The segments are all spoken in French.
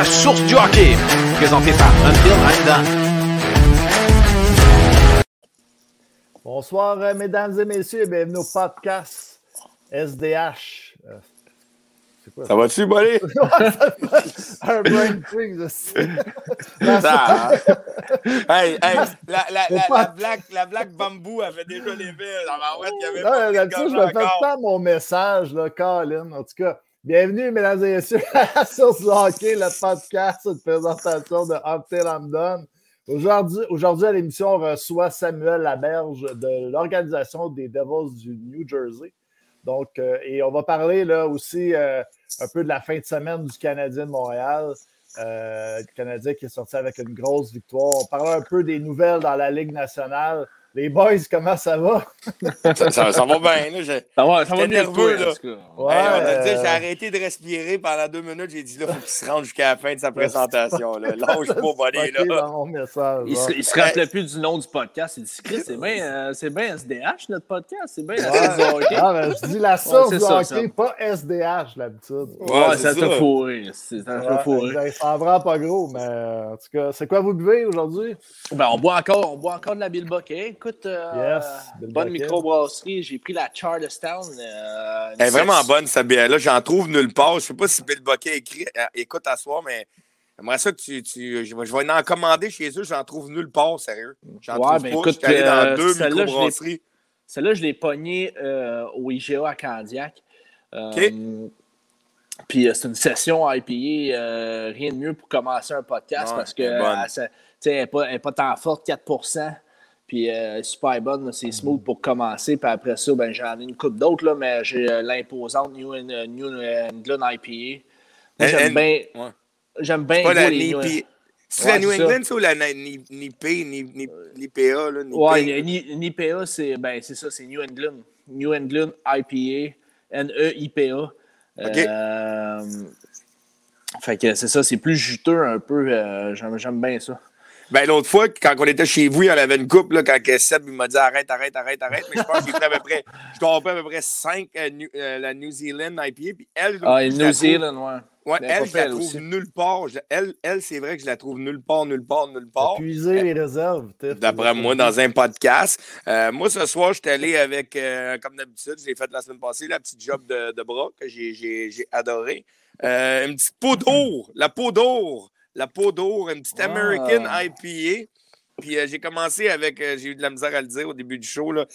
podcast Source du hockey, présenté par I'm Done. Bonsoir, euh, mesdames et messieurs, et bienvenue au podcast SDH. Euh, quoi, ça va-tu, Bolé? Un brain je sais. hey, hey, la, la, la, la, blague, la blague bambou avait déjà les villes. Il y avait non, là-dessus, je me fais pas mon message, là, Colin. En tout cas, bienvenue, mesdames et messieurs, à Source Hockey, le podcast, une présentation de Uptail Done. Aujourd'hui, aujourd'hui, à l'émission, on reçoit Samuel Laberge de l'organisation des Devils du New Jersey. Donc, euh, et on va parler là aussi euh, un peu de la fin de semaine du Canadien de Montréal. Euh, le Canadien qui est sorti avec une grosse victoire. On parlera un peu des nouvelles dans la Ligue nationale. Les boys, comment ça va? ça, va bien. Là. Ça va, ça va nerveux. Là. Ouais, J'ai arrêté de respirer pendant deux minutes. J'ai dit là, il faut qu'il se rende jusqu'à la fin de sa présentation. Lâche pas, buddy. Là. Message, il, se, il se rappelait plus du nom du podcast. Il dit Chris, c'est bien euh, SDH, notre podcast. C'est bien la source hockey. Ah, ben, je dis la source du hockey, pas SDH d'habitude. Ouais, ça t'a fourré. Ça t'a fourré. Ça en vraiment pas gros, mais en tout cas, c'est quoi vous buvez aujourd'hui? Ben, on boit encore, on boit encore de la Bill Bucket écoute, euh, bonne microbrasserie. J'ai pris la Charlestown. Euh, Elle est vraiment bonne, cette bière-là. J'en trouve nulle part. Je ne sais pas si Bill Bucket écrit, euh, écoute à soir, mais j'aimerais ça que tu, tu, je, vais en commander chez eux. J'en trouve nulle part, sérieux. J'en ouais, trouve ben, pas. Écoute, je suis allé dans deux microbrasseries. Celle-là, je l'ai pognée au IGA à Candiac. OK. Puis c'est une session IPA, rien de mieux pour commencer un podcast parce que elle n'est pas, pas, tant forte, 4 puis euh, super bonne, c'est smooth pour commencer. Puis après ça, ben, j'en ai une coupe d'autres, mais j'ai euh, l'imposante New, euh, New, England IPA. J'aime bien. J'aime bien. C'est la New... C'est la New England ou la NIPA, NIPA? Oui, NIPA, c'est ben, ça, c'est New England. New England IPA, N-E-I-P-A. OK. fait que c'est ça, c'est plus juteux un peu. J'aime bien ça. Ben, l'autre fois, quand on était chez vous, il y en avait une couple, là, quand Seb m'a dit arrête, arrête, arrête, arrête. Mais je pense qu'il était à peu près, je dois à peu près 5 euh, euh, la New Zealand IPA. Puis elle, ah, New Zealand, ouais. Ouais, elle, je la trouve nulle part. elle, elle c'est vrai que je la trouve nulle part, nulle part, nulle part. Puiser les réserves. D'après moi, dans un podcast. Euh, moi, ce soir, je suis allé avec, comme d'habitude, j'ai fait la semaine passée, la petite job de, de bras que j'ai adoré. une petite peau d'or, la peau d'or la peau d'or, une petite American IPA. Puis euh, j'ai commencé avec, euh, j'ai eu de la misère à le dire au début du show, là,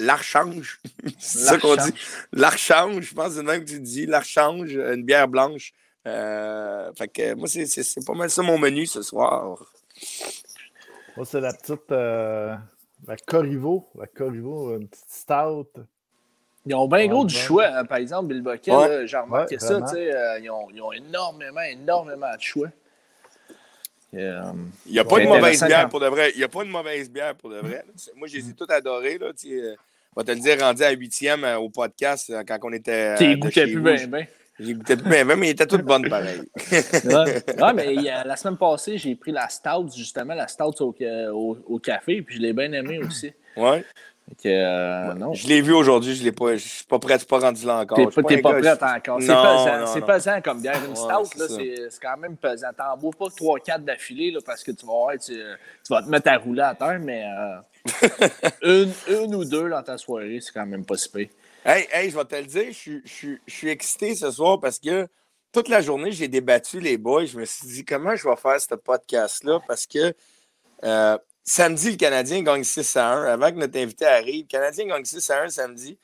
l'archange. c'est ça qu'on dit. L'archange, je pense que c'est même que tu dis. L'archange, une bière blanche. Euh, fait que moi, c'est pas mal ça mon menu ce soir. Moi, c'est la petite la Corrivo. La Corrivo, une petite stout. Ils ont bien gros du choix, hein, par exemple, Bill Bucket, j'ai remarqué ça, tu sais, ils, ont, ils, ont, énormément, énormément de choix. Euh, il n'y a pas de mauvaise bière pour de vrai. Il n'y a pas de mauvaise bière pour de vrai. Moi, je les ai toutes adorées. Là, je vais te le dire, rendu à huitième euh, au podcast euh, quand on était. Tu goûtais plus bien, bien. J'ai goûté plus bien, mais ils étaient toutes bonnes pareil. ouais. mais la semaine passée, j'ai pris la stout, justement, la stout au, au, café, puis je l'ai bien aimé aussi. Ouais. Euh, non. Je l'ai vu aujourd'hui, je ne suis pas prêt, pas rendu là encore. Tu n'es pas, prêt encore. C'est pesant, c'est pesant comme bière. Une stout, c'est quand même pesant. T'en bois pas 3-4 d'affilée parce que tu vas, tu, tu, vas te mettre à rouler à terre, mais euh, une, une, ou deux dans ta soirée, c'est quand même pas si pire. Hey, hey, je vais te le dire, je, je, je, suis excité ce soir parce que toute la journée, j'ai débattu les boys. Je me suis dit comment je vais faire ce podcast-là? Parce que euh, Samedi, le Canadien gagne 6 à 1. Avant que notre invité arrive, le Canadien gagne 6 à 1 samedi.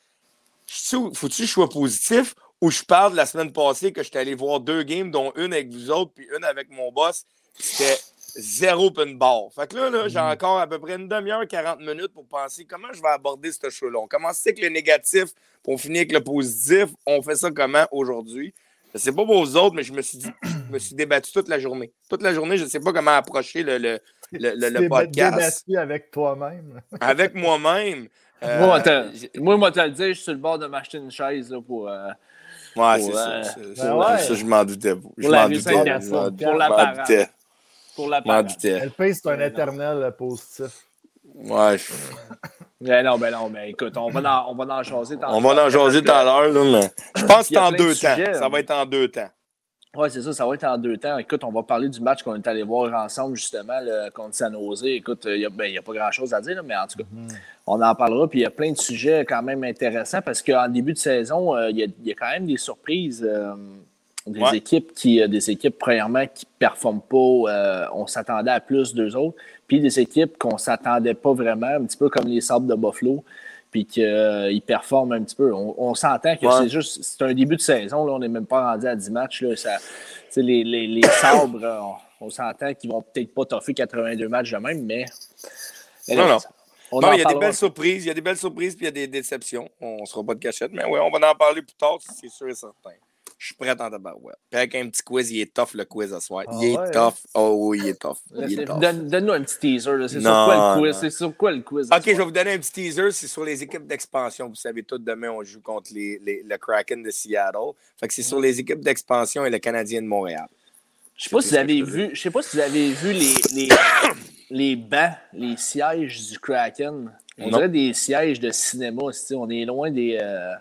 Faut-tu que je sois positif ou je parle de la semaine passée que j'étais allé voir deux games, dont une avec vous autres, puis une avec mon boss? C'était zéro open bar. Fait que là, là j'ai mm. encore à peu près une demi-heure, 40 minutes pour penser comment je vais aborder ce show-là. On commence avec le négatif, pour on finit avec le positif. On fait ça comment aujourd'hui? Je sais pas pour vous autres, mais je me suis dit, je me suis débattu toute la journée. Toute la journée, je ne sais pas comment approcher le, le, le, le, podcast. débattu avec toi-même. avec moi-même. Euh, moi, moi, moi, te le dire, je suis sur le bord de m'acheter une chaise là, pour. Euh, ouais, c'est ça. Euh, ben ça, je m'en doutais. Je m'en doutais. Pour la Pour la Elle pèse, c'est un éternel positif. Ouais. Ben non, ben non, ben écoute, on va en, on va en jaser On va en jaser tout à l'heure, mais je pense que c'est en deux temps. Ça va être en deux temps. Oui, c'est ça, ça va être en deux temps. Écoute, on va parler du match qu'on est allé voir ensemble, justement, contre San Jose. Écoute, il n'y a, ben, a, pas grand-chose à dire, mais en tout cas, mm-hmm. on en parlera. Puis il y a plein de sujets quand même intéressants parce qu'en début de saison, euh, il, y a, quand même des surprises. Euh, des équipes qui, euh, des équipes, premièrement, qui ne performent pas. on s'attendait à plus d'eux autres. Puis des équipes qu'on ne s'attendait pas vraiment, un petit peu comme les Sables de Buffalo puis qu'ils performent un petit peu. On, s'entend que c'est juste c'est un début de saison, là, on n'est même pas rendu à 10 matchs. Là, ça, les, les, les sabres, on, s'entend qu'ils vont peut-être pas toffer 82 matchs de même, mais. Non, non. non, il y a des belles surprises, il y a des belles surprises, puis il y a des déceptions. On ne sera pas de cachette, mais oui, on va en parler plus tard, c'est sûr et certain. Je suis prêt en tabarouette. Puis avec un petit quiz, il est tough le quiz à soir. il ah est tough. Oh oui, il est tough. Donne-nous un petit teaser. C'est sur quoi le quiz? C'est sur quoi le quiz? Ok, je vais vous donner un petit teaser. C'est sur les équipes d'expansion. Vous savez, tout demain, on joue contre les, les, le Kraken de Seattle. Fait que c'est sur les équipes d'expansion et le Canadien de Montréal. Je sais pas si vous avez vu, je sais pas si vous avez vu les, les, les bancs, les sièges du Kraken. On dirait des sièges de cinéma. On est loin des. Euh,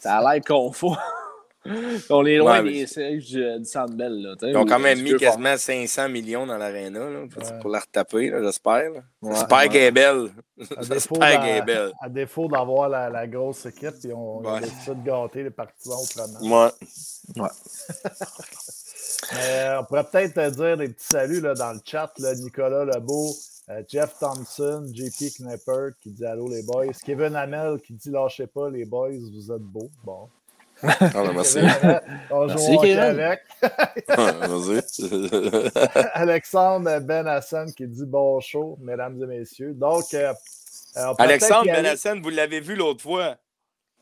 ça a l'air confort. On est loin des sièges du, du Centre Bell. ils ont quand même mis quasiment 500 millions dans l'aréna pour la retaper, j'espère. J'espère qu'elle est belle. J'espère qu'elle est belle. À défaut d'avoir la, la, grosse équipe, ils ont, décidé de gâter les partisans autrement. Ouais. ouais. Mais, on pourrait peut-être dire des petits saluts là, dans le chat. Là, Nicolas Lebeau, euh, Jeff Thompson, JP Knepper qui dit Allô les boys. Kevin Hamel qui dit Lâchez pas les boys, vous êtes beaux. Bon. Ah, ben, merci. Joue avec. Alexandre Benasson qui dit bon show, mesdames et messieurs. Donc, euh, euh, Alexandre Benasson, vous l'avez vu l'autre fois.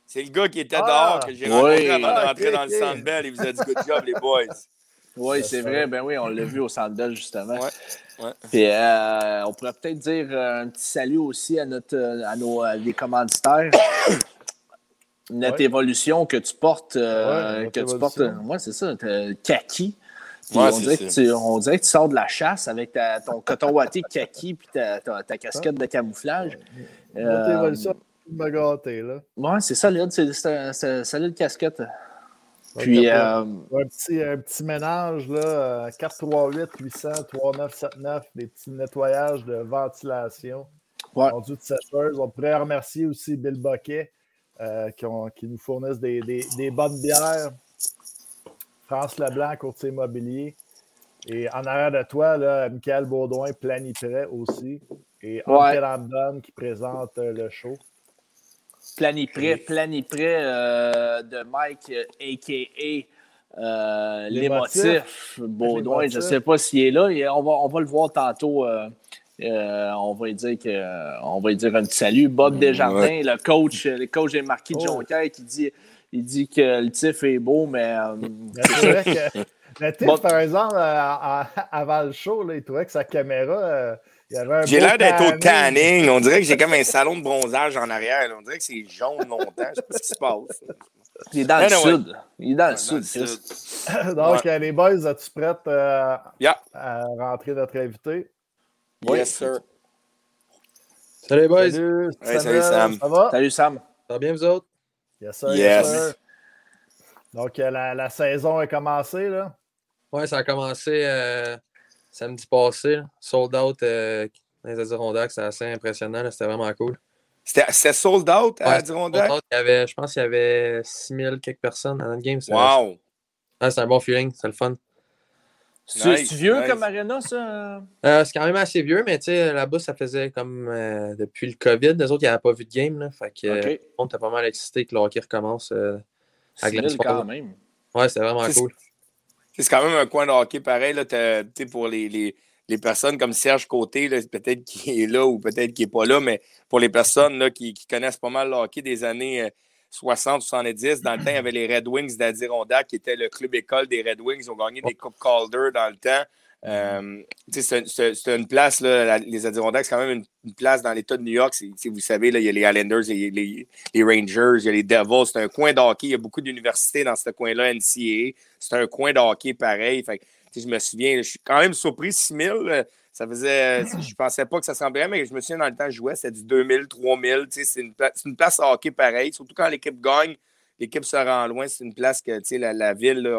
C'est le gars qui était ah, dehors que j'ai rencontré avant de rentrer dans le Centre Bell. Il vous a dit good job, les boys. Oui, c'est vrai. Ben oui, on l'a vu au Centre Bell, justement. Ouais. Puis, euh, on pourrait peut-être dire un petit salut aussi à, notre, à nos les commanditaires notre évolution que tu portes. Euh, que tu portes ouais, c'est ça, kaki. on, dirait que tu, on, dirait que tu, sors de la chasse avec ta, ton coton watté kaki puis ta, ta, ta, casquette de camouflage. Notre euh, évolution m'a gâté, là. Ouais, c'est solide. C'est solide casquette. Puis, euh, un, petit, un petit ménage, là, 438 800 3979, des petits nettoyages de ventilation. Ouais. de sécheuse. On pourrait remercier aussi Bill Boquet, euh, qui, nous fournissent des, bonnes bières. France Leblanc, courtier immobilier. Et en arrière de toi, là, Michael Baudouin, Planiprêt aussi. Et ouais. André qui présente euh, le show. Planiprêt, Planiprêt euh, de Mike, a.k.a. les, motifs. Baudouin, je ne sais pas s'il est là. on, va, on va le voir tantôt euh, on, va dire que, on va dire un petit salut. Bob Desjardins, le coach, le coach des marquis de oh. Jonquière, qui dit, il dit que le tif est beau, mais. Euh, c'est vrai que le tif, par exemple, euh, avant le show, il trouvait que sa caméra. j'ai l'air d'être au tanning. On dirait que j'ai comme un salon de bronzage en arrière. On dirait que c'est jaune longtemps. Je ne sais pas ce qui se passe. Il est dans le sud. Il est dans le sud, Donc, les boys, es-tu prête à rentrer notre invité? Yes, sir. Salut, boys. Salut, salut, Sam. Ça va? Salut, Sam. Ça va bien, vous autres? Yes, sir. Yes. Donc, euh, la, la, saison a commencé, là? Oui, ça a commencé euh, samedi passé. Sold out euh, dans les Adirondacks. C'est assez impressionnant. C'était vraiment cool. C'était sold out à Adirondacks? Il y avait, je pense qu'il y avait 6000 quelques personnes dans notre game. Wow! c'est un bon feeling. C'est le fun. C'est vieux comme Arena, ça? Euh, c'est quand même assez vieux, mais tu sais, là-bas, ça faisait comme euh, depuis le COVID. Les autres, ils n'avaient pas vu de game. Là, fait que okay. on était pas mal excité que le hockey recommence euh, à quand même. Ouais, c'était vraiment cool. C'est quand même un coin de hockey pareil. Là, pour les, les, les, personnes comme Serge Côté, peut-être qui est là ou peut-être qui n'est pas là, mais pour les personnes là, qui, qui, connaissent pas mal le hockey des années 60, 70. Dans le temps, il y avait les Red Wings d'Adirondack, qui était le club école des Red Wings. Ils ont gagné des Coupes Calder dans le temps. Euh, c'est une place, là, les Adirondacks, c'est quand même une, place dans l'État de New York. Vous savez, il y a les Islanders, les, les Rangers, il y a les Devils. C'est un coin d'hockey. Il y a beaucoup d'universités dans ce coin-là, NCAA. C'est un coin d'hockey pareil. Je me souviens, je suis quand même surpris, 6 000. Ça faisait. Je pensais pas que ça semblerait, mais je me souviens dans le temps, je jouais, c'était du 2000, 3000. C'est une, une place à hockey pareil. Surtout quand l'équipe gagne, l'équipe se rend loin. C'est une place que la, la ville,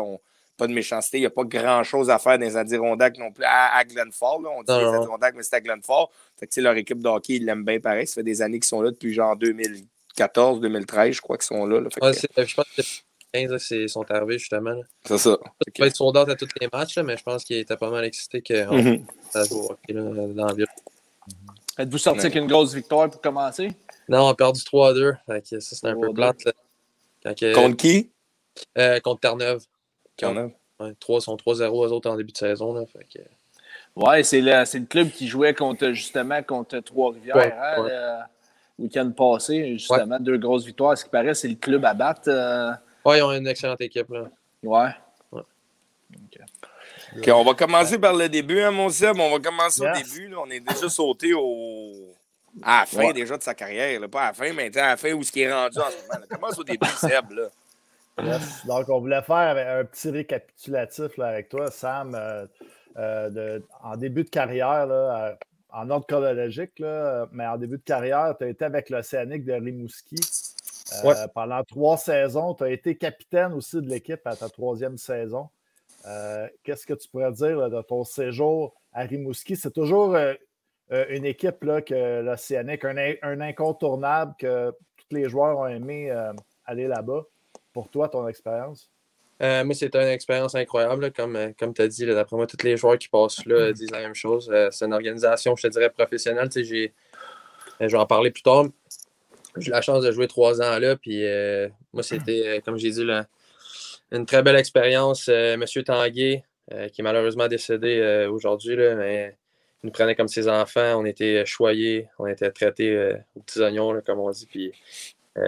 pas de méchanceté. Il n'y a pas grand-chose à faire dans les Adirondacks non plus. À, à Glenfall, on dit les Adirondacks, mais c'est à Glenfall. Fait que, leur équipe de hockey, ils l'aiment bien pareil. Ça fait des années qu'ils sont là depuis genre 2014, 2013, je crois qu'ils sont là. je pense que 15, ils sont arrivés justement. C'est ça. Il pas être soldat à tous les matchs, mais je pense qu'il était pas mal excité qu'on mm -hmm. dans la ville. Êtes-vous sorti avec une grosse victoire pour commencer? Non, on a perdu 3-2. Ça, c'est un peu plate. Contre qui? Euh, contre Terre-Neuve. Terre-Neuve. Ouais, 3 sont 3-0 aux autres en début de saison. Là, fait que... Ouais, c'est le, le, club qui jouait contre, justement contre Trois-Rivières ouais, hein, le week-end passé. Justement, deux grosses victoires. Ce qui paraît, c'est le club à battre. Euh... Oui, ils ont une excellente équipe. Là. Ouais. OK, on va commencer par le début, hein, mon Seb? On va commencer au début. Là. On est déjà sauté au... à la fin déjà de sa carrière. Là. Pas à la fin, mais à la fin où ce qui est rendu en ce moment. On commence au début, Seb. Là. Donc, on voulait faire un petit récapitulatif là, avec toi, Sam. Euh, euh, de, en début de carrière, là, en ordre chronologique, là, mais en début de carrière, tu as été avec l'Océanique de Rimouski. Euh, pendant trois saisons, tu as été capitaine aussi de l'équipe à ta troisième saison. Euh, qu'est-ce que tu pourrais dire de ton séjour à Rimouski? C'est toujours euh, une équipe là, que l'Océanique, un, incontournable que tous les joueurs ont aimé aller là-bas. Pour toi, ton expérience? moi, c'était une expérience incroyable. Comme, comme tu as dit, d'après moi, tous les joueurs qui passent là disent la même chose. c'est une organisation, je te dirais, professionnelle. je vais en parler plus tard. J'ai eu la chance de jouer trois ans là. Puis moi, c'était, comme j'ai dit, là, une très belle expérience. Euh, Monsieur Tanguay, euh, qui est malheureusement décédé euh, aujourd'hui, mais il nous prenait comme ses enfants. On était choyés, on était traités aux petits oignons, comme on dit. Puis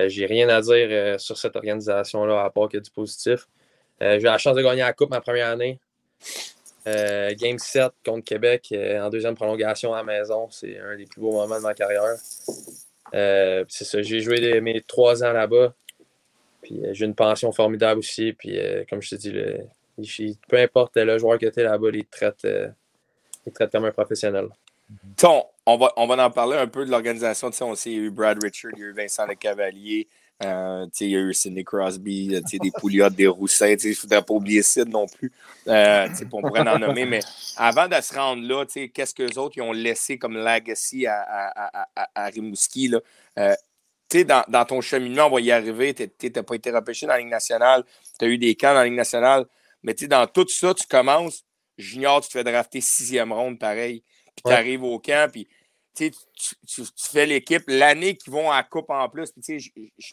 j'ai rien à dire sur cette organisation-là, à part que du positif. j'ai eu la chance de gagner la Coupe ma première année. game 7 contre Québec en deuxième prolongation à la maison. C'est un des plus beaux moments de ma carrière. C'est ça, j'ai joué mes trois ans là-bas. Puis euh, j'ai une pension formidable aussi. Puis euh, comme je te dis, peu importe le joueur que tu es là-bas, il te traite, euh, comme un professionnel. On, va, on va en parler un peu de l'organisation. On sait, il y a eu Brad Richard, il y a eu Vincent Le Cavalier, il y a eu Sidney Crosby, des Pouliot, des Roussins. Il ne faudrait pas oublier Sid non plus. on pourrait en nommer. Mais avant de se rendre là, qu'est-ce qu'eux autres ils ont laissé comme legacy à, à, à, à Rimouski? Là? dans, dans, ton cheminement, on va y arriver. Tu n'as pas été repêché dans la Ligue nationale. Tu as eu des camps dans la Ligue nationale. Mais dans tout ça, tu commences junior, tu te fais drafter sixième ronde, pareil. Puis tu arrives au camp, puis tu, tu, fais l'équipe l'année qu'ils vont à Coupe en plus.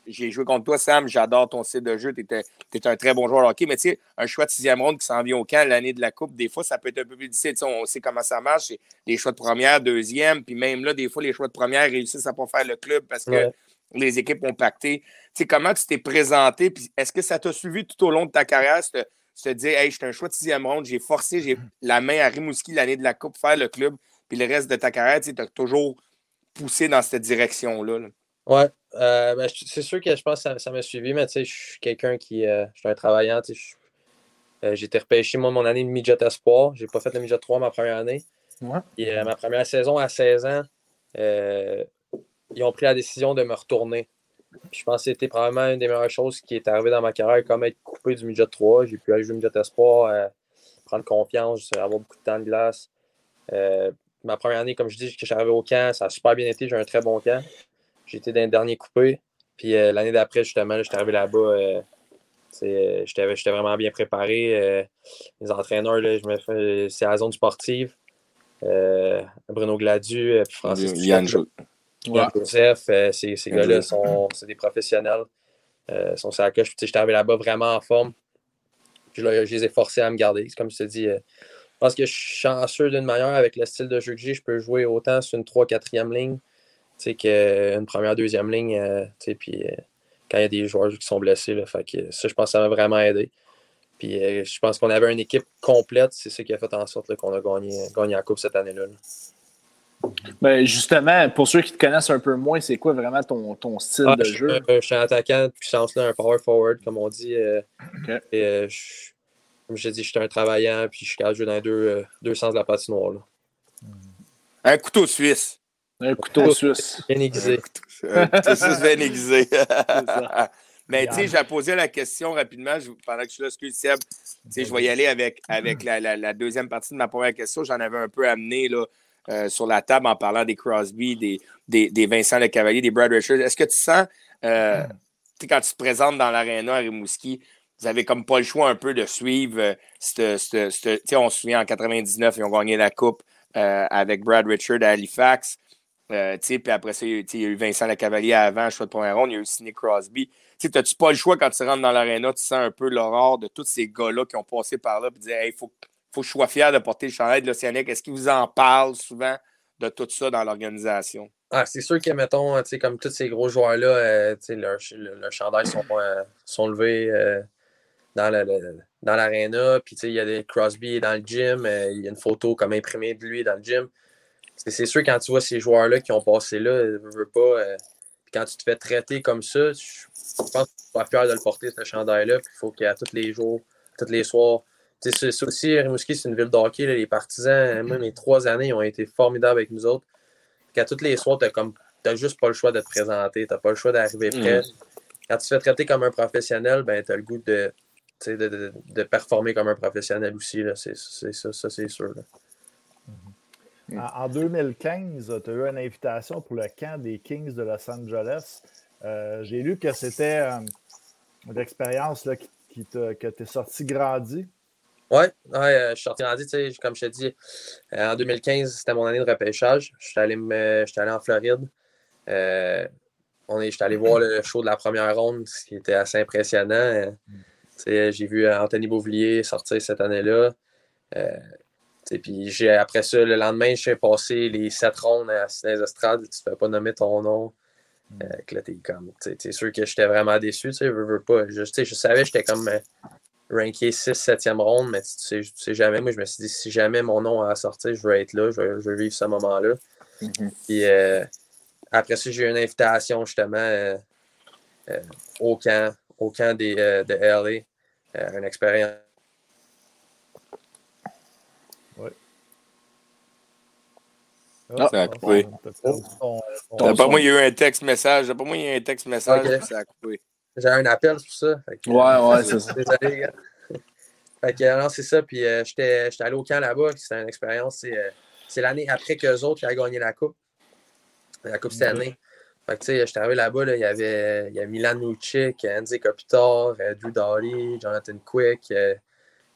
J'ai joué contre toi, Sam. J'adore ton style de jeu. Tu es, un très bon joueur de hockey. Mais tu sais, un choix de sixième ronde qui s'en vient au camp l'année de la Coupe, des fois, ça peut être un peu plus difficile. on sait comment ça marche. Les choix de première, deuxième. Puis même là, des fois, les choix de première réussissent à pas faire le club parce que les équipes ont pacté. sais, comment tu t'es présenté? Puis est-ce que ça t'a suivi tout au long de ta carrière? Se te dire, hey, j'étais un choix de sixième ronde, j'ai forcé j'ai la main à Rimouski l'année de la Coupe, faire le club, puis le reste de ta carrière, tu as toujours poussé dans cette direction-là. Oui, Ouais, euh, ben, c'est sûr que je pense que ça, m'a suivi, mais tu sais, je suis quelqu'un qui. Euh, je suis un travaillant. Euh, j'ai été repêché, moi, mon année de midget espoir. J'ai pas fait le midget 3 ma première année. Ouais. Et ma première saison à 16 ans, ils ont pris la décision de me retourner. je pense que c'était probablement une des meilleures choses qui est arrivée dans ma carrière, comme être coupé du midget 3. J'ai pu aller jouer midget espoir, euh, prendre confiance, avoir beaucoup de temps de glace. Euh, ma première année, comme je dis, que je suis arrivé au camp, ça a super bien été. J'ai un très bon camp. J'étais dans le dernier coupé. Puis euh, l'année d'après, justement, j'étais arrivé là-bas. j'étais vraiment bien préparé. les entraîneurs, là, je me fais, c'est la zone sportive. Bruno Gladu, puis Francis Yann, Ouais. Joseph, euh, ces, ces gars-là sont des professionnels. Euh, sont sur la coche. J'étais arrivé là-bas vraiment en forme. Je, les ai forcés à me garder. Comme je te dis, euh, pense que je suis chanceux d'une manière avec le style de jeu que j'ai. Je peux jouer autant sur une 3-4e ligne qu'une première, deuxième ligne. puis quand il y a des joueurs qui sont blessés. Là, fait que, ça, je pense que ça m'a vraiment aidé. Puis je pense qu'on avait une équipe complète. C'est ça qui a fait en sorte qu'on a gagné, gagné la Coupe cette année-là. là ben justement, pour ceux qui te connaissent un peu moins, c'est quoi vraiment ton, ton style ah, de jeu? je suis un attaquant de puissance, là, un power forward, comme on dit. Euh, et, euh, je, comme je dit, je suis un travaillant, puis je suis capable de jouer dans deux, euh, deux sens de la patinoire. Là. Un couteau suisse. Un couteau suisse. Bien aiguisé. Un couteau suisse bien aiguisé. Mais tu sais, j'ai posé la question rapidement pendant que je suis là, excuse Seb. Je vais y aller avec, avec la, deuxième partie de ma première question. J'en avais un peu amené là, euh, sur la table en parlant des Crosby, des, des, des Vincent Le Cavalier, des Brad Richards. Est-ce que tu sens, euh, quand tu te présentes dans l'aréna à Rimouski, vous avez comme pas le choix un peu de suivre. Euh, on se souvient en 99, ils ont gagné la Coupe euh, avec Brad Richard à Halifax. Euh, puis après ça, il y a eu Vincent Lecavalier avant, choix de première ronde, il y a eu Sidney Crosby. Tu n'as-tu pas le choix quand tu rentres dans l'aréna, tu sens un peu l'aurore de tous ces gars-là qui ont passé par là, puis dire il faut, faut que je sois fier de porter le chandail de l'Océanique. Est-ce qu'ils vous en parlent souvent de tout ça dans l'organisation? Ah, c'est sûr que, mettons, comme tous ces gros joueurs-là, leurs leur chandails sont, sont levés dans l'aréna. puis, il y a des Crosby dans le gym. Euh, il y a une photo comme imprimée de lui dans le gym. C'est sûr, quand tu vois ces joueurs-là qui ont passé là, ne veux pas. Euh, quand tu te fais traiter comme ça, je pense que tu pas fier de le porter, ce chandail-là. Puis il faut qu'à tous les jours, tous les soirs. C'est aussi, Rimouski, c'est une ville d'hockey. Les partisans, même les trois années, ils ont été formidables avec nous autres. Qu'à tous les soirs, tu n'as juste pas le choix de te présenter. Tu n'as pas le choix d'arriver prêt. Mm. Quand tu te fais traiter comme un professionnel, ben, tu as le goût de, de, de, performer comme un professionnel aussi. C'est ça, ça c'est sûr. En, 2015, tu as eu une invitation pour le camp des Kings de Los Angeles. Euh, j'ai lu que c'était euh, une expérience qui, qui que tu es sorti grandi. Oui, ouais, euh, je suis sorti grandi. Comme je te dis, en 2015, c'était mon année de repêchage. Je suis allé, allé, en Floride. on est, j'étais allé voir le show de la première ronde, ce qui était assez impressionnant. Mm. J'ai vu euh, Anthony Beauvillier sortir cette année-là. Euh, puis après ça, le lendemain, je suis passé les sept rondes à les estrades. Tu ne fais pas nommer ton nom. Mm. Euh, là, comme. C'est sûr que j'étais vraiment déçu. Je, veux, pas. Je, je savais que j'étais comme ranké 6, 7e ronde, mais tu sais, jamais. Moi, je me suis dit, si jamais mon nom a sorti, je veux être là, je veux, vivre ce moment-là. Mm-hmm. Puis après ça, j'ai eu une invitation justement au camp, au camp des, de LA. Euh, une expérience. Oui. Ah, ça a coupé. Pas moi, il y a eu un texte message. Pas moi, il y a eu un texte message. Ça a coupé. J'ai un appel pour ça. ouais, ouais, c'est ça. Désolé, gars. Fait que, non, c'est ça. Puis euh, j'étais allé au camp là-bas. C'était une expérience. C'est euh, l'année après qu'eux autres qui ont gagné la Coupe. La Coupe cette année. Fait que, tu sais, j'étais arrivé là-bas, là, il y avait il y a Milan Lucic, Andy Kopitar, euh, Drew Doughty, Jonathan Quick, euh,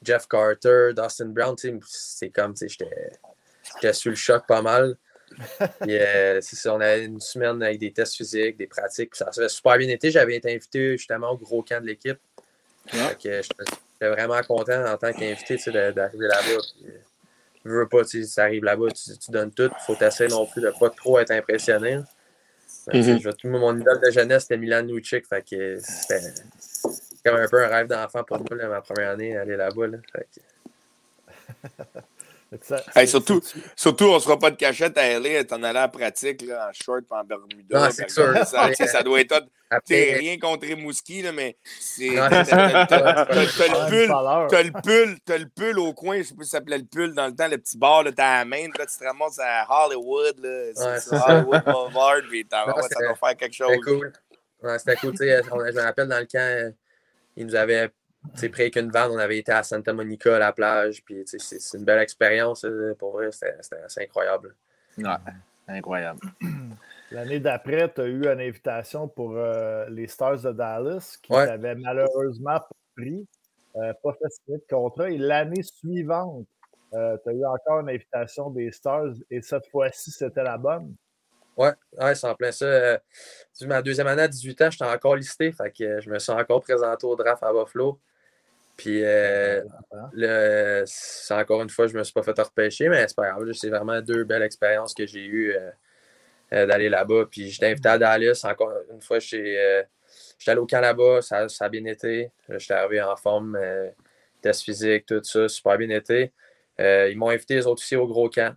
Jeff Carter, Dustin Brown, c'est comme, tu sais, j'étais sur le choc pas mal. Puis, euh, ça, on avait une semaine avec des tests physiques, des pratiques, puis ça s'est super bien été. J'avais été invité justement au gros camp de l'équipe. Fait j'étais vraiment content en tant qu'invité, d'arriver là-bas. Je veux pas, tu arrives là-bas, tu, tu, donnes tout. Faut t'essayer non plus de pas trop être impressionné. Mhm. Mon idole de jeunesse, c'était Milan Lucic. Fait que c'était comme un peu un rêve d'enfant pour moi, ma première année, aller là-bas. Là, surtout, surtout, on ne sera pas de cachette à LA, en allant en pratique là, en short en Bermuda. c'est sûr. Ça, ça, doit être. Après... rien contre Mouski, là, mais c'est. T'as le pull, t'as le pull, t'as le pull au coin, je sais pas si ça s'appelait le pull dans le temps, le petit bar, t'as la main, là, tu te ramasses à Hollywood, là, c'est Hollywood Boulevard, puis ça doit faire quelque chose. C'était cool. Ouais, c'était cool, je me rappelle dans le camp, ils nous avaient c'est près qu'une vanne, on avait été à Santa Monica à la plage. Puis c'est une belle expérience. Euh, pour vrai, c'était assez incroyable. Ouais, incroyable. L'année d'après, tu as eu une invitation pour euh, les Stars de Dallas qui n'avaient malheureusement pas pris, euh, pas fait signer de contrat. Et l'année suivante, tu as eu encore une invitation des Stars et cette fois-ci, c'était la bonne. Ouais, ouais c'est en plein ça. ma deuxième année à 18 ans, j'étais encore listé. Fait que je me suis encore présenté au draft à Buffalo. Puis, euh, encore une fois, je ne me suis pas fait repêcher, mais c'est pas grave. C'est vraiment deux belles expériences que j'ai eues euh, euh, d'aller là-bas. Puis, j'étais invité à Dallas. Encore une fois, j'étais allé au camp là-bas. Ça, ça, a bien été. J'étais arrivé en forme, test physique, tout ça, super bien été. ils m'ont invité, les autres aussi, au gros camp.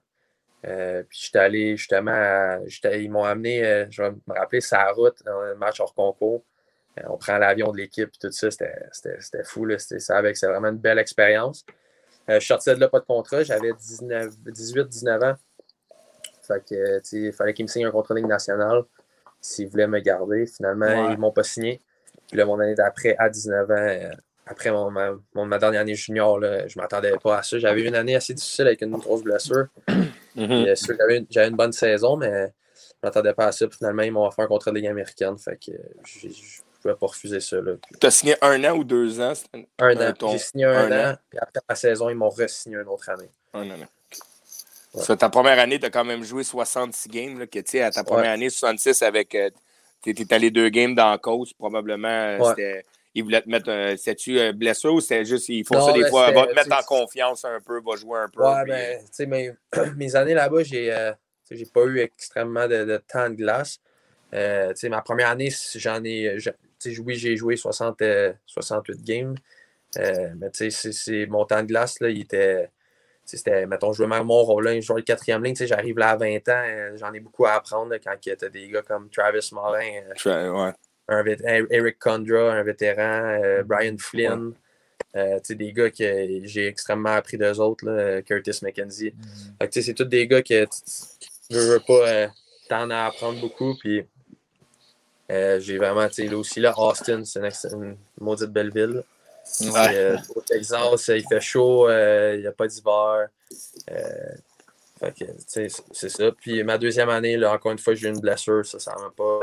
puis j'étais allé justement, à, ils m'ont amené, je vais me rappeler, sa route dans un match hors concours. Euh, on prend l'avion de l'équipe et tout ça. C'était fou. C'est vraiment une belle expérience. Euh, je sorti de là, pas de contrat. J'avais 18-19 ans. Fait que, il fallait qu'ils me signent un contrat de ligue nationale s'ils voulaient me garder. Finalement, ils ne m'ont pas signé. Puis là, mon année d'après, à 19 ans, après mon, ma, dernière année junior, là, je ne m'attendais pas à ça. J'avais une année assez difficile avec une grosse blessure. Mm-hmm. J'avais une bonne saison, mais je ne m'attendais pas à ça. Puis finalement, ils m'ont offert un contrat de Ligue américaine. Fait que je ne pouvais pas refuser ça. Tu as signé un an ou deux ans? Un, an. J'ai signé un, an, Puis après la saison, ils m'ont re-signé une autre année. Un an. Ouais. ta première année, tu as quand même joué 66 games. Là, que, à ta première année, 66 avec. Euh, tu étais allé deux games dans la cause, probablement. Euh, c'était il voulait te mettre un. C'était-tu un blessure ou c'était juste. Ils font ça des fois. Va te mettre en confiance un peu, va jouer un peu. Ouais, ben, tu sais, mes, mes années là-bas, j'ai euh, j'ai pas eu extrêmement de, temps de glace. Euh, tu sais, ma première année, j'en ai. Oui, j'ai joué 60, 68 games. Euh, mais tu sais, mon temps de glace, là, il était. C'était, mettons, je jouais même mon rôle là, je jouais le quatrième ligne, j'arrive là à 20 ans, j'en ai beaucoup à apprendre quand il y a des gars comme Travis Morin. ouais un, Eric Condra, un vétéran, euh, Brian Flynn. Euh, des gars que j'ai extrêmement appris d'eux autres, là, Curtis McKenzie. Mm. C'est tous des gars que tu veux pas euh, t'en apprendre beaucoup. Puis j'ai vraiment, là aussi, là, Austin, c'est une, maudite belle ville. au Texas, il fait chaud, il n'y a pas d'hiver. c'est ça. Puis ma deuxième année, là, encore une fois, j'ai eu une blessure, ça, ça m'a pas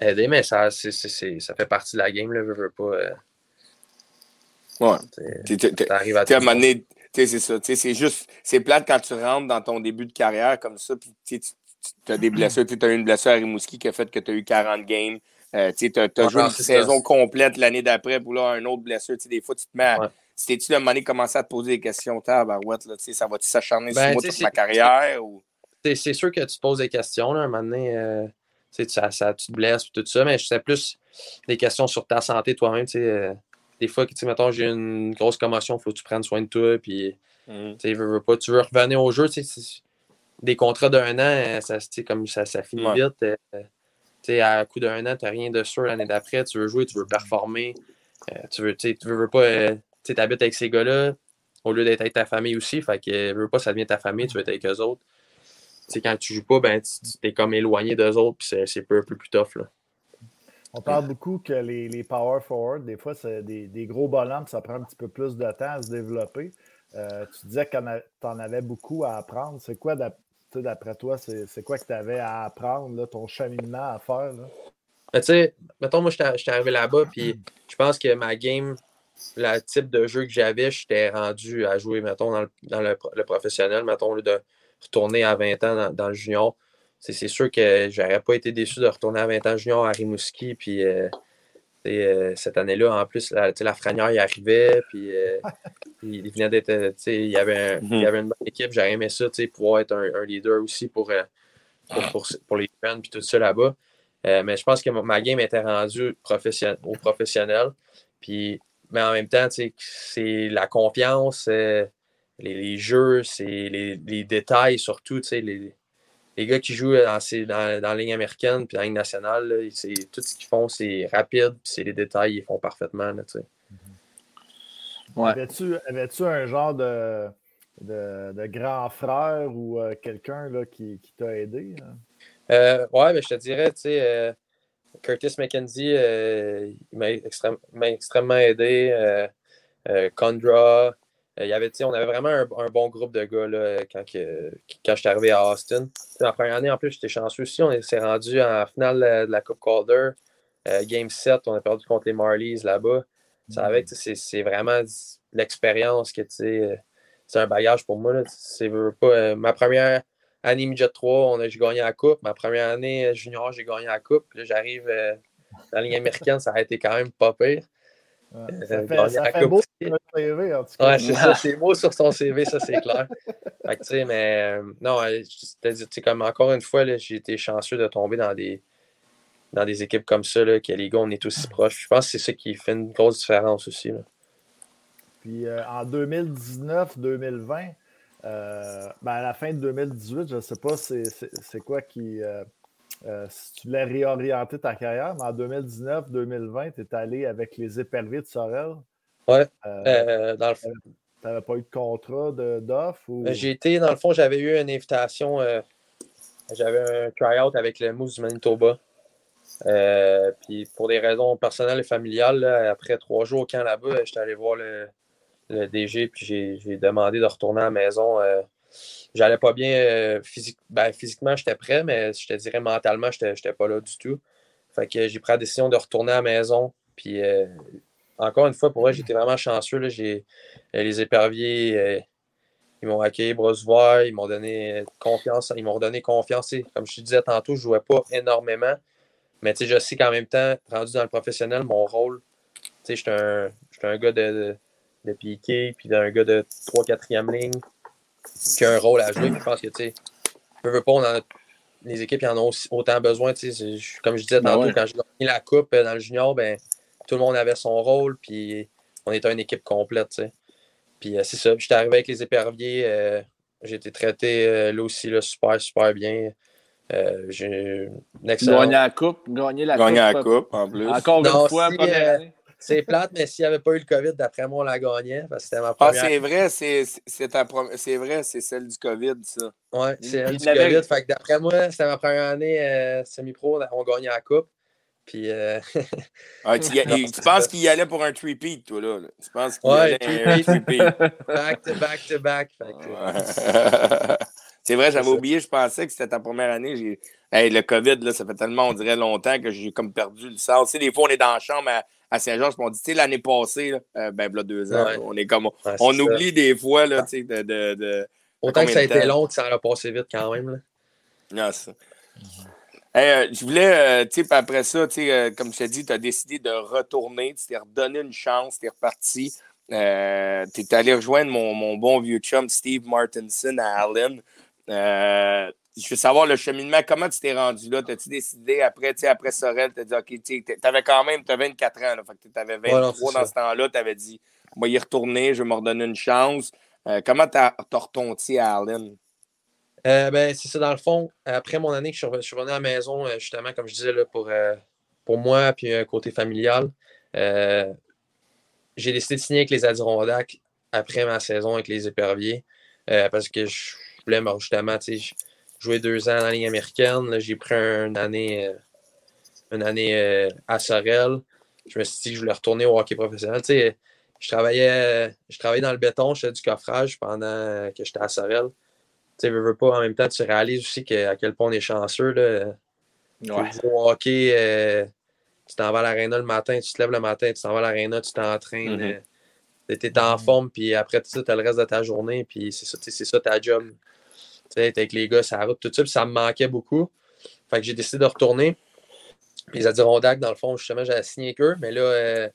aider, mais ça, ça fait partie de la game, là, veux, veux pas. Euh, ouais. T'arrives à c'est ça. C'est juste, c'est plate quand tu rentres dans ton début de carrière comme ça, puis tu as des blessures. Tu as eu une blessure à Rimouski qui a fait que tu as eu 40 games. Euh, tu as, joué une saison complète l'année d'après, pour là, un autre blessure. Des fois, tu te mets à. C'était-tu de moment commencer à te poser des questions, tabarouette, là, ça va-tu s'acharner sur ben, moi toute ma carrière? Ou... C'est sûr que tu te poses des questions, là, un moment donné. Euh, ça, ça, tu te blesses, tout ça, mais c'est plus des questions sur ta santé toi-même. Euh, des fois, mettons, j'ai une grosse commotion, il faut que tu prennes soin de toi, puis mmh. tu veux, pas, tu veux revenir au jeu. Des contrats d'un an, ça, comme ça, ça finit vite. Euh, à coup d'un an, tu n'as rien de sûr l'année d'après, tu veux jouer, tu veux performer. Euh, tu veux, tu veux, pas. tu habites avec ces gars-là au lieu d'être avec ta famille aussi. Fait que veux pas, ça devient ta famille, tu veux être avec eux autres quand tu joues pas, ben, tu es comme éloigné d'eux autres, puis c'est un peu, plus tough. Là. On parle beaucoup que les, les, power forward, des fois, c'est des, des, gros bonhommes, ça prend un petit peu plus de temps à se développer. Euh, tu disais que tu en avais beaucoup à apprendre. C'est quoi, d'après toi, c'est quoi que tu avais à apprendre, là, ton cheminement à faire? Ben, tu sais, mettons, moi, j'étais arrivé là-bas, puis je pense que ma game, le type de jeu que j'avais, j'étais rendu à jouer, mettons, dans le, dans le, professionnel, mettons, de retourner à 20 ans dans, le junior. C'est sûr que j'aurais pas été déçu de retourner à 20 ans junior à Rimouski. Puis euh, euh, cette année-là, en plus, la, la franière y arrivait. Puis euh, il venait d'être. Il y, avait il y avait une bonne équipe. J'aurais aimé ça, pouvoir être un, leader aussi pour, pour, pour, les jeunes puis tout ça là-bas. mais je pense que ma game était rendue au professionnel. Puis, mais en même temps, c'est la confiance les, jeux, c'est les, détails surtout, tu sais, les, les gars qui jouent dans, dans, dans la ligne américaine puis dans la ligne nationale, c'est, tout ce qu'ils font, c'est rapide, puis c'est les détails, ils font parfaitement, tu sais. Mm-hmm. Avais-tu, un genre de, de, grand frère ou euh, quelqu'un qui, qui t'a aidé? Hein? Euh, ouais, ben, je te dirais, tu sais, euh, Curtis McKenzie, il m'a, extrêmement aidé. Condra, euh, y avait, on avait vraiment un, bon groupe de gars là, quand, quand je suis arrivé à Austin. La première année, en plus, j'étais chanceux aussi. On s'est rendu en finale de la Coupe Calder. Euh, game 7, on a perdu contre les Marlies là-bas. Mm. C'est vraiment l'expérience que c'est un bagage pour moi. C'est pas, euh, ma première année midget 3, j'ai gagné la Coupe. Ma première année junior, j'ai gagné la Coupe. J'arrive dans la ligne américaine, ça a été quand même pas pire. Euh, ça fait, ça fait beau sur son CV, en tout cas. Ouais, c'est ça, c'est beau sur son CV, ça, c'est clair. fait que, tu sais, mais euh, non, c'est comme encore une fois, j'ai été chanceux de tomber dans des, dans des équipes comme ça, là, que les gars, on est aussi proches. Je pense que c'est ça qui fait une grosse différence aussi. Là. Puis euh, en 2019-2020, ben à la fin de 2018, je ne sais pas c'est quoi qui, euh, si tu voulais réorienter ta carrière, mais en 2019-2020, tu es allé avec les éperviers de Sorel. Ouais. Euh, euh, dans le fond. Tu n'avais pas eu de contrat d'offre? Ou... J'ai été, dans le fond, j'avais eu une invitation. j'avais un try-out avec le Moose du Manitoba. puis pour des raisons personnelles et familiales, après trois jours au camp là-bas, j'étais allé voir le, le DG, puis j'ai demandé de retourner à la maison. J'allais pas bien physique, ben, physiquement, j'étais prêt, mais je te dirais mentalement, j'étais pas là du tout. Fait que j'ai pris la décision de retourner à la maison. Puis encore une fois, pour moi, j'étais vraiment chanceux. Là. les éperviers, ils m'ont accueilli bras ouverts, ils m'ont donné confiance, ils m'ont redonné confiance. Comme je te disais tantôt, je jouais pas énormément, mais je sais qu'en même temps, rendu dans le professionnel, mon rôle, j'étais un, un gars de, de, piqué, puis un gars de 3-4e ligne qui a un rôle à jouer. je pense que, tu sais, veux pas, les équipes en ont autant besoin. Comme je disais ben tantôt, quand j'ai gagné la coupe euh, dans le junior, ben, tout le monde avait son rôle, puis on était une équipe complète. Puis euh, c'est ça. J'étais arrivé avec les éperviers. Euh, j'ai été traité euh, là aussi là, super, super bien. j'ai Gagné la coupe. Gagné la coupe. la coupe en plus. Encore une fois, C'est plate, mais s'il n'y avait pas eu le COVID, d'après moi, on la gagnait. Parce que c'était ma ah, première. Ah, c'est vrai, c'est vrai, c'est celle du COVID, ça. Oui, c'est celle du COVID. Fait que d'après moi, c'était ma première année semi-pro, on gagnait la coupe. Puis. Euh... ah, tu, tu penses qu'il y allait pour un three-peat, toi, là? Tu penses qu'il ouais, y allait un three-peat? back to back to back. C'est vrai, j'avais oublié, je pensais que c'était ta première année. Hey, le COVID, là, ça fait tellement, on dirait, longtemps que j'ai comme perdu le sens. Tu sais, des fois, on est dans la chambre à, Saint-Georges, on dit, tu sais, l'année passée, là, euh, ben, là, deux ans, on est comme. on oublie des fois, là, tu sais, de, de, de, Autant que ça a été long, ça a passé vite quand même, là. Non, ça. Euh, je voulais, euh, tu sais, après ça, tu sais, euh, comme je t'ai dit, tu as décidé de retourner, tu t'es redonné une chance, tu es reparti. tu es allé rejoindre mon, bon vieux chum Steve Martinson à Allen. Je veux savoir le cheminement, comment tu t'es rendu là? T'as-tu décidé après, tu sais, après Sorel, t'as dit, OK, tu avais quand même, tu 24 ans, là, fait que tu avais 23 dans ce temps-là, tu avais dit, on va y retourner, je vais me redonner une chance. comment tu as, retourné à Allen? Euh, ben, c'est ça, dans le fond, après mon année que je suis revenu à la maison, euh, justement, comme je disais, là, pour, euh, pour moi, puis un côté familial, j'ai décidé de signer avec les Adirondacks après ma saison avec les Éperviers, parce que je voulais justement jouer deux ans dans la ligne américaine. J'ai pris une année, une année à Sorel. Je me suis dit que je voulais retourner au hockey professionnel. je travaillais, je travaillais dans le béton, je faisais du coffrage pendant que j'étais à Sorel tu veux, pas, en même temps, tu réalises aussi à quel point on est chanceux. Là. Ouais. Au hockey, euh, tu t'en vas à l'aréna le matin, tu te lèves le matin, tu t'en vas à l'aréna, tu t'entraînes. Mm -hmm. Tu es en forme, puis après tout ça, tu as le reste de ta journée, puis c'est ça, ça ta job. Avec les gars, ça route, tout ça, puis ça me manquait beaucoup. Fait que j'ai décidé de retourner. Les Adirondacks, dans le fond, justement, j'avais signé avec eux, mais là, euh,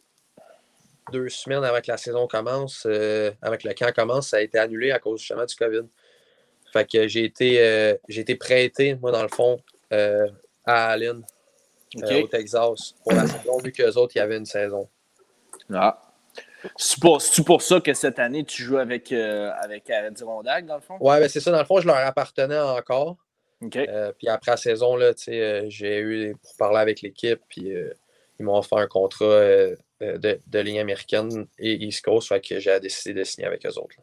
deux semaines avant que la saison commence, euh, avec le camp commence, ça a été annulé à cause justement du COVID. Fait que j'ai été, euh, j'ai été prêté, moi, dans le fond, euh, à Allen, au Texas, pour la saison, vu qu'eux autres, il y avait une saison. Ah. C'est pour, pour, ça que cette année, tu joues avec, avec Adirondack, dans le fond? Ouais, ben c'est ça. Dans le fond, je leur appartenais encore. puis après la saison, là, j'ai eu pour parler avec l'équipe, puis ils m'ont offert un contrat de, de, ligne américaine et East Coast, fait que j'ai décidé de signer avec eux autres.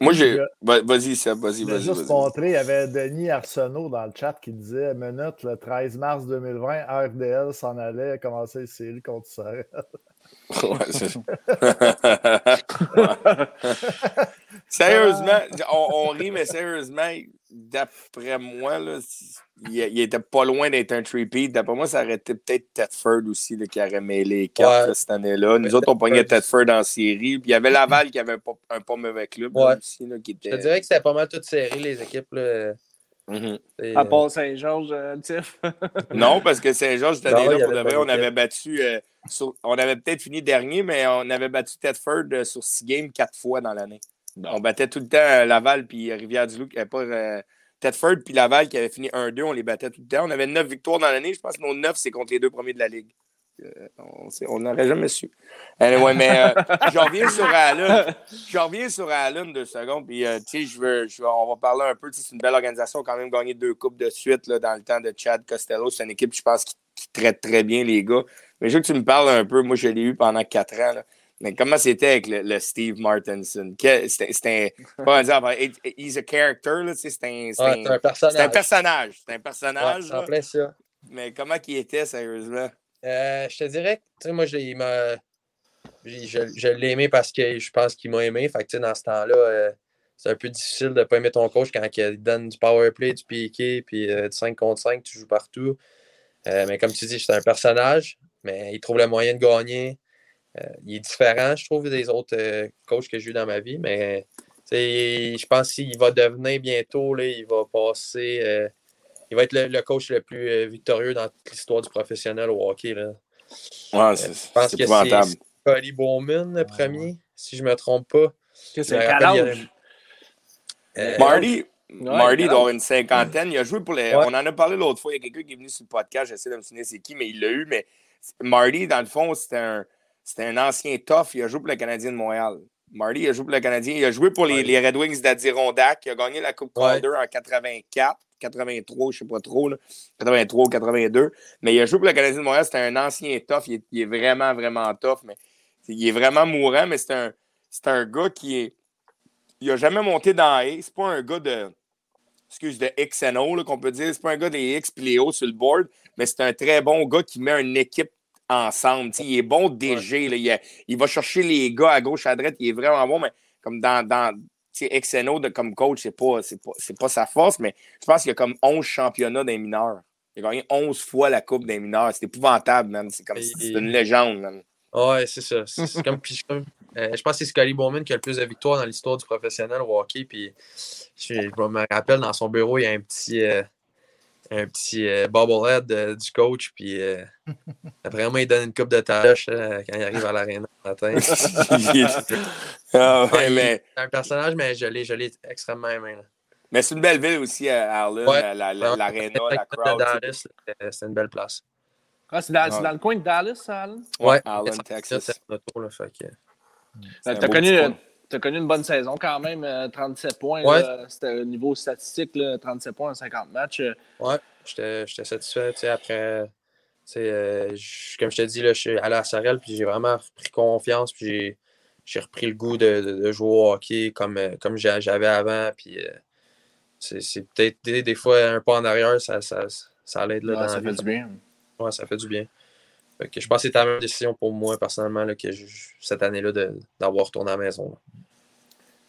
Moi, j'ai. Vas-y, Seb, vas-y, vas-y. juste montrer, il y avait Denis Arsenault dans le chat qui disait Minute, le 13 mars 2020, RDL s'en allait commencer une série contre Sorel. Ouais, Sérieusement, on, on, rit, mais sérieusement, d'après moi, là, il, était pas loin d'être un three-peat. D'après moi, ça aurait été peut-être Tedford aussi là, qui aurait mêlé les quatre cette année-là. Nous autres, on pognait Tedford en série. Puis il y avait Laval qui avait un pas, un pas mauvais club aussi. Là, qui était... Je te dirais que c'était pas mal toute série, les équipes. Là. Mm-hmm. À part Saint-Georges, euh, Tiff. non, parce que Saint-Georges, cette année-là, pour de vrai, on avait battu. Euh, on avait peut-être fini dernier, mais on avait battu Tedford euh, sur six games quatre fois dans l'année. On battait tout le temps Laval puis Rivière-du-Loup, pas Tedford puis Laval qui avait fini 1-2, on les battait tout le temps. On avait 9 victoires dans l'année. Je pense que nos 9, c'est contre les deux premiers de la Ligue. Euh, on n'aurait jamais su. Anyway, mais euh, je reviens sur Allen. Je reviens sur Allen deux secondes. Puis, euh, tu sais, je veux, on va parler un peu. C'est une belle organisation. quand même gagné deux coupes de suite là, dans le temps de Chad Costello. C'est une équipe, je pense, qui, traite très bien les gars. Mais je veux que tu me parles un peu. Moi, je l'ai eu pendant quatre ans. Là. Mais comment c'était avec le, Steve Martinson? C'était un. dire, he's a character, c'est un, un, personnage. C'est un personnage. C'est un personnage. Ouais, ça. mais comment il était, sérieusement? Euh, je te dirais que, moi, je, je, l'ai aimé parce que je pense qu'il m'a aimé. Fait que, dans ce temps-là, euh, c'est un peu difficile de ne pas aimer ton coach quand il donne du power play, du piqué, puis du 5 contre 5, tu joues partout. mais comme tu dis, c'est un personnage, mais il trouve le moyen de gagner. il est différent, je trouve, des autres coachs que j'ai eu dans ma vie, mais je pense qu'il va devenir bientôt, là, il va passer. Euh, il va être le, coach le plus euh, victorieux dans l'histoire du professionnel au hockey. Là. Ouais, euh, c'est, je pense que c'est Scotty Bowman le premier, si je ne me trompe pas. C'est quel Marty, Marty avoir une cinquantaine. Il a joué pour les. On en a parlé l'autre fois. Il y a quelqu'un qui est venu sur le podcast. J'essaie de me souvenir c'est qui, mais il l'a eu. Mais Marty, dans le fond, c'était un, un ancien tough. Il a joué pour le Canadien de Montréal. Marty il a joué pour le Canadien. Il a joué pour les, les Red Wings d'Adirondack. Il a gagné la Coupe Calder en 84, 83, je ne sais pas trop, là. 83 ou 82. Mais il a joué pour le Canadien de Montréal. C'était un ancien tough. Il est, vraiment, vraiment tough. Mais il est vraiment mourant, mais c'est un, un gars qui est. Il n'a jamais monté dans A. C'est pas un gars de. Excuse, de XNO, qu'on peut dire. C'est pas un gars des X pléo sur le board, mais c'est un très bon gars qui met une équipe ensemble. il est bon DG. Là, il, va chercher les gars à gauche, à droite. Il est vraiment bon, mais comme dans, dans XNO de, comme coach, c'est pas, pas, pas sa force, mais je pense qu'il y a comme 11 championnats des mineurs. Il a gagné 11 fois la Coupe des mineurs. C'est épouvantable, man. C'est comme c'est une légende, man. Ouais, c'est ça. C'est comme, euh, je pense que c'est Scotty Bowman qui a le plus de victoires dans l'histoire du professionnel au hockey. Puis je, me rappelle, dans son bureau, il y a un petit, euh, un petit euh, bobblehead euh, du coach, puis euh, après moi, il donne une coupe de tâches quand il arrive à l'aréna le matin. ah, mais... C'est un personnage, mais je l'ai extrêmement aimé. Mais c'est une belle ville aussi, Arlen, l'aréna, la, la, crowd. C'est une belle place. Ah, c'est dans, dans, le coin de Dallas, Arlen? Ouais, Arlen, Texas. T'as connu, tu as connu une bonne saison quand même, 37 euh, points. C'était au niveau statistique, 37 points en 50 matchs. Euh. Ouais, j'étais satisfait. Après, euh, comme je te dis, là, je suis allé à Sorel, puis j'ai vraiment repris confiance, puis j'ai repris le goût de, jouer au hockey comme, comme j'avais avant. Puis c'est peut-être des, fois un pas en arrière, ça, ça, ça l'aide là. ça fait du bien. Ouais, ça fait du bien. Je pense que c'était la même décision pour moi personnellement là, que cette année-là d'avoir retourné à la maison.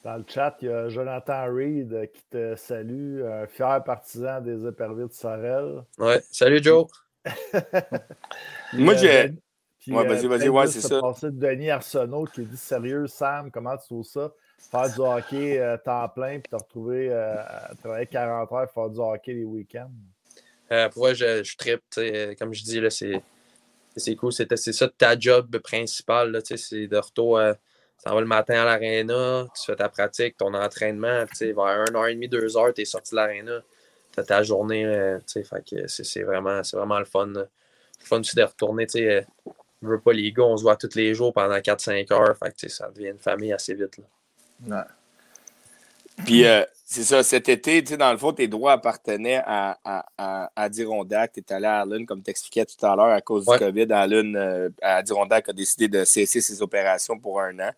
Dans le chat, il y a Jonathan Reed qui te salue, un fier partisan des éperviers de Sorel. Ouais, salut Joe. Moi, euh, j'ai. Ouais, vas-y, vas-y, ouais, c'est ça. de Denis Arsenault qui dit Sérieux, Sam, comment tu trouves ça? Faire du hockey euh, temps plein puis te retrouver euh, à travailler 40 heures faire du hockey les week-ends? pour moi, je, je tripe, comme je dis, c'est cool. C'est ça ta job principale, c'est de retour tu vas le matin à l'aréna, tu fais ta pratique, ton entraînement, tu vers 1h30, 2h, tu es sorti de l'aréna, tu as ta journée, euh, c'est vraiment, vraiment le fun. Le fun aussi de retourner, tu sais, euh, veux pas les gars, on se voit tous les jours pendant 4-5 heures, fait que ça devient une famille assez vite. Là. Puis, euh, c'est ça, cet été, tu sais, dans le fond, tes droits appartenaient à, à, à, Adirondack. Tu es allé à Lune, comme tu expliquais tout à l'heure, à cause du COVID. À Lune, Adirondack a décidé de cesser ses opérations pour un an.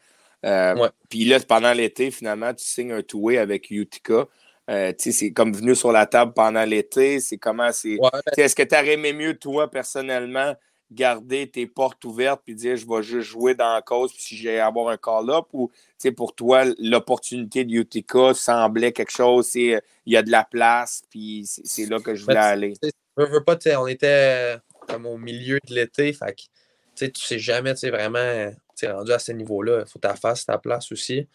Euh, puis là, pendant l'été, finalement, tu signes un two-way avec Utica. Euh, c'est comme venu sur la table pendant l'été. C'est comment c'est. Est-ce que tu aurais aimé mieux, toi, personnellement, garder tes portes ouvertes puis dire je vais juste jouer dans la cause puis si j'ai avoir un call-up ou pour toi, l'opportunité de Utica semblait quelque chose, il y a de la place puis c'est là que je voulais ben, aller. Je veux pas, on était comme au milieu de l'été, fait que tu sais jamais vraiment rendu à ce niveau-là, il faut ta face, ta place aussi.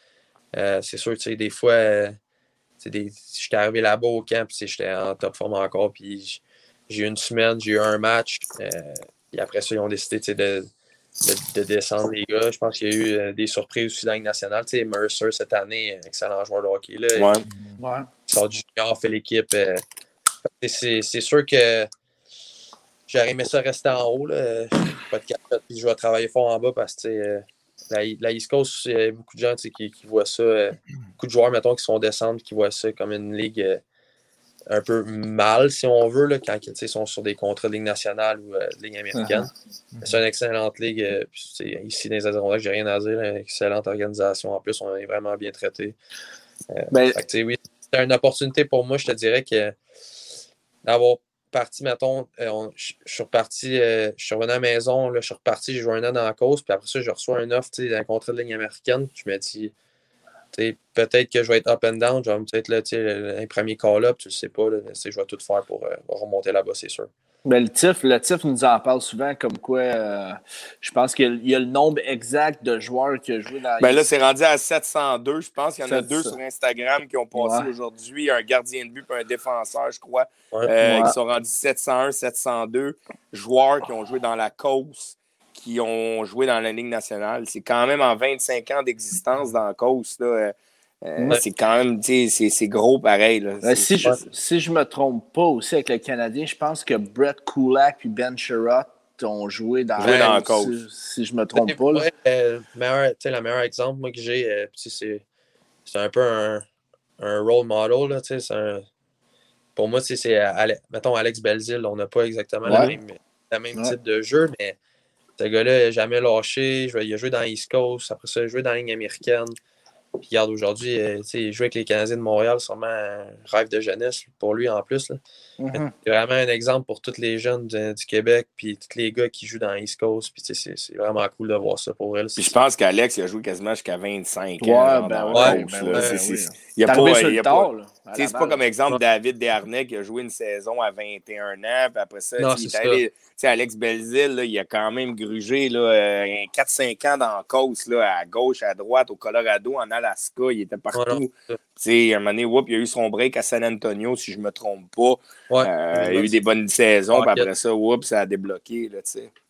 Euh, c'est sûr, tu sais, des fois, euh, des, j'étais arrivé là-bas au camp, puis j'étais en top forme encore, puis j'ai eu une semaine, j'ai eu un match, euh, et après ça, ils ont décidé de, de, descendre les gars. Je pense qu'il y a eu euh, des surprises aussi dans la nationale. Tu sais, Mercer, cette année, excellent joueur de hockey. Là, ouais. Il sort du junior, fait l'équipe. c'est sûr que J'aurais aimé ça rester en haut. Là. Pas de puis je vais travailler fort en bas parce que euh, la, la, East Coast, il y a beaucoup de gens qui, qui, voient ça, euh, beaucoup de joueurs, mettons, qui sont descendus, qui voient ça comme une ligue euh, un peu mal, si on veut, là, quand ils sont sur des contrats de ligue nationale ou de ligue américaine. Uh-huh. C'est une excellente ligue. ici, dans les Adirondacks, j'ai rien à dire. excellente organisation. En plus, on est vraiment bien traité. Ben... oui, c'est une opportunité pour moi, je te dirais que d'avoir reparti, mettons, euh, je suis reparti, je suis revenu à la maison, là, je suis reparti, j'ai joué un an dans la cause, puis après ça, je reçois un offre d'un contrat de ligne américaine. Je me dis, peut-être que je vais être up and down, je vais peut-être un premier call-up, tu ne sais pas, là, je vais tout faire pour remonter là-bas, c'est sûr. Ben, le TIF, le TIF nous en parle souvent comme quoi euh, je pense qu'il y a le nombre exact de joueurs qui ont joué dans ben Là, c'est rendu à 702. Je pense qu'il y en a deux sur Instagram qui ont passé aujourd'hui. Un gardien de but et un défenseur, je crois. Euh, qui sont rendus 701, 702 joueurs qui ont joué dans la cause, qui ont joué dans la Ligue nationale. C'est quand même en 25 ans d'existence dans la cause. Là, euh, euh, c'est quand même, c'est gros pareil. si, je, si je me trompe pas aussi avec le Canadien, je pense que Brett Kulak et Ben Sherrott ont joué dans, la cause. Si, je me trompe pas. Là. Euh, le meilleur exemple moi, que j'ai, euh, c'est un peu un, un role model. Là, un, pour moi, c'est, mettons, Alex Belzil, on n'a pas exactement le même, même type de jeu, mais ce gars-là n'a jamais lâché. Il a joué dans East Coast, après ça, il a joué dans la ligne américaine. Puis regarde, aujourd'hui, euh, jouer avec les Canadiens de Montréal, c'est vraiment un rêve de jeunesse pour lui en plus. Mm-hmm. C'est vraiment un exemple pour tous les jeunes du, Québec, puis tous les gars qui jouent dans East Coast. Puis c'est vraiment cool de voir ça pour elle. Puis je pense qu'Alex a joué quasiment jusqu'à 25 ans. Ben ouais, il n'y a pas. C'est pas comme exemple David Desharnais qui a joué une saison à 21 ans, puis après ça, il Alex Belzil, il a quand même grugé 4-5 euh, ans dans la course, là, à gauche, à droite, au Colorado, en Alaska, il était partout. à un moment donné, il a eu son break à San Antonio, si je ne me trompe pas. Euh, il a eu des bonnes saisons, puis après ça, whoop, ça a débloqué. Là,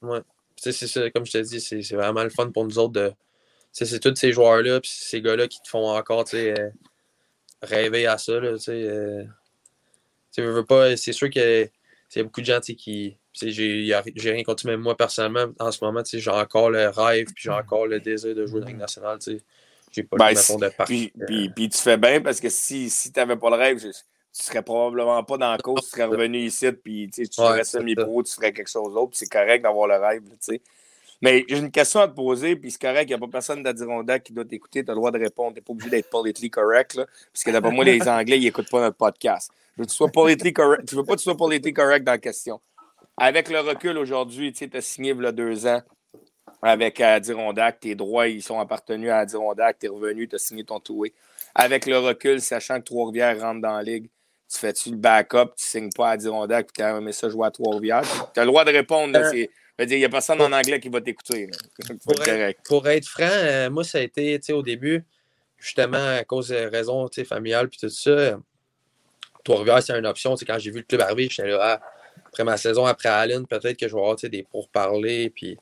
ouais. C'est comme je te dis, c'est vraiment le fun pour nous autres de. C'est tous ces joueurs-là, puis ces gars-là qui te font encore, tu sais. Euh, rêver à ça. Là, euh, veux pas, c'est sûr qu'il y a beaucoup de gens qui. J'ai rien contre même moi personnellement. En ce moment, j'ai encore le rêve puis j'ai encore le désir de jouer dans la Ligue nationale. J'ai pas ben, le de partir. Puis, puis, tu fais bien parce que si, si tu n'avais pas le rêve, tu serais probablement pas dans la course, tu serais revenu ici, puis tu serais semi-pro, tu ferais quelque chose d'autre, c'est correct d'avoir le rêve. sais mais j'ai une question à te poser, puis c'est correct, il n'y a pas personne d'Adirondack qui doit t'écouter, tu as le droit de répondre. Tu n'es pas obligé d'être politically correct, là, parce que d'après moi, les Anglais, ils n'écoutent pas notre podcast. Je veux, que tu, sois politically correct, tu veux pas que tu sois politically correct dans la question. Avec le recul aujourd'hui, tu as signé il y a deux ans avec Adirondack, tes droits ils sont appartenus à Adirondack, tu es revenu, tu as signé ton two Avec le recul, sachant que Trois-Rivières rentre dans la ligue, tu fais-tu le backup, tu ne signes pas à Adirondack, puis tu as aimé ça jouer à Trois-Rivières? Tu as le droit de répondre. Là, il n'y a personne en anglais qui va t'écouter. Pour, être franc, euh, moi, ça a été au début, justement, à cause des raisons familiales puis tout ça. Trois-Rivières, c'est une option. Quand j'ai vu le club arriver, j'étais là, ah, après ma saison, après Allen, peut-être que je vais avoir des pourparlers. Puis,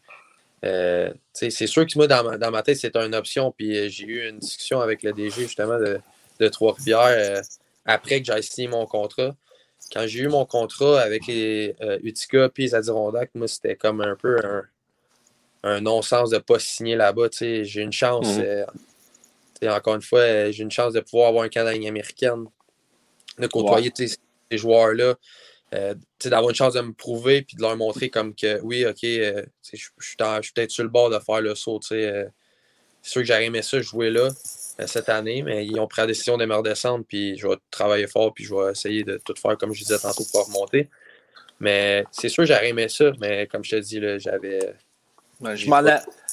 euh, c'est sûr que moi, dans ma, tête, c'était une option. Puis euh, j'ai eu une discussion avec le DG, justement, de, de Trois-Rivières après que j'ai signé mon contrat quand j'ai eu mon contrat avec les euh, Utica et les Adirondack, moi, c'était comme un peu un, non-sens de ne pas signer là-bas. J'ai une chance, mhm. euh, encore une fois, euh, j'ai une chance de pouvoir avoir un Canadien américaine, de côtoyer ces joueurs-là, d'avoir une chance de me prouver puis de leur montrer comme que oui, ok, je suis peut-être sur le bord de faire le saut. C'est sûr que j'aurais aimé ça jouer là. Euh, cette année, mais ils ont pris la décision de me redescendre, puis je vais travailler fort, puis je vais essayer de tout faire comme je disais tantôt pour remonter. Mais c'est sûr, j'aurais aimé ça, mais comme je te dis, j'avais.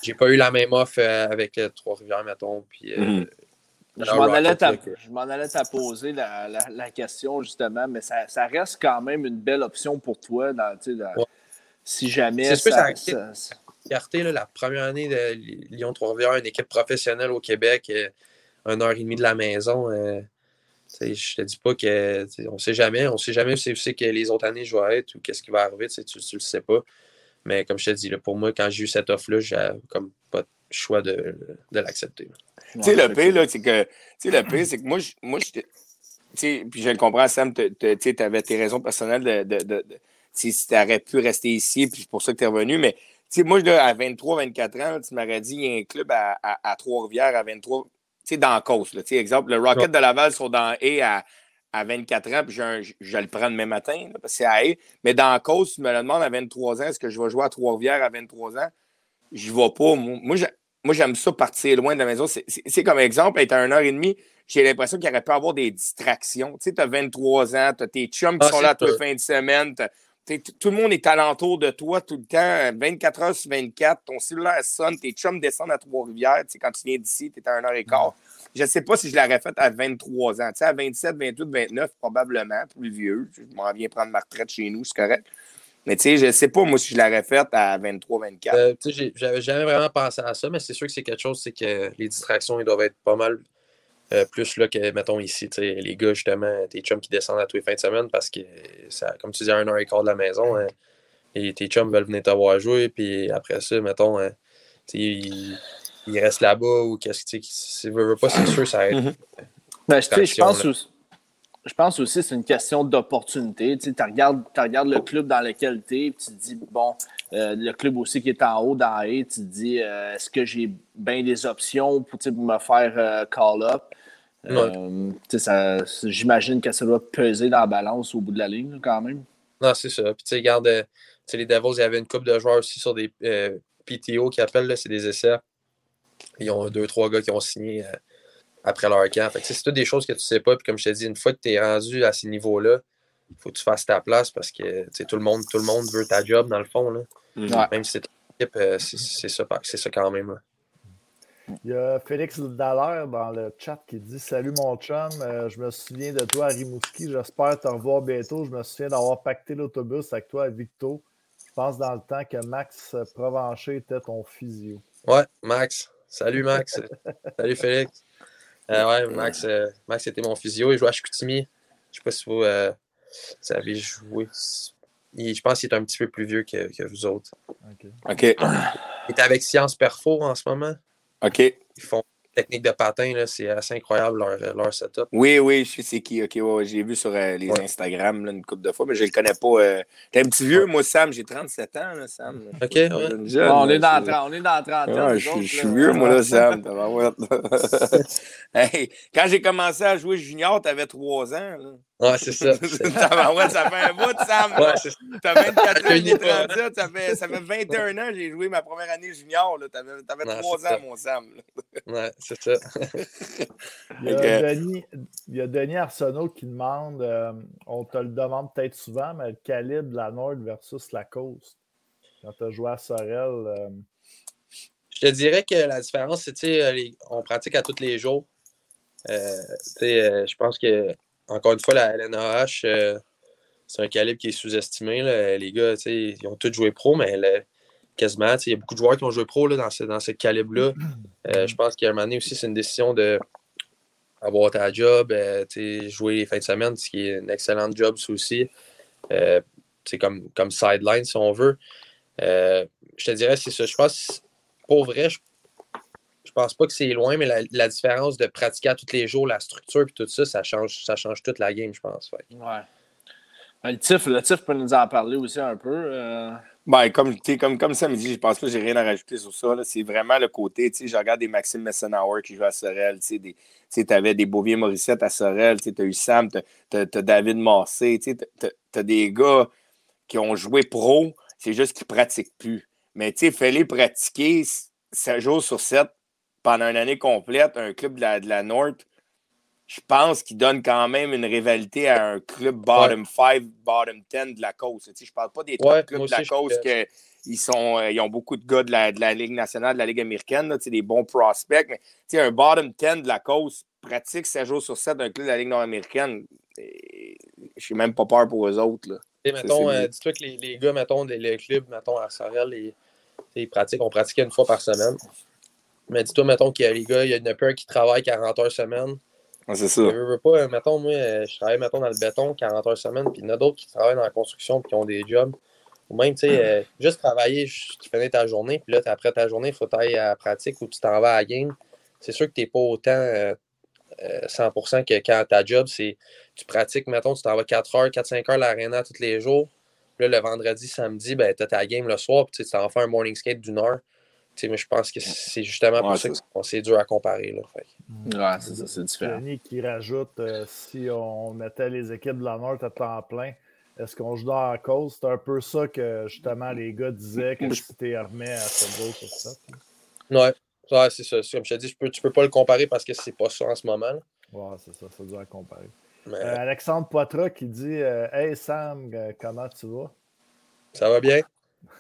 j'ai pas, eu la même offre euh, avec euh, Trois-Rivières, mettons. Puis, mhm. Je m'en allais t'apposer la, la, question, justement, mais ça, ça, reste quand même une belle option pour toi dans, si jamais. Ça, la première année de Lyon-Trois-Rivières, une équipe professionnelle au Québec, une heure et demie de la maison. Euh, je te dis pas que on sait jamais, on sait jamais où c'est que les autres années je vais être ou qu'est-ce qui va arriver, tu, tu le sais pas. Mais comme je te dis, pour moi, quand j'ai eu cette offre-là, j'ai comme pas de choix de, de l'accepter. Tu sais, le pire, c'est que, le pire, c'est que moi, je, moi puis je le comprends, Sam, tu avais tes raisons personnelles de, de, si tu aurais pu rester ici, puis c'est pour ça que tu es revenu, mais moi, à 23, 24 ans, tu m'aurais dit, il y a un club à, à Trois-Rivières à 23, dans la cause. Là, exemple, le Rocket de Laval sont dans A à, à 24 ans, puis je, je, le prends demain matin, parce que c'est à A. Mais dans la cause, tu me le demandes à 23 ans, est-ce que je vais jouer à Trois-Rivières à 23 ans? Je ne vais pas. Moi, moi j'aime ça partir loin de la maison. C'est comme exemple, être à une heure et demie. j'ai l'impression qu'il aurait pu avoir des distractions. Tu sais, tu as 23 ans, tu as tes chums qui ah, sont là toute fin de semaine, tout le monde est alentour de toi tout le temps, 24 heures sur 24. Ton cellulaire sonne, tes chums descendent à Trois-Rivières. Quand tu viens d'ici, tu es à 1 h quart. Je ne sais pas si je l'aurais fait à 23 ans. à 27, 28, 29, probablement, plus vieux. Je m'en viens prendre ma retraite chez nous, c'est correct. Mais tu sais, je ne sais pas, moi, si je l'aurais fait à 23, 24. Euh, j'avais jamais vraiment pensé à ça, mais c'est sûr que c'est quelque chose, c'est que les distractions, ils doivent être pas mal euh, plus là que, mettons, ici, les gars, justement, tes chums qui descendent à tous les fins de semaine parce que, ça, comme tu disais, un heure et quart de la maison, hein, et tes chums veulent venir te voir jouer, puis après ça, mettons, hein, ils, restent là-bas ou qu'est-ce que, tu veux pas, c'est sûr, ça aide. Mm-hmm. ben, je pense aussi. Je pense aussi que c'est une question d'opportunité. Tu regardes, regardes le club dans lequel tu es, tu te dis, bon, euh, le club aussi qui est en haut dans A, tu te dis, euh, est-ce que j'ai bien des options pour, me faire call-up? Euh, j'imagine que ça doit peser dans la balance au bout de la ligne, quand même. Non, c'est ça. Puis, tu sais, regarde, euh, les Devils, il y avait une coupe de joueurs aussi sur des euh, PTO qui appellent, c'est des essais. Ils ont deux, trois gars qui ont signé après leur camp. c'est toutes des choses que tu sais pas. Puis, comme je t'ai dit, une fois que tu es rendu à ces niveaux-là, il faut que tu fasses ta place parce que tout le, monde, tout le monde veut ta job, dans le fond. Là. Même si c'est ton équipe, c'est ça, ça quand même. Là. Il y a Félix Dallaire dans le chat qui dit Salut mon chum, euh, je me souviens de toi à Rimouski, j'espère te revoir bientôt. Je me souviens d'avoir pacté l'autobus avec toi à Victo. Je pense dans le temps que Max Provencher était ton physio. Ouais, Max. Salut Max. Salut Félix. Euh, ouais, Max, euh, Max était mon physio. Il jouait à Chicoutimi. Je sais pas si vous, avez joué. je pense qu'il est un petit peu plus vieux que, que vous autres. OK. OK. Il est avec Science Perfo en ce moment. OK. Ils font technique de patin, c'est assez incroyable leur, leur, setup. Oui, oui, je sais c'est qui. Ok, ouais, j'ai vu sur euh, les Instagram là, une couple de fois, mais je ne le connais pas. Euh... T'es un petit vieux, moi, Sam, j'ai 37 ans, là, Sam. Ok, ouais. on, est dans on est dans 30 ans. je, suis vieux, moi, là, Sam. hey, quand j'ai commencé à jouer junior, tu avais 3 ans. Là. Ouais, c'est ça. ouais, ça fait un bout, Sam. Ouais, T'as 24 ans, j'ai 37, ça fait, ça fait 21 ans, j'ai joué ma première année junior. T'avais, avais 3 ans, mon Sam. Ouais, c'est ça. il, y a Denis, il y a Denis Arsenault qui demande, euh, on te le demande peut-être souvent, mais le calibre de la Nord versus la Coast. Quand tu as joué à Sorel. Euh, Je te dirais que la différence, c'est qu'on pratique à tous les jours. Euh, je pense que encore une fois, la LNAH, euh, c'est un calibre qui est sous-estimé. Les gars, ils ont tous joué pro, mais quasiment, il y a beaucoup de joueurs qui ont joué pro là, dans ce, dans ce calibre-là. Euh, je pense qu'à un moment donné aussi, c'est une décision de avoir ta job, euh, jouer les fins de semaine, ce qui est un excellent job aussi. c'est comme, comme sideline, si on veut. je te dirais, c'est ça. Je pense, pour vrai, je pense pas que c'est loin, mais la, différence de pratiquer à tous les jours, la structure et tout ça, ça change, ça change toute la game, je pense. Ouais. Ben, le TIF, le TIF peut nous en parler aussi un peu. Euh... Ben, comme, comme, comme ça me dit, je pense pas que j'ai rien à rajouter sur ça. C'est vraiment le côté, tu sais, je regarde des Maxime Messenauer qui joue à Sorel, tu sais, tu avais des Beauvier Morissette à Sorel, tu as eu Sam, tu as, David Massé, tu as, des gars qui ont joué pro, c'est juste qu'ils pratiquent plus. Mais tu sais, fallait pratiquer 7 jours sur 7 pendant une année complète, un club de la, de la North, je pense qu'il donne quand même une rivalité à un club bottom 5, bottom 10 de la coast. je ne parle pas des trois clubs de la coast qui ils, sont, euh, ils ont beaucoup de gars de la, de la Ligue nationale, de la Ligue américaine, là, des bons prospects. Mais un bottom 10 de la coast pratique 7 jours sur 7 d'un club de la Ligue nord-américaine. Je n'ai même pas peur pour eux autres. Là. mettons, euh, dis-toi que les, les, gars, mettons, les, clubs, mettons, à Sorel, ils, pratiquent, on pratiquait une fois par semaine. Mais dis-toi, mettons qu'il y a les gars, il y a une peur qui travaille 40 heures semaine. c'est ça. Je veux pas, mettons, moi, je travaille, mettons, dans le béton 40 heures semaine, puis il y en a d'autres qui travaillent dans la construction et qui ont des jobs. Ou même, tu sais, euh, juste travailler, tu finis ta journée, puis là, après ta journée, il faut aller à la pratique ou tu t'en vas à la game. C'est sûr que tu n'es pas autant 100% euh, euh, que quand ta job, c'est tu pratiques, mettons, tu t'en vas 4 heures, 4-5 heures à l'aréna tous les jours. Puis là, le vendredi, samedi, ben, tu as ta game le soir, puis tu t'en vas faire un morning skate d'une heure mais je pense que c'est justement pour ça que c'est dur à comparer. Là, Ouais, c'est ça, c'est différent. qui rajoute euh, si on mettait les équipes de la Nord à temps plein, est-ce qu'on joue dans la cause? C'est un peu ça que justement les gars disaient que tu t'es remis à ce sur ça. Ouais. ouais c'est ça. Comme je te dis, peux, tu peux pas le comparer parce que c'est pas ça en ce moment. Ouais, c'est ça, ça doit comparer. Euh, Alexandre Poitras qui dit euh, Hey Sam, comment tu vas? Ça va bien?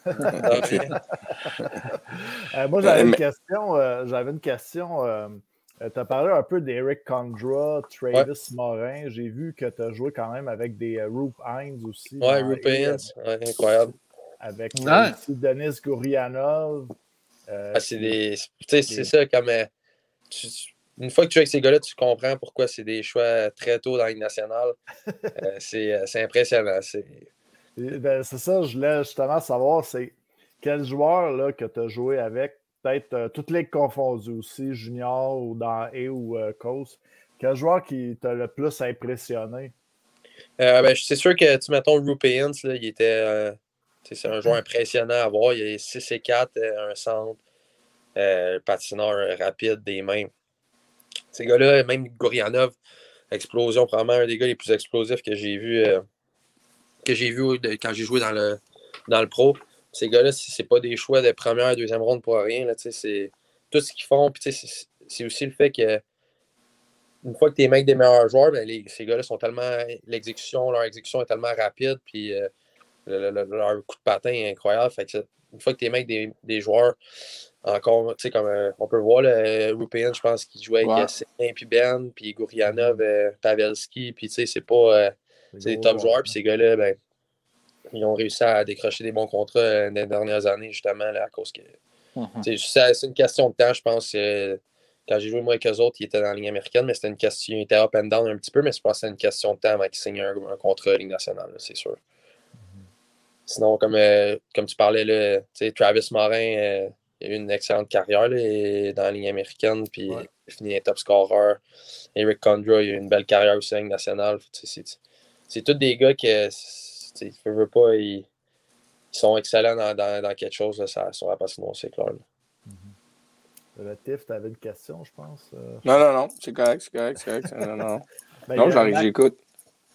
moi, j'avais une question. j'avais une question. tu as parlé un peu d'Eric Condra, Travis Morin. J'ai vu que tu as joué quand même avec des Roop Hines aussi. Ouais, Roop Hines, incroyable. Avec Denis Gourianov. Ah, c'est des. Tu sais, c'est ça, comme. une fois que tu joues avec ces gars-là, tu comprends pourquoi c'est des choix très tôt dans la Ligue nationale. Euh, euh, c'est impressionnant. Ben, c'est ça, je voulais justement savoir, c'est quel joueur là, que tu as joué avec, peut-être euh, toutes les confondues aussi, junior ou dans A ou euh, quel joueur qui t'a le plus impressionné? ben, c'est sûr que, tu mettons, Rupéens, il était c'est un joueur impressionnant à voir. Il a 6 et 4, un centre, euh, patineur rapide des mains. Ces gars-là, même Gorianov, explosion, probablement un des gars les plus explosifs que j'ai vu, euh, que j'ai vu quand j'ai joué dans le, dans le pro. Ces gars-là, c'est pas des choix de première, deuxième ronde pour rien. C'est tout ce qu'ils font. C'est aussi le fait que une fois que tu es mec des meilleurs joueurs, ben, ces gars-là sont tellement. L'exécution, leur exécution est tellement rapide. Puis euh, leur coup de patin est incroyable. Fait que, une fois que tu es mec des, des joueurs, encore, tu sais, comme euh, on peut voir, le Rupin, je pense qu'il jouait avec ouais. puis Ben, puis Gourianov, euh, Pavelski, puis tu sais, c'est pas euh, des top joueurs, puis ces gars-là, ben, ils ont réussi à décrocher des bons contrats dans les dernières années, justement, là, à cause que. Mm-hmm. C'est une question de temps, je pense. quand j'ai joué moi avec eux autres, ils étaient dans la ligne américaine, mais c'était une question, ils étaient up and down un petit peu, mais je pense que c'est une question de temps avant qu'ils signent un, contrat à Ligue nationale, c'est sûr. Sinon, comme, euh, comme tu parlais, là, Travis Morin, euh, il a eu une excellente carrière là, dans la ligne américaine, puis il a fini un top scorer. Eric Condra, il a eu une belle carrière aussi en ligne nationale. C'est tous des gars qui, ne veulent pas, ils, sont excellents dans, dans, quelque chose là, ça, sur la patinoire, c'est clair. Mm Tiff, tu avais une question, je pense. Euh? Non, non, non, c'est correct, c'est correct, c'est correct. Non, non, ben, non j'écoute.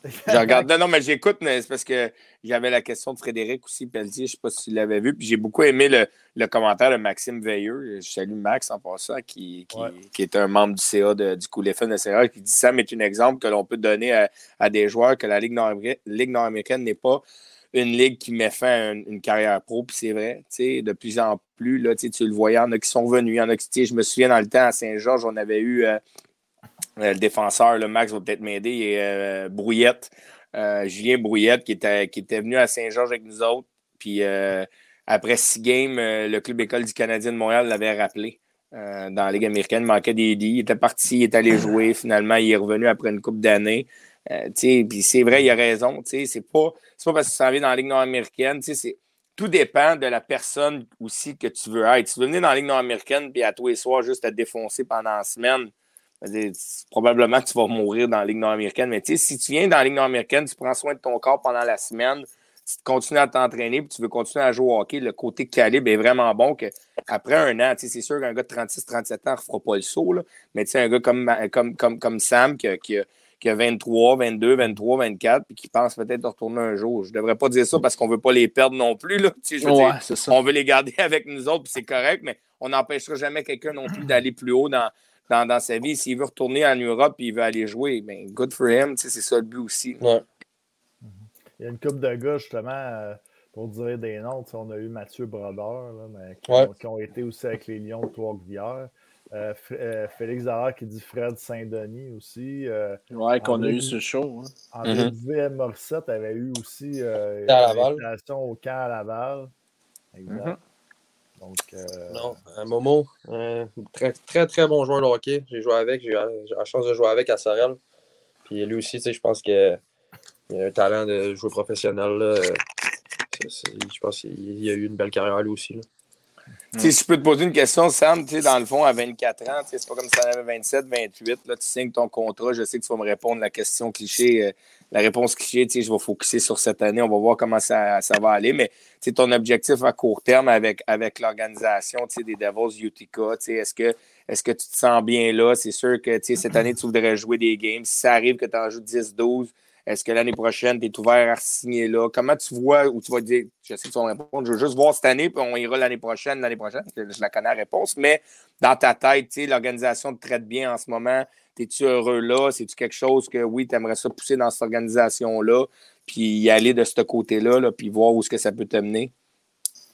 Je regarde. Non, non, mais j'écoute, mais c'est parce que j'avais la question de Frédéric aussi, Pelletier. Je ne sais pas si tu l'avais vu. Puis j'ai beaucoup aimé le, commentaire de Maxime Veilleux. Je salue Max en passant, qui, qui, est un membre du CA de, du Cool FM de CA, qui dit Sam est un exemple que l'on peut donner à, des joueurs que la Ligue nord-américaine n'est pas une ligue qui met fin à une, carrière pro. Puis c'est vrai, de plus en plus, là, tu le voyais, il y en a qui sont venus, il y en a qui, je me souviens dans le temps à Saint-Georges, on avait eu. Euh, le défenseur, le Max va peut-être m'aider, et euh, Brouillette, euh, Julien Brouillette, qui était, qui était venu à Saint-Georges avec nous autres. Puis après six games, le club école du Canadien de Montréal l'avait rappelé. dans la Ligue américaine, manquait des Il était parti, il est allé jouer. Finalement, il est revenu après une couple d'années. puis c'est vrai, il a raison. C'est pas, pas parce que ça vient dans la Ligue nord-américaine. Tout dépend de la personne aussi que tu veux être. Si tu veux venir dans la Ligue nord-américaine puis à tous les soirs juste te défoncer pendant la semaine, probablement que tu vas mourir dans la Ligue nord-américaine. Mais si tu viens dans la Ligue nord-américaine, tu prends soin de ton corps pendant la semaine, tu continues à t'entraîner puis tu veux continuer à jouer au hockey, le côté calibre est vraiment bon que après un an, c'est sûr qu'un gars de 36-37 ans ne fera pas le saut. Là, mais un gars comme, comme, comme, comme Sam qui, qui, qui, a 23, 22, 23, 24 puis qui pense peut-être retourner un jour. Je ne devrais pas dire ça parce qu'on ne veut pas les perdre non plus. Là, je on veut les garder avec nous autres, c'est correct, mais on n'empêchera jamais quelqu'un non plus d'aller plus haut dans, dans, sa vie. S'il veut retourner en Europe et il veut aller jouer, ben, good for him. C'est ça le but aussi. Il y a une couple de gars, justement, euh, pour dire des noms. On a eu Mathieu Brodeur, qui, ont, été aussi avec les Lions de Trois-Rivières. Euh, euh, Félix Zahar qui dit Fred Saint-Denis aussi. ouais, qu'on a eu ce show. Hein. André mm Morissette avait eu aussi une invitation au camp à Laval. Exact. Mm-hmm. Donc, euh... Non, un Momo, un très, très, très bon joueur de hockey. J'ai joué avec, j'ai eu la chance de jouer avec à Sorel. Puis lui aussi, je pense qu'il a un talent de jouer professionnel. Je pense qu'il a eu une belle carrière lui aussi. Là. Si je peux te poser une question, Sam, dans le fond, à 24 ans, c'est pas comme si tu avais 27, 28, là, tu signes ton contrat, je sais que tu vas me répondre la question cliché, euh, la réponse cliché, je vais focuser sur cette année, on va voir comment ça, ça va aller, mais ton objectif à court terme avec, avec l'organisation des Devils Utica, est-ce que, est que tu te sens bien là? C'est sûr que cette année, tu voudrais jouer des games. Si ça arrive que tu en joues 10-12, Est-ce que l'année prochaine, tu es ouvert à signer là? Comment tu vois ou tu vas dire, je sais que tu vas répondre, je veux juste voir cette année, puis on ira l'année prochaine, l'année prochaine, je la connais la réponse, mais dans ta tête, l'organisation te traite bien en ce moment. Es-tu heureux là? C'est-tu quelque chose que oui, tu aimerais ça pousser dans cette organisation-là, puis y aller de ce côté-là, là, puis voir où est-ce que ça peut t'amener?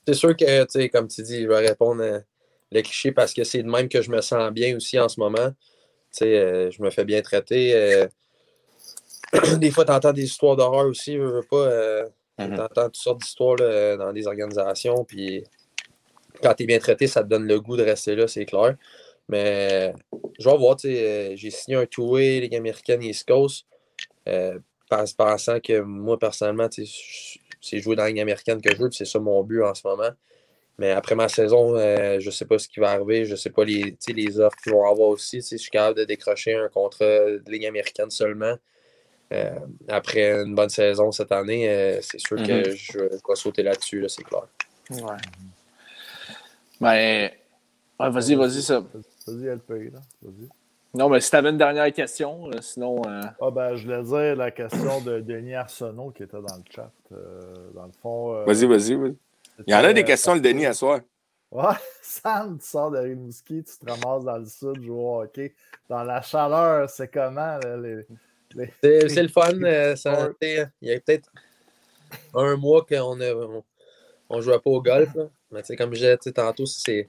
C'est sûr que, comme tu dis, je vais répondre euh, le cliché parce que c'est de même que je me sens bien aussi en ce moment. Euh, je me fais bien traiter. Euh, des fois, tu entends des histoires d'horreur aussi, je veux pas. Mm-hmm. Tu entends toutes sortes d'histoires dans des organisations, puis quand tu es bien traité, ça te donne le goût de rester là, c'est clair. Mais je vais voir, tu sais, j'ai signé un two-way Ligue américaine East Coast, pensant que moi, personnellement, c'est jouer dans la ligne américaine que je veux, c'est ça mon but en ce moment. Mais après ma saison, euh, je ne sais pas ce qui va arriver. Je ne sais pas les, les offres qu'ils vont avoir aussi. Si je suis capable de décrocher un contrat de ligne américaine seulement. Euh, après une bonne saison cette année, euh, c'est sûr que mm-hmm. je, vais sauter là-dessus, là, c'est clair. Ouais. Ben, vas-y, vas-y, ça. Vas-y, LP, là. Vas-y. Non, mais si tu avais une dernière question, euh, sinon. Euh, ah, ben, je voulais dire la question de Denis Arsenault qui était dans le chat. Euh, dans le fond. vas-y, vas-y, vas-y. Il y en a des questions, le Denis, à soi. Ouais, Sam, tu sors de Rimouski, tu te ramasses dans le sud, jouer au hockey. Dans la chaleur, c'est comment? les, C'est le fun. ça, il y a peut-être un mois qu'on ne on, jouait pas au golf. Mais comme je disais tantôt, c'est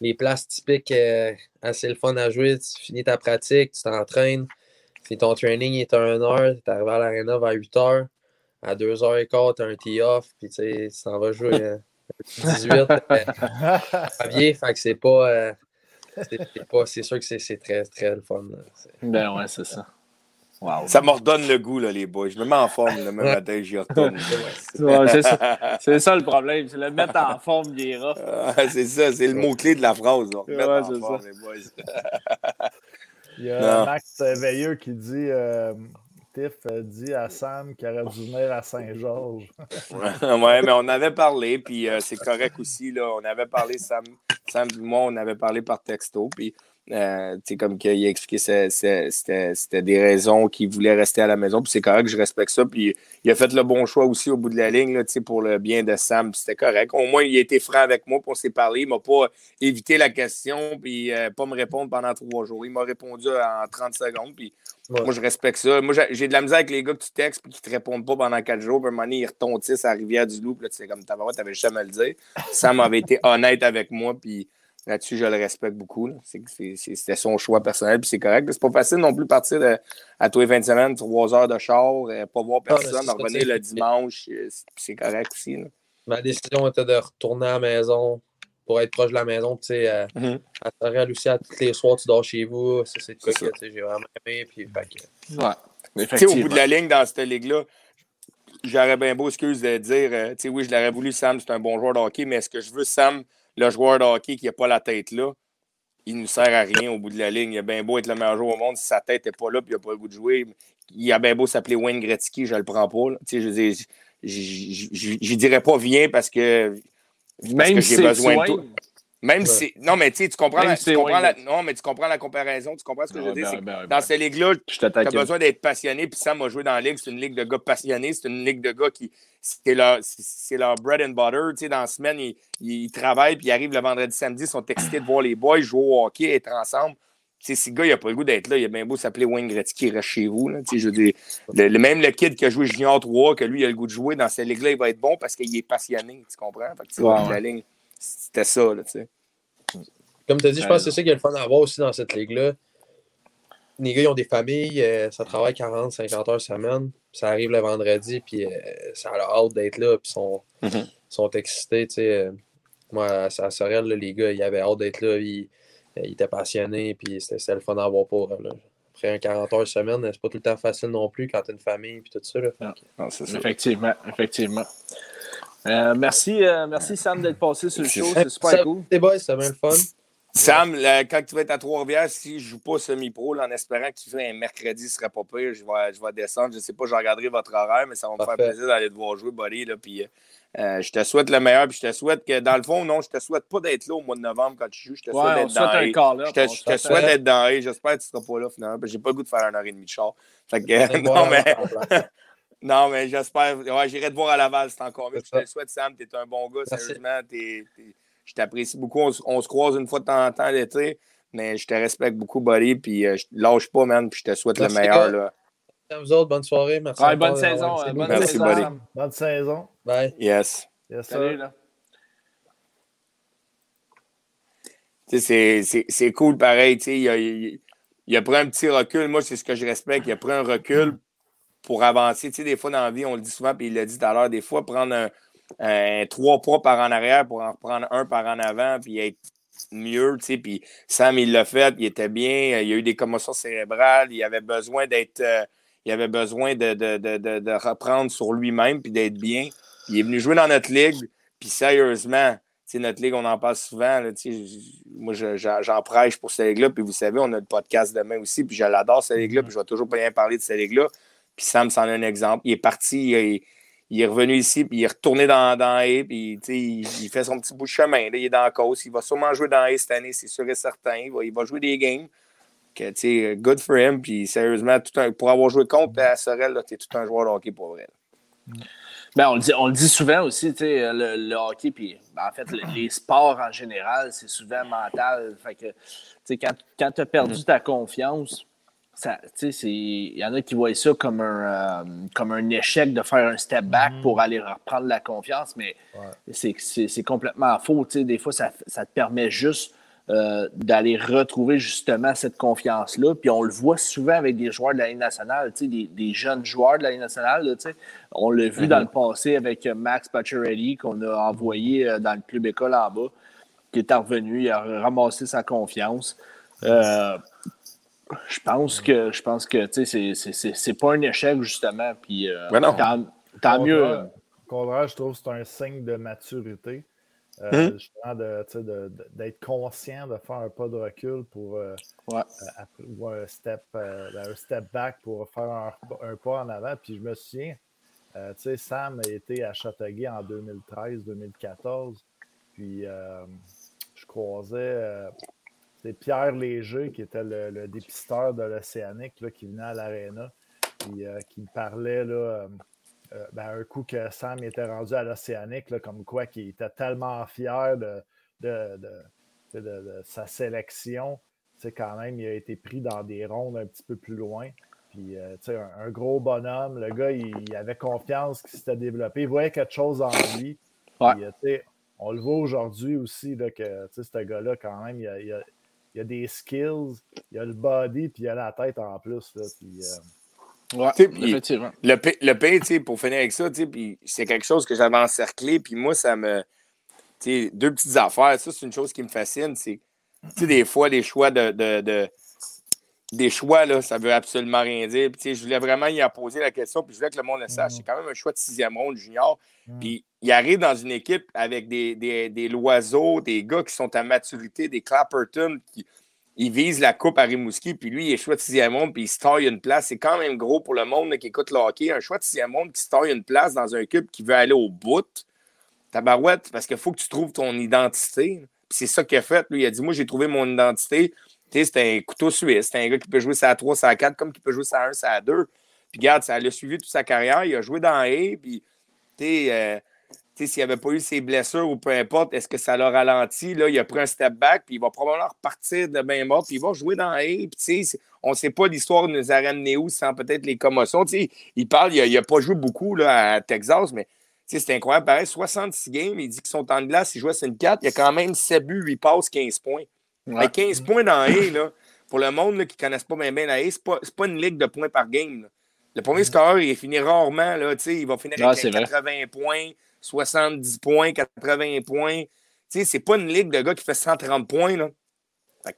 les places typiques, euh, assez le fun à jouer. Tu finis ta pratique, tu t'entraînes. Si ton training est à 1 heure, tu arrives à l'aréna vers 8 h. À 2 h 15 tu as un tee-off, puis tu t'en vas jouer 18. Euh, bien, fait que c'est pas. Euh, c'est sûr que c'est très, très le fun. Ben ouais, c'est ça. Ça me redonne le goût, là, les boys. Je me mets en forme le même matin, j'y retourne. c'est ça. ça. le problème, c'est le mettre en forme des c'est ça, c'est le mot-clé de la phrase. Ouais, en forme, les boys. Il y a Max Veilleux qui dit euh, Tiff dit à Sam qu'il aurait dû venir à Saint-Georges. ouais, mais on avait parlé, puis euh, c'est correct aussi. Là, on avait parlé, Sam, Sam et moi, on avait parlé par texto. Puis euh, comme qu'il a expliqué, c'était des raisons qu'il voulait rester à la maison. Puis c'est correct, je respecte ça. Puis il a fait le bon choix aussi au bout de la ligne là, pour le bien de Sam. C'était correct. Au moins, il a été franc avec moi, pour s'est parlé. Il ne m'a pas évité la question, puis euh, pas me répondre pendant trois jours. Il m'a répondu en 30 secondes. Puis moi, je respecte ça. Moi, j'ai de la misère avec les gars que tu textes et qui ne te répondent pas pendant quatre jours. Puis à un moment donné, ils à la rivière du Loup. Puis là, tu sais, comme tu avais jamais à le dire. Sam avait été honnête avec moi. Puis Là-dessus, je le respecte beaucoup. C'était son choix personnel, puis c'est correct. C'est pas facile non plus de partir de, à tous les 20 semaines, trois heures de char, euh, pas voir ah, personne, revenir le dimanche, euh, c'est correct aussi. Ma décision était de retourner à la maison pour être proche de la maison. Tu sais, à, mm -hmm. à tous les soirs, tu dors chez vous. C'est quoi que j'ai vraiment aimé. Puis, ouais. Au bout de la ligne, dans cette ligue-là, j'aurais bien beau, excuse, de dire, euh, tu sais, oui, je l'aurais voulu, Sam, c'est un bon joueur de hockey, mais est-ce que je veux Sam le joueur de hockey qui n'a pas la tête là, il ne sert à rien au bout de la ligne. Il a bien beau être le meilleur joueur au monde, si sa tête n'est pas là et il n'a pas le goût de jouer. Il a bien beau s'appeler Wayne Gretzky, je ne le prends pas. Tu sais, je ne dirais pas viens parce que, parce que j'ai besoin de toi. Même si. Non, mais tu comprends, la, tu comprends la, non, mais tu comprends la comparaison. Tu comprends ce que je veux dire? Ben, ben, dans ben. ces ligues-là, tu as besoin d'être passionné. Puis Sam a joué dans la ligue. C'est une ligue de gars passionnés. C'est une ligue de gars qui. C'est leur, leur bread and butter. Tu sais, dans la semaine, ils, ils travaillent. Puis ils arrivent le vendredi, samedi. Ils sont excités de voir les boys jouer au hockey, être ensemble. Tu sais, ce gars, il n'a pas le goût d'être là. Il a bien beau s'appeler Wayne Gretzky, il reste chez vous. Là. Tu sais, je veux dire, le, même le kid qui a joué Junior 3, que lui, il a le goût de jouer dans ces ligues-là, il va être bon parce qu'il est passionné. Tu comprends? Fait que, wow, la ligne, c'était ça. Là, tu sais. Comme tu as dit, je pense que c'est ça qui est le fun à voir aussi dans cette ligue-là. Les gars, ils ont des familles, euh, ça travaille 40, 50 heures semaine. Ça arrive le vendredi, puis euh, ça a hâte d'être là, puis ils sont, mm-hmm. sont excités. Euh. moi, à, Sorel, les gars, ils avaient hâte d'être là, ils, étaient passionnés, puis c'était le fun à voir pour eux. Après un 40 heures semaine, c'est pas tout le temps facile non plus quand tu as une famille, puis tout ça. effectivement, effectivement. merci, merci Sam d'être passé sur le show, c'est super cool. C'est bon, c'est bien le fun. Sam, quand tu vas être à Trois-Rivières, si je ne joue pas semi-pro, en espérant que tu fais un mercredi, ce ne serait pas pire, je vais, je vais descendre. Je ne sais pas, je regarderai votre horaire, mais ça va me faire plaisir d'aller te voir jouer, buddy. Là, puis, euh, je te souhaite le meilleur, puis je te souhaite que, dans le fond, non, je te souhaite pas d'être là au mois de novembre quand tu joues. Je te souhaite d'être dans Je te, je te souhaite d'être dans J'espère que tu ne seras pas là, finalement, j'ai pas le goût de faire un heure et demie de char. Fait que, non, mais. non, mais j'espère. Ouais, j'irai te voir à Laval, c'est encore mieux. Je te le souhaite, Sam. Tu es un bon gars, sérieusement. Je t'apprécie beaucoup. On, se croise une fois de temps en temps l'été, mais je te respecte beaucoup, buddy, puis je euh, je lâche pas, man, puis je te souhaite le meilleur. Là. À vous autres, bonne soirée. Merci. bonne saison. bonne Merci, saison. buddy. Bonne saison. Bye. Yes. yes Salut, là. C'est cool pareil. Il a, il, il a pris un petit recul. Moi, c'est ce que je respecte. Il a pris un recul pour avancer. Tu sais, des fois, dans la vie, on le dit souvent, puis il l'a dit tout à l'heure, des fois, prendre un, trois pas par en arrière pour en reprendre un par en avant, puis être mieux. Tu sais, puis Sam, il l'a fait, il était bien. Il y a eu des commotions cérébrales. Il avait besoin d'être. Euh, il avait besoin de, de, de, de reprendre sur lui-même puis d'être bien. Il est venu jouer dans notre ligue, puis sérieusement, notre ligue, on en parle souvent. Là, moi, j'en prêche pour cette ligue-là. Puis vous savez, on a le podcast demain aussi. Puis je l'adore, cette ligue-là. Puis je vais toujours bien parler de cette ligue-là. Puis Sam, c'en est un exemple. Il est parti, il, est revenu ici, puis il est retourné dans, dans A. Puis il, il, fait son petit bout de chemin. Là, il est dans la cause. Il va sûrement jouer dans A cette année, c'est sûr et certain. Il va, jouer des games. Que, good for him. Puis sérieusement, pour avoir joué contre à Sorel, tu es tout un joueur de hockey pour vrai. Ben, on, le dit, on le dit souvent aussi, le, le hockey, puis ben, en fait, les sports en général, c'est souvent mental. Fait que, quand, quand tu as perdu ta confiance, il y en a qui voient ça comme un, euh, comme un échec de faire un step back mm-hmm. pour aller reprendre la confiance, mais c'est complètement faux. Des fois, ça, ça, te permet juste euh, d'aller retrouver justement cette confiance-là. Puis on le voit souvent avec des joueurs de la Ligue nationale, des, des jeunes joueurs de la Ligue nationale. on l'a vu dans le mm-hmm. passé avec Max Pacioretty qu'on a envoyé euh, dans le club école en bas, qui est revenu, il a ramassé sa confiance. Euh, je pense que je pense que c'est pas un échec justement. Puis tant, mieux. Au contraire, je trouve que c'est un signe de maturité. Euh, hum. Justement, d'être conscient de faire un pas de recul pour euh, euh, ou un step, un step back pour faire un, pas en avant. Puis je me souviens, tu sais, Sam a été à Châteauguay en 2013-2014. Puis je croisais c'est Pierre Léger, qui était le, dépisteur de l'Océanique, qui venait à l'Arena, puis qui me parlait là, euh, ben, un coup que Sam était rendu à l'Océanique, comme quoi qu'il était tellement fier de, de, sa sélection. C'est quand même, il a été pris dans des rondes un petit peu plus loin. Puis, euh, un, un, gros bonhomme, le gars, il, avait confiance qu'il s'était développé. Il voyait quelque chose en lui. Euh, on le voit aujourd'hui aussi, là, que ce gars-là, quand même, il a, il, a, des skills, il a le body, puis il a la tête en plus. Là, puis, Ouais, effectivement. Le, le pays, pour finir avec ça, c'est quelque chose que j'avais encerclé, puis moi, ça me. Deux petites affaires, ça, c'est une chose qui me fascine. C'est des fois, les choix de, de, des choix, là, ça veut absolument rien dire. Puis, je voulais vraiment y poser la question, puis je voulais que le monde le sache. C'est quand même un choix de sixième ronde junior. Puis il arrive dans une équipe avec des, des, des loiseaux, des gars qui sont à maturité, des Clapperton qui, il vise la coupe à Rimouski, puis lui, il est choix de sixième monde, puis il se taille une place. C'est quand même gros pour le monde qui écoute le hockey. Un choix de sixième monde qui se taille une place dans un club qui veut aller au bout. Tabarouette, parce qu'il faut que tu trouves ton identité. c'est ça qu'il a fait. Lui, il a dit Moi, j'ai trouvé mon identité. C'est un couteau suisse. C'est un gars qui peut jouer ça à 3, ça à 4, comme qui peut jouer ça à 1, ça à 2. Puis, regarde, ça l'a suivi toute sa carrière. Il a joué dans A, puis, tu sais, euh, s'il avait pas eu ses blessures ou peu importe, est-ce que ça l'a ralenti? Là, il a pris un step back, puis il va probablement repartir de bien mort, puis il va jouer dans A. Puis, on ne sait pas l'histoire nous a ramené où sans peut-être les commotions. il parle, il n'a pas joué beaucoup là, à Texas, mais c'est incroyable. Pareil, 66 games, il dit que son temps de glace, il sur une 4, il y a quand même 7 buts, 8 passes, 15 points. Mais 15 points dans A, là, pour le monde qui ne connaisse pas bien, bien la A, ce n'est pas, une ligue de points par game. Le premier scoreur, il finit rarement. Là, il va finir avec 80 points. 70 points, 80 points. Tu sais, c'est pas une ligue de gars qui fait 130 points. Là.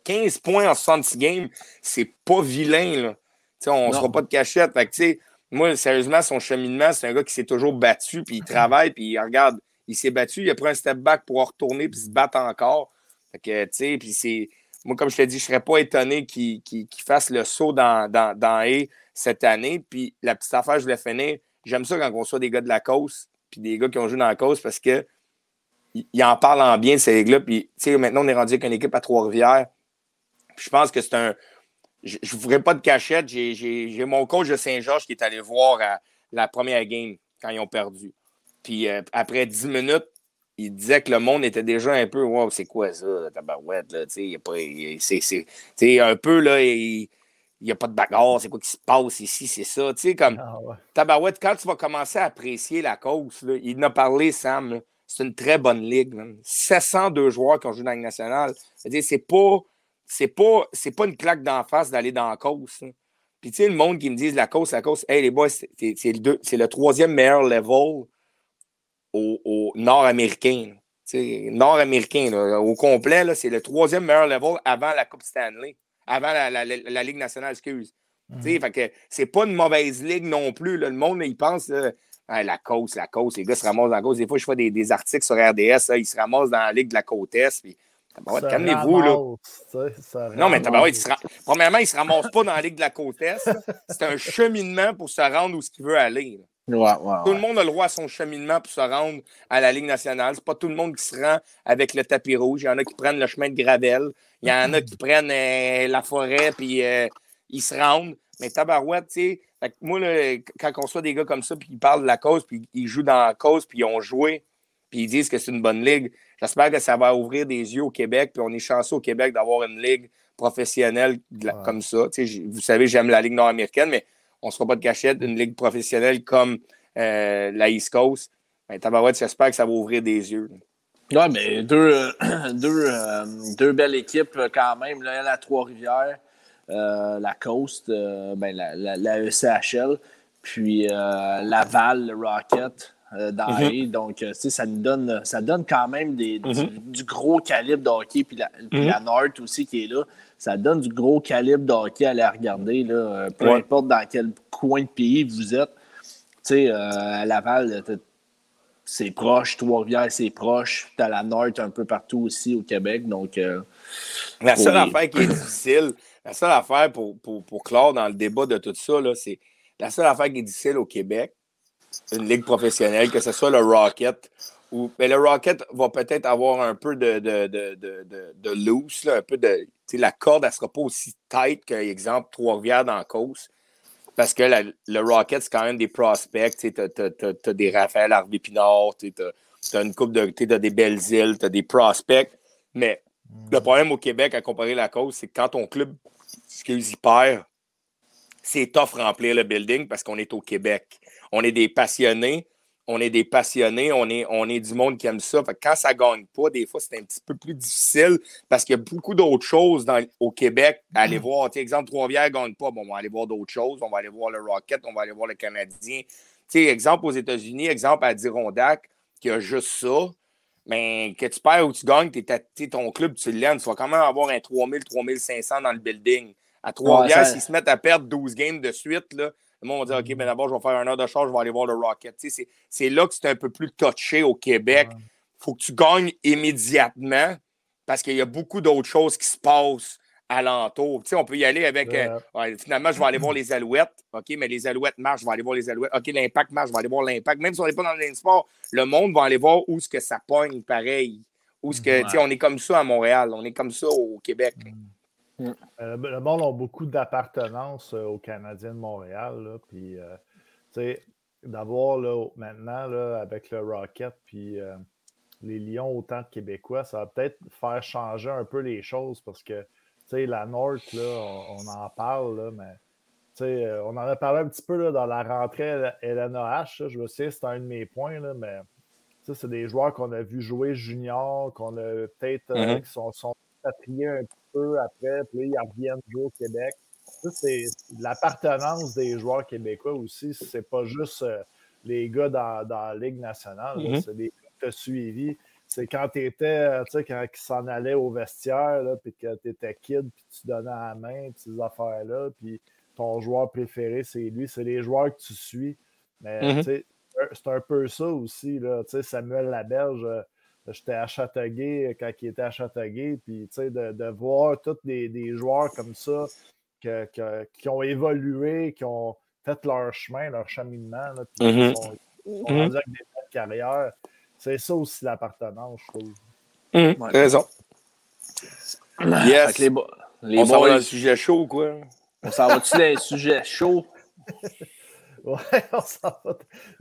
15 points en 66 games, c'est pas vilain. Là. sais, on ne sera pas de cachette. Fait que, moi, sérieusement, son cheminement, c'est un gars qui s'est toujours battu, puis il travaille, puis il regarde, il s'est battu, il a pris un step back pour retourner, puis se battre encore. Fait que, tu sais, puis c'est. Moi, comme je te dis, je ne serais pas étonné qu'il fasse le saut dans, dans, dans A cette année. Puis la petite affaire, je voulais finir. J'aime ça quand on soit des gars de la cause, puis des gars qui ont joué dans la cause parce que il en parle en bien, ces gars-là. Puis, maintenant, on est rendu avec une équipe à Trois-Rivières. Je pense que c'est un. Je ne ferai pas de cachette. J'ai mon coach de Saint-Georges qui est allé voir la première game quand ils ont perdu. Puis euh, après 10 minutes, il disait que le monde était déjà un peu Wow, c'est quoi ça, tabarouette, là? C'est un peu là, il n'y a pas de bagarre, c'est quoi qui se passe ici, c'est ça. Tu sais, comme ah, tabarouette, quand tu vas commencer à apprécier la cause, là, il en a parlé, Sam, c'est une très bonne ligue. 702 joueurs qui ont joué dans la Ligue nationale. C'est pas, c'est pas, c'est pas une claque d'en face d'aller dans la cause. Puis, tu sais, le monde qui me dit la cause, la cause, hey, les boys, c'est le, le, troisième meilleur level au, nord-américain. Nord-américain, au complet, c'est le troisième meilleur level avant la Coupe Stanley, avant la, Ligue nationale, excuse. Mm Fait que c'est pas une mauvaise ligue non plus. Le monde, il pense la cause, la cause, les gars se ramassent dans la cause. Des fois, je fais des, articles sur RDS, ils se ramassent dans la Ligue de la côte Est. Puis, calmez-vous, là. Non, mais il se premièrement, il ne se ramasse pas dans la Ligue de la côte Est. C'est un cheminement pour se rendre où ce qu'il veut aller. Tout le monde a le droit à son cheminement pour se rendre à la Ligue nationale. C'est pas tout le monde qui se rend avec le tapis rouge. Il y en a qui prennent le chemin de Gravel. Il y en a qui prennent euh, la forêt puis euh, ils se rendent. Mais tabarouette, tu sais, moi, quand on soit des gars comme ça, puis ils parlent de la cause, puis ils jouent dans la cause, puis ils ont joué, puis ils disent que c'est une bonne ligue, j'espère que ça va ouvrir des yeux au Québec, puis on est chanceux au Québec d'avoir une ligue professionnelle comme ça. vous savez, j'aime la ligue nord-américaine, mais on ne sera pas de cachette, une ligue professionnelle comme euh, la East Coast. Ben, tabarouette, j'espère que ça va ouvrir des yeux. Oui, mais deux, euh, deux, euh, deux, belles équipes quand même. Là, la Trois-Rivières, la Coast, ben, la, la, ECHL, puis Laval, le Rocket. dans mm Donc, ça nous donne, ça donne quand même des, mhm. du, gros calibre de hockey. Puis la, puis la mhm. aussi qui est là, ça donne du gros calibre de hockey à aller regarder. Là, peu importe dans quel coin de pays vous êtes. Tu sais, à Laval, c'est proche. Trois-Rivières, c'est proche. Tu as la Nord un peu partout aussi au Québec. Donc, la seule affaire qui est difficile, la seule affaire pour, pour, pour clore dans le débat de tout ça, c'est la seule affaire qui est difficile au Québec, une ligue professionnelle, que ce soit le Rocket ou. Mais le Rocket va peut-être avoir un peu de, de, de, de, de loose, là, un peu de. La corde, elle ne sera pas aussi tight qu'exemple Trois-Rivières dans la. Parce que le Rocket, c'est quand même des prospects. Tu as, des Raphaël Harvey-Pinard, tu as, une coupe de. Tu des belles îles, tu as des prospects. Mais le problème au Québec, à comparer la cause, c'est que quand ton club excuse, perd, c'est tough remplir le building parce qu'on est au Québec. On est des passionnés. On est des passionnés, on est, on est du monde qui aime ça. quand ça ne gagne pas, des fois, c'est un petit peu plus difficile parce qu'il y a beaucoup d'autres choses dans, au Québec à aller mm. voir. exemple, Trois-Rivières ne gagne pas. Bon, on va aller voir d'autres choses. On va aller voir le Rocket, on va aller voir le Canadien. exemple, aux États-Unis, exemple à Dirondac, qui a juste ça. Mais que tu perds ou tu gagnes, es, ton club, tu l'aimes. Tu vas quand même avoir un 3000, 3500 dans le building. À Trois-Rivières, s'ils se mettent à perdre 12 games de suite, là, le monde va dire OK, mais d'abord, je vais faire un heure de charge, je vais aller voir le Rocket. C'est là que c'est un peu plus touché au Québec. Il faut que tu gagnes immédiatement parce qu'il y a beaucoup d'autres choses qui se passent alentour. Tu sais, on peut y aller avec. Euh, finalement, je vais aller voir les Alouettes. OK, mais les Alouettes marchent, je vais aller voir les Alouettes. OK, l'Impact marche, je vais aller voir l'Impact. Même si on n'est pas dans le sport, le monde va aller voir où ce que ça pogne pareil. Où ce que, tu sais, on est comme ça à Montréal, on est comme ça au Québec. Mm. Euh, le monde a beaucoup d'appartenance euh, aux Canadiens de Montréal. Là, puis, tu sais, d'avoir maintenant là, avec le Rocket, puis les Lions, autant de Québécois, ça va peut-être faire changer un peu les choses parce que sais, la North, là, on, en parle, là, mais euh, on en a parlé un petit peu là, dans la rentrée LNAH. je sais, c'est un de mes points, là, mais c'est des joueurs qu'on a vu jouer junior, qu'on a peut-être euh, mm-hmm. qui sont, sont un petit peu après, puis ils reviennent jouer au Québec. C'est l'appartenance des joueurs québécois aussi. C'est pas juste euh, les gars dans, dans, la Ligue nationale. Mm-hmm. C'est des gars que tu as suivis c'est quand tu étais, euh, tu sais, quand ils s'en allaient au vestiaire, là, puis que tu étais kid, puis tu donnais la main, ces affaires-là, puis ton joueur préféré, c'est lui, c'est les joueurs que tu suis. Mais, mm-hmm. c'est un peu ça aussi, là, tu sais, Samuel Laberge, euh, J'étais à Châteauguay quand il était à Châteauguay. Puis, de, de voir tous des, des, joueurs comme ça qui ont évolué, qui ont fait leur chemin, leur cheminement, là, puis mm-hmm. qui sont, mm-hmm. avec des carrières. C'est ça aussi l'appartenance, je trouve. Mmh, raison. Yes. Les, les on s'en va dans le sujet chaud ou quoi? On s'en va-tu dans le sujet chaud? Ouais, on s'en.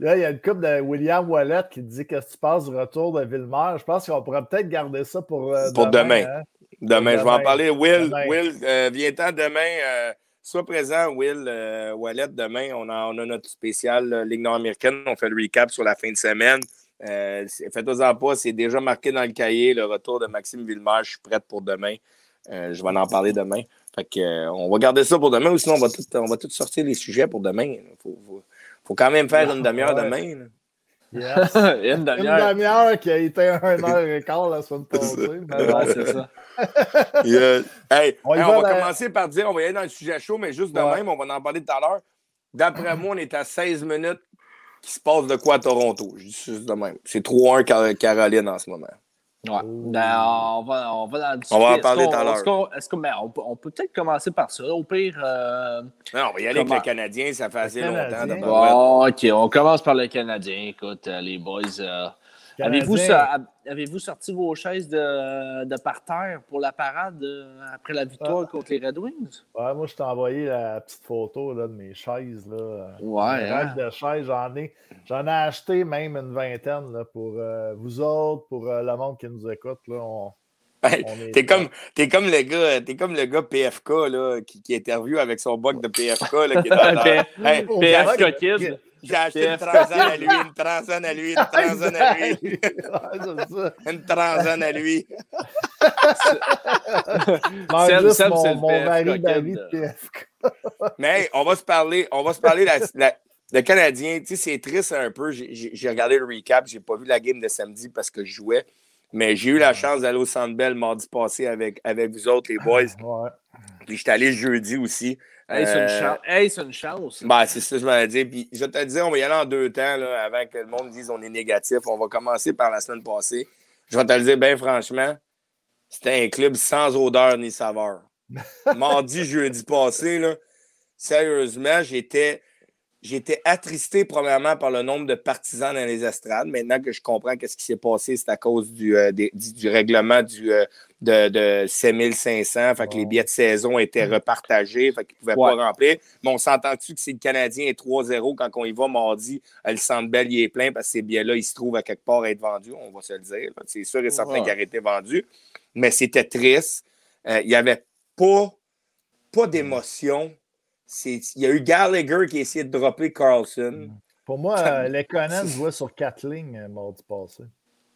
Là, il y a une coupe de William Wallet qui dit que tu passes du retour de Villemère. Je pense qu'on pourrait peut-être garder ça pour, euh, pour demain. Demain. Hein? demain. je vais en parler. Will, Will euh, viens-t'en demain. Euh, sois présent, Will Wallet. Demain, on a, on a notre spécial Ligue nord-américaine. On fait le recap sur la fin de semaine. Faites-en pas, c'est déjà marqué dans le cahier le retour de Maxime Villemère. Je suis prête pour demain. je vais en parler demain. Fait on va garder ça pour demain ou sinon on va tout, on va tout sortir les sujets pour demain. Il faut, quand même faire une demi-heure demain. Yes. une demi-heure. qui a été un heure et quart la semaine passée. ouais, c'est ça. on, va commencer par dire, on va y aller dans le sujet chaud, mais juste de même, on va en parler tout à l'heure. D'après moi, on est à 16 minutes qui se passe de quoi à Toronto. Juste de même. C'est 3-1 Caroline en ce moment. Ouais. Ben, on, va, on va en On va en parler tout à l'heure. Est-ce qu'on ben, on, on, peut peut-être commencer par ça? Au pire. Euh, non, on va y aller avec le Canadien, ça fait assez longtemps. Oh, OK, on commence par le Canadien. Écoute, euh, les boys. Euh, Avez-vous sorti vos chaises de, de parterre pour la parade euh, après la victoire ah. contre les Red Wings? Ouais, moi, je t'ai envoyé la petite photo là, de mes chaises. Là. Ouais. Hein? de chaises, j'en ai, j'en ai acheté même une vingtaine là, pour euh, vous autres, pour euh, le monde qui nous écoute. Là, on, t'es comme, es comme le gars, es comme le gars PFK là, qui, qui interview avec son bug de PFK là, qui est dans, hey, PFK Kid. J'ai acheté une transane à lui, une transane à lui, une transane à lui. une transane à lui. C'est mon, mon mari David Mais on va se parler, on va se parler la, le Canadien, tu sais, c'est triste un peu. J'ai regardé le recap, j'ai pas vu la game de samedi parce que je jouais. Mais j'ai eu la chance d'aller au Centre Bell mardi passé avec, avec vous autres, les boys. Ouais. Puis j'étais allé jeudi aussi. Hey, c'est une, chance. Hey, une chance. Ben, c'est ça que je m'allais dire. Puis je te dire, on va y aller en deux temps là, avant que le monde dise on est négatif. On va commencer par la semaine passée. Je vais te le dire bien franchement, c'était un club sans odeur ni saveur. Mardi, jeudi passé, là, sérieusement, j'étais J'étais attristé premièrement par le nombre de partisans dans les estrades. Maintenant que je comprends qu'est-ce qui s'est passé, c'est à cause du, euh, du, règlement du, euh, de, de 7500. Fait que les billets de saison étaient mm. repartagés. Fait qu'ils ne pouvaient pas remplir. Mais on s'entend-tu que si le Canadien est 3-0 quand on y va mardi, euh, le centre belle il est plein parce que ces billets-là, ils se trouvent à quelque part à être vendus. On va se le dire. C'est sûr et certain qu'ils auraient été vendus. Mais c'était triste. Il n'y avait pas, pas d'émotion il y a eu Gallagher qui a essayé de dropper Carlson. Pour moi, euh, les Conan jouaient sur quatre lignes euh, mardi passé.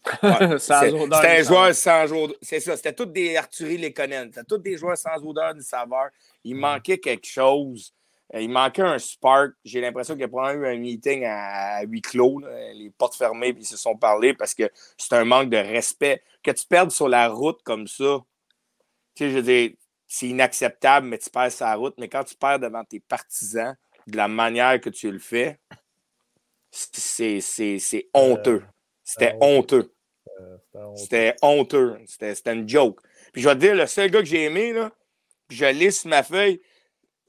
c'était un joueur sans odeur. C'est ça, c'était tous des Arthurie Lekonen. C'était tous des joueurs sans odeur ni saveur. Il manquait quelque chose. Euh, il manquait un spark. J'ai l'impression qu'il y a probablement eu un meeting à huis clos, les portes fermées, puis ils se sont parlé parce que c'est un manque de respect. Que tu perdes sur la route comme ça, tu sais, je veux dire, c'est inacceptable, mais tu perds sa route. Mais quand tu perds devant tes partisans, de la manière que tu le fais, c'est honteux. C'était honteux. C'était honteux. C'était une joke. Puis je vais te dire, le seul gars que j'ai aimé, là, puis je lis sur ma feuille,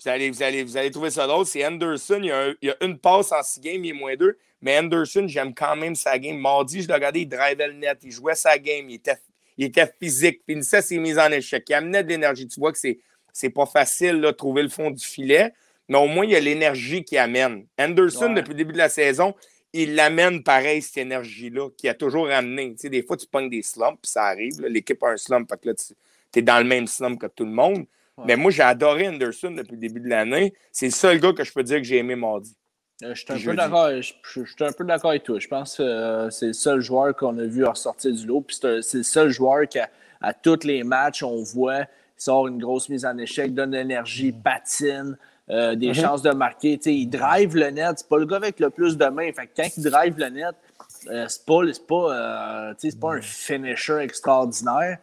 vous allez, vous allez, vous allez trouver ça drôle, c'est Anderson. Il y, a il y, a une passe en six games, il est moins deux. Mais Anderson, j'aime quand même sa game. Mardi, je l'ai regardé, il drivait le net, il jouait sa game, il était il était physique, finissait ses mises en échec, il amenait de l'énergie. Tu vois que c'est, c'est pas facile de trouver le fond du filet, mais au moins il y a l'énergie qui amène. Anderson, depuis le début de la saison, il amène pareil, cette énergie-là, qui a toujours amené. Tu sais, des fois, tu pognes des slumps, puis ça arrive. L'équipe a un slump, fait que là, tu es dans le même slump que tout le monde. Mais moi, j'ai adoré Anderson depuis le début de l'année. C'est le seul gars que je peux dire que j'ai aimé mardi. Euh, je suis un, peu d'accord, je, un peu d'accord avec toi. Je pense que euh, c'est le seul joueur qu'on a vu ressortir du lot. Puis c'est le seul joueur qui, à tous les matchs, on voit, sort une grosse mise en échec, donne de l'énergie, mm. patine, euh, des mm-hmm. chances de marquer. il drive le net. C'est pas le gars avec le plus de mains. Fait quand il drive le net, c'est pas, pas, pas un mm. finisher extraordinaire.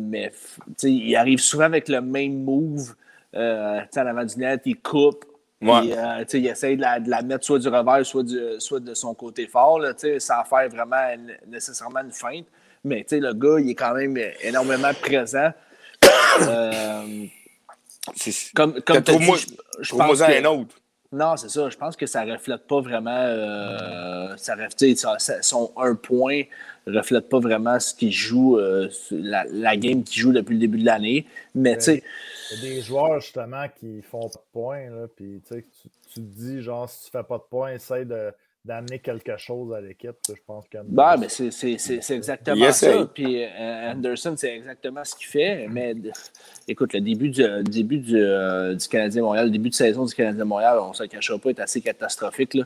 mais il arrive souvent avec le même move. à l'avant du net, il coupe, euh, il essaie de la, mettre soit du revers, soit, soit de son côté fort, là, sans faire vraiment nécessairement une feinte. mais le gars, il est quand même énormément présent. Euh, comme comme tu je, pense que, un autre. Non, c'est ça. Je pense que ça reflète pas vraiment. Euh, ça reflète, son un point reflète pas vraiment ce qu'il joue, euh, la, game qu'il joue depuis le début de l'année. Mais tu sais. Il y a des joueurs justement qui font pas de points. Là, puis tu, tu te dis, genre, si tu fais pas de points, essaye de d'amener quelque chose à l'équipe. Je pense que. Bah, mais c'est exactement ça. Puis euh, Anderson, c'est exactement ce qu'il fait. Mais écoute, le début du, début du, euh, du, Canadien Montréal, le début de saison du Canadien Montréal, on ne se cachera pas, est assez catastrophique là,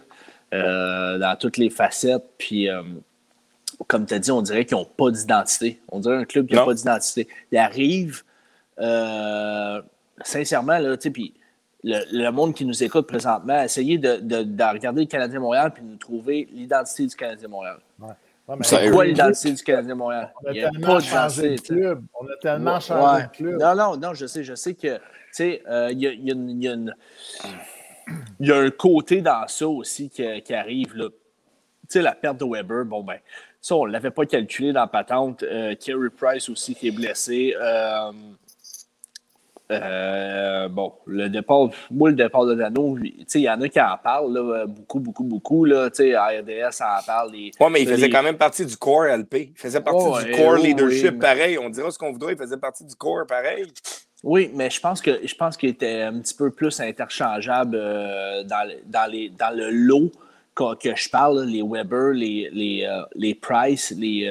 euh, dans toutes les facettes. Puis. comme tu as dit, on dirait qu'ils n'ont pas d'identité. On dirait un club qui n'a pas d'identité. Il arrive, sincèrement, là, tu sais, puis le, monde qui nous écoute présentement, essayer de, de, regarder le Canadien Montréal puis de nous trouver l'identité du Canadien Montréal. c'est quoi l'identité du Canadien Montréal? On a tellement changé de club. On a tellement changé de club. Non, non, non, je sais, je sais que, tu sais, il y, a, un côté dans ça aussi qui, qui arrive, là. Tu sais, la perte de Weber, bon, ben, ça, on ne l'avait pas calculé dans la patente. Euh, Kerry Price aussi qui est blessé. Euh, euh, bon, le départ, moi, le départ de Dano, il y en a qui en parlent beaucoup, beaucoup, beaucoup. Là, RDS en parle. Oui, mais il faisait quand même partie du core LP. Il faisait partie du core leadership pareil. On dira ce qu'on voudrait, il faisait partie du core pareil. Oui, mais je pense que je pense qu'il était un petit peu plus interchangeable euh, dans, dans, les, dans le lot que, je parle, les Weber, les, les, euh, les Price, les,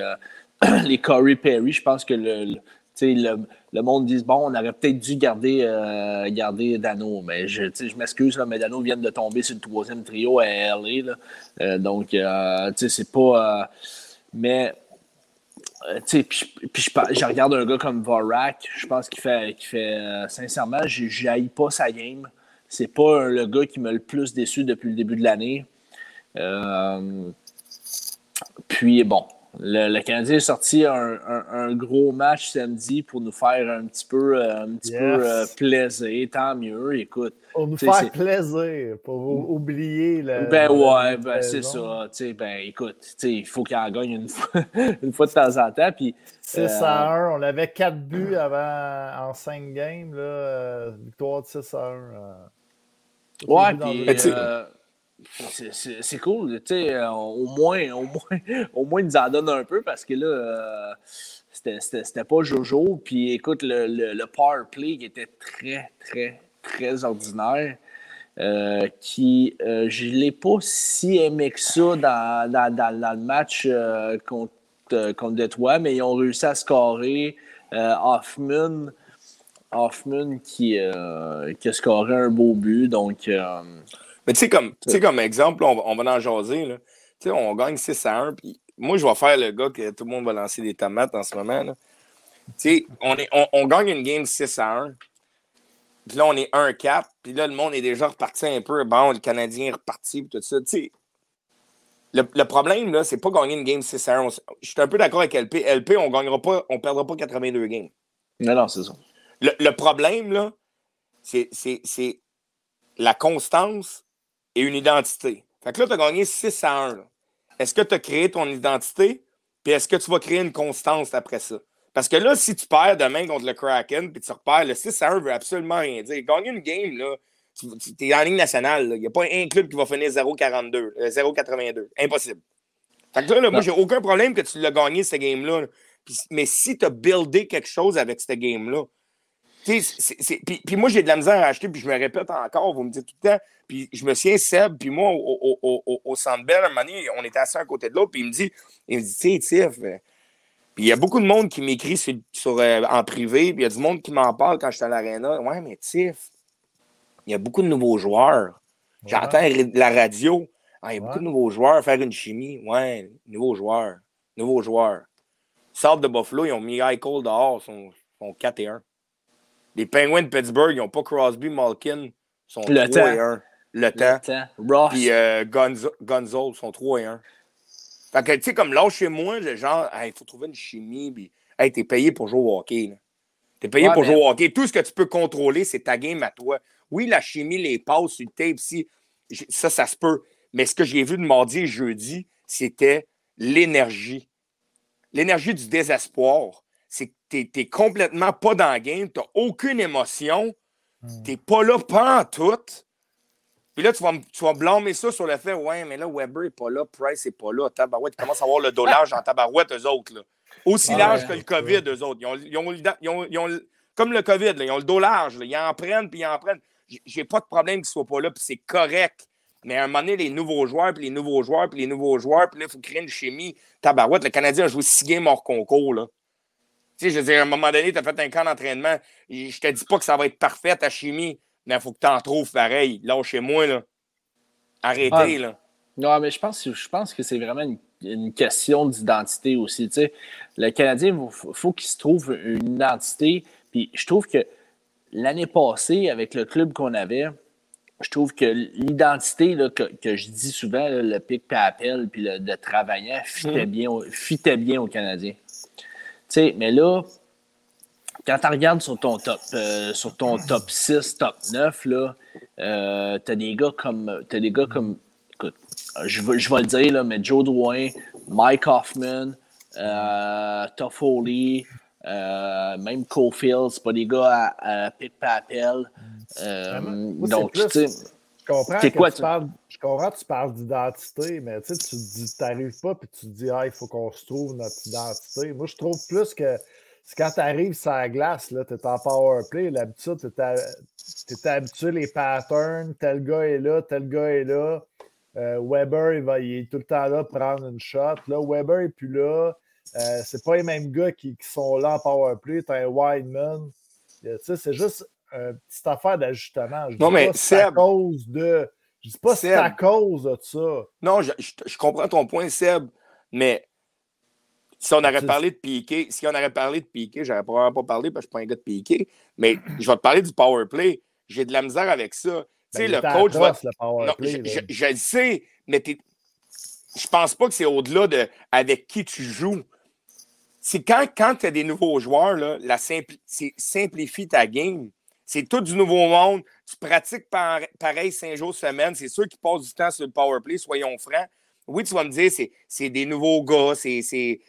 les Corey Perry. Je pense que le le, le, monde dit bon, on aurait peut-être dû garder, euh, garder Dano, mais je, je m'excuse, mais Dano vient de tomber sur le troisième trio à LA. Euh, donc, euh, c'est pas. mais. puis, puis je, je, regarde un gars comme Vorak, je pense qu'il fait, qu'il fait sincèrement, je pas sa game. C'est pas le gars qui m'a le plus déçu depuis le début de l'année. puis bon, le, Canadien est sorti un, gros match samedi pour nous faire un petit peu, euh, un petit peu euh, plaisir. Tant mieux, écoute. Pour nous faire plaisir, pour oublier le. Ben ouais, ben c'est ça. Ben écoute, il faut qu'il en gagne une fois, une fois de temps en temps. Puis, 6 à 1, on avait 4 buts avant en 5 games. Là, victoire de 6 à 1. ouais, puis. C'est cool, tu sais, euh, au moins, au moins, au moins, ils nous en donnent un peu parce que là, euh, c'était pas Jojo. Puis écoute, le, le, power play qui était très, très, très ordinaire, euh, qui, je l'ai pas si aimé que ça dans, dans, dans, le match contre, contre Detroit, mais ils ont réussi à scorer. Hoffman, Hoffman qui, qui a scoré un beau but, donc mais tu sais, comme, comme exemple, on, on, va en jaser. Là. On gagne 6 à 1. Puis moi, je vais faire le gars que tout le monde va lancer des tomates en ce moment. Là. On, est, on, on, gagne une game 6 à 1. Puis là, on est 1-4. Puis là, le monde est déjà reparti un peu. Bon, le Canadien est reparti. Puis tout ça. Le, le, problème, là, c'est pas gagner une game 6 à 1. Je suis un peu d'accord avec LP. LP, on gagnera pas, on perdra pas 82 games. Non, non, c'est ça. Le, le, problème, là, c'est la constance et une identité. Fait que là, tu as gagné 6 à 1. Est-ce que tu as créé ton identité? Puis est-ce que tu vas créer une constance après ça? Parce que là, si tu perds demain contre le Kraken, puis tu repères, le 6 à 1 veut absolument rien dire. Gagner une game, là, tu, es en ligne nationale. Il n'y a pas un club qui va finir 0,42, 0,82. Euh, Impossible. Fait que là, là moi, j'ai aucun problème que tu l'as gagné, cette game-là. Mais si tu as buildé quelque chose avec cette game-là, puis, moi, j'ai de la misère à acheter, puis je me répète encore, vous me dites tout le temps. Puis je me souviens, Seb, puis moi, au, au, au, Centre Bell, un moment donné, on était assis à côté de l'autre, puis il me dit, il me dit, tu sais, Tiff, euh, puis il y a beaucoup de monde qui m'écrit sur, euh, en privé, puis il y a du monde qui m'en parle quand je suis à l'aréna. Ouais, mais Tiff, il y a beaucoup de nouveaux joueurs. J'entends la radio. Ah, il y a beaucoup de nouveaux joueurs, faire une chimie. Ouais, nouveaux joueurs. Nouveaux joueurs. Sable de Buffalo, ils ont mis Cole dehors, ils sont, sont 4 et 1. Les Penguins de Pittsburgh, ils n'ont pas Crosby, Malkin, sont 3 et 1. Le, temps. Ross. Puis euh, Gonzo, sont 3 et 1. Fait que, tu sais, comme là, chez moi, genre, il faut trouver une chimie. Puis, hey, t'es payé pour jouer au hockey. T'es payé pour jouer au hockey. Tout ce que tu peux contrôler, c'est ta game à toi. Oui, la chimie, les passes sur le tape, si, ça, ça se peut. Mais ce que j'ai vu de mardi et jeudi, c'était l'énergie. l'énergie du désespoir. Tu n'es complètement pas dans le game, tu n'as aucune émotion, hmm. tu n'es pas là, pas en tout. Puis là, tu vas, tu vas blâmer ça sur le fait, ouais, mais là, Weber n'est pas là, Price n'est pas là, Tabarouette, tu commences à avoir le dollar en Tabarouette, eux autres. Là. Aussi large que le COVID, eux autres. Ils ont, comme le COVID, ils ont le dos large. Ils en prennent, puis ils en prennent. J'ai pas de problème qu'ils ne soient pas là, puis c'est correct. Mais à un moment donné, les nouveaux joueurs, puis les nouveaux joueurs, puis les nouveaux joueurs, puis là, il faut créer une chimie. Tabarouette, le Canadien a joué six games hors concours, là. Tu sais, je veux dire, à un moment donné, tu as fait un camp d'entraînement. Je te dis pas que ça va être parfait, ta chimie, mais il faut que tu en trouves pareil. Là, chez moi, là. Arrêtez, là. Non, mais je pense, je pense que c'est vraiment une, question d'identité aussi. Tu sais. Le Canadien, il faut, faut qu'il se trouve une identité. Puis je trouve que l'année passée, avec le club qu'on avait, je trouve que l'identité que, je dis souvent, le pic papel puis le de travaillant, fitait, mm. bien, fitait bien aux Canadiens. Sais, mais là, quand tu regardes sur ton top, euh, sur ton top 6, top 9, là, euh, t'as des gars comme. As des gars comme. Écoute, je vais, je vais le dire, là, mais Joe Drouin, Mike Hoffman, euh, Toffoli, euh, même Cofield, c'est pas des gars à, à pic papel. Euh, donc, tu sais. Je comprends, que quoi, tu parles, je comprends tu parles d'identité, mais tu tu n'arrives pas puis tu te dis, ah, il faut qu'on se trouve notre identité. Moi, je trouve plus que c'est quand tu arrives sur la glace, tu es en power play, l'habitude, tu es, habitué les patterns, tel gars est là, tel gars est là. Euh, Weber, il, va, il est tout le temps là prendre une shot. Là, Weber n'est plus là. Euh, c'est pas les mêmes gars qui, sont là en power play. Tu as un Wideman. C'est juste une petite affaire d'ajustement. Non, mais c'est à cause de. Je dis pas c'est à cause de ça. Non, je, je, comprends ton point, Seb, mais si on aurait parlé de Piqué, si on aurait parlé de Piqué, j'aurais probablement pas parlé parce que je suis pas un gars de Piqué, mais je vais te parler du power play. J'ai de la misère avec ça. tu sais, ben, le coach va. non, je, je, le sais, mais je pense pas que c'est au-delà de avec qui tu joues c'est quand, quand tu as des nouveaux joueurs, là, la simplifie ta game. C'est tout du nouveau monde. Tu pratiques pareil cinq jours semaine. C'est sûr qu'ils passent du temps sur le power play, soyons francs. Oui, tu vas me dire, c'est des nouveaux gars, c'est. Il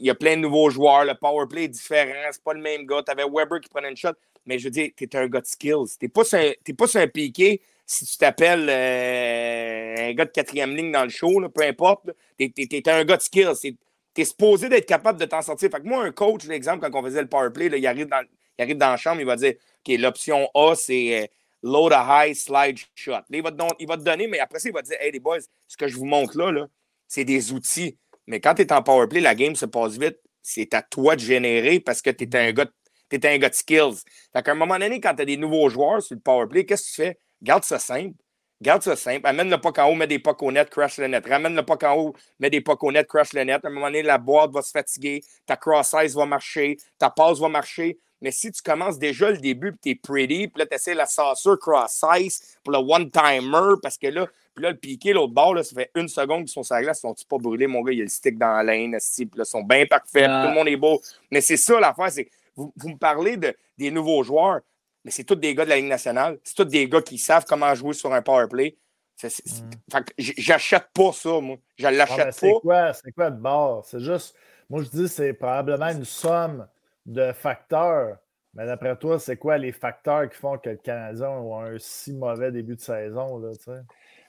y a plein de nouveaux joueurs. Le power play est différent. C'est pas le même gars. Tu avais Weber qui prenait une shot. Mais je veux dire, tu es un gars de skills. Tu n'es pas, sur un piqué si tu t'appelles euh, un gars de quatrième ligne dans le show, peu importe, tu es, un gars de skills. Tu es supposé d'être capable de t'en sortir. Fait que moi, un coach, l'exemple, quand on faisait le power play, il, arrive dans, il arrive dans la chambre, il va dire OK, l'option A, c'est euh, load a high slide shot. Là, il, va te donner, mais après ça, il va te dire Hey, les boys, ce que je vous montre là, c'est des outils. Mais quand tu es en power play, la game se passe vite. C'est à toi de générer parce que tu es un gars un gars de skills. Fait qu'à un moment donné, quand tu as des nouveaux joueurs sur le power play, qu'est-ce que tu fais? Garde ça simple. Garde ça simple. Amène le puck en haut, mets des pucks au net, crash le net. Ramène le puck en haut, mets des pucks au net, crash le net. À un moment donné, la boîte va se fatiguer, ta cross-size va marcher, ta passe va marcher. Mais si tu commences déjà le début et tu es pretty, puis là, tu essaies la saucer cross-size pour le one-timer, parce que là, puis là, le piqué, l'autre bord, là, ça fait une seconde qu'ils sont sur la glace, ils sont pas brûlés, mon gars, il y a le stick dans la lane, puis là, ils sont bien parfaits, tout le monde est beau. Mais c'est ça l'affaire, c'est vous, vous, me parlez de, des nouveaux joueurs mais c'est tous des gars de la Ligue nationale. C'est tous des gars qui savent comment jouer sur un power play. Mm. J'achète pas ça, moi. Je l'achète ah, pas. Quoi, c'est quoi de bord? C'est juste, moi je dis c'est probablement une somme de facteurs. Mais d'après toi, c'est quoi les facteurs qui font que le Canadien a un si mauvais début de saison? Là,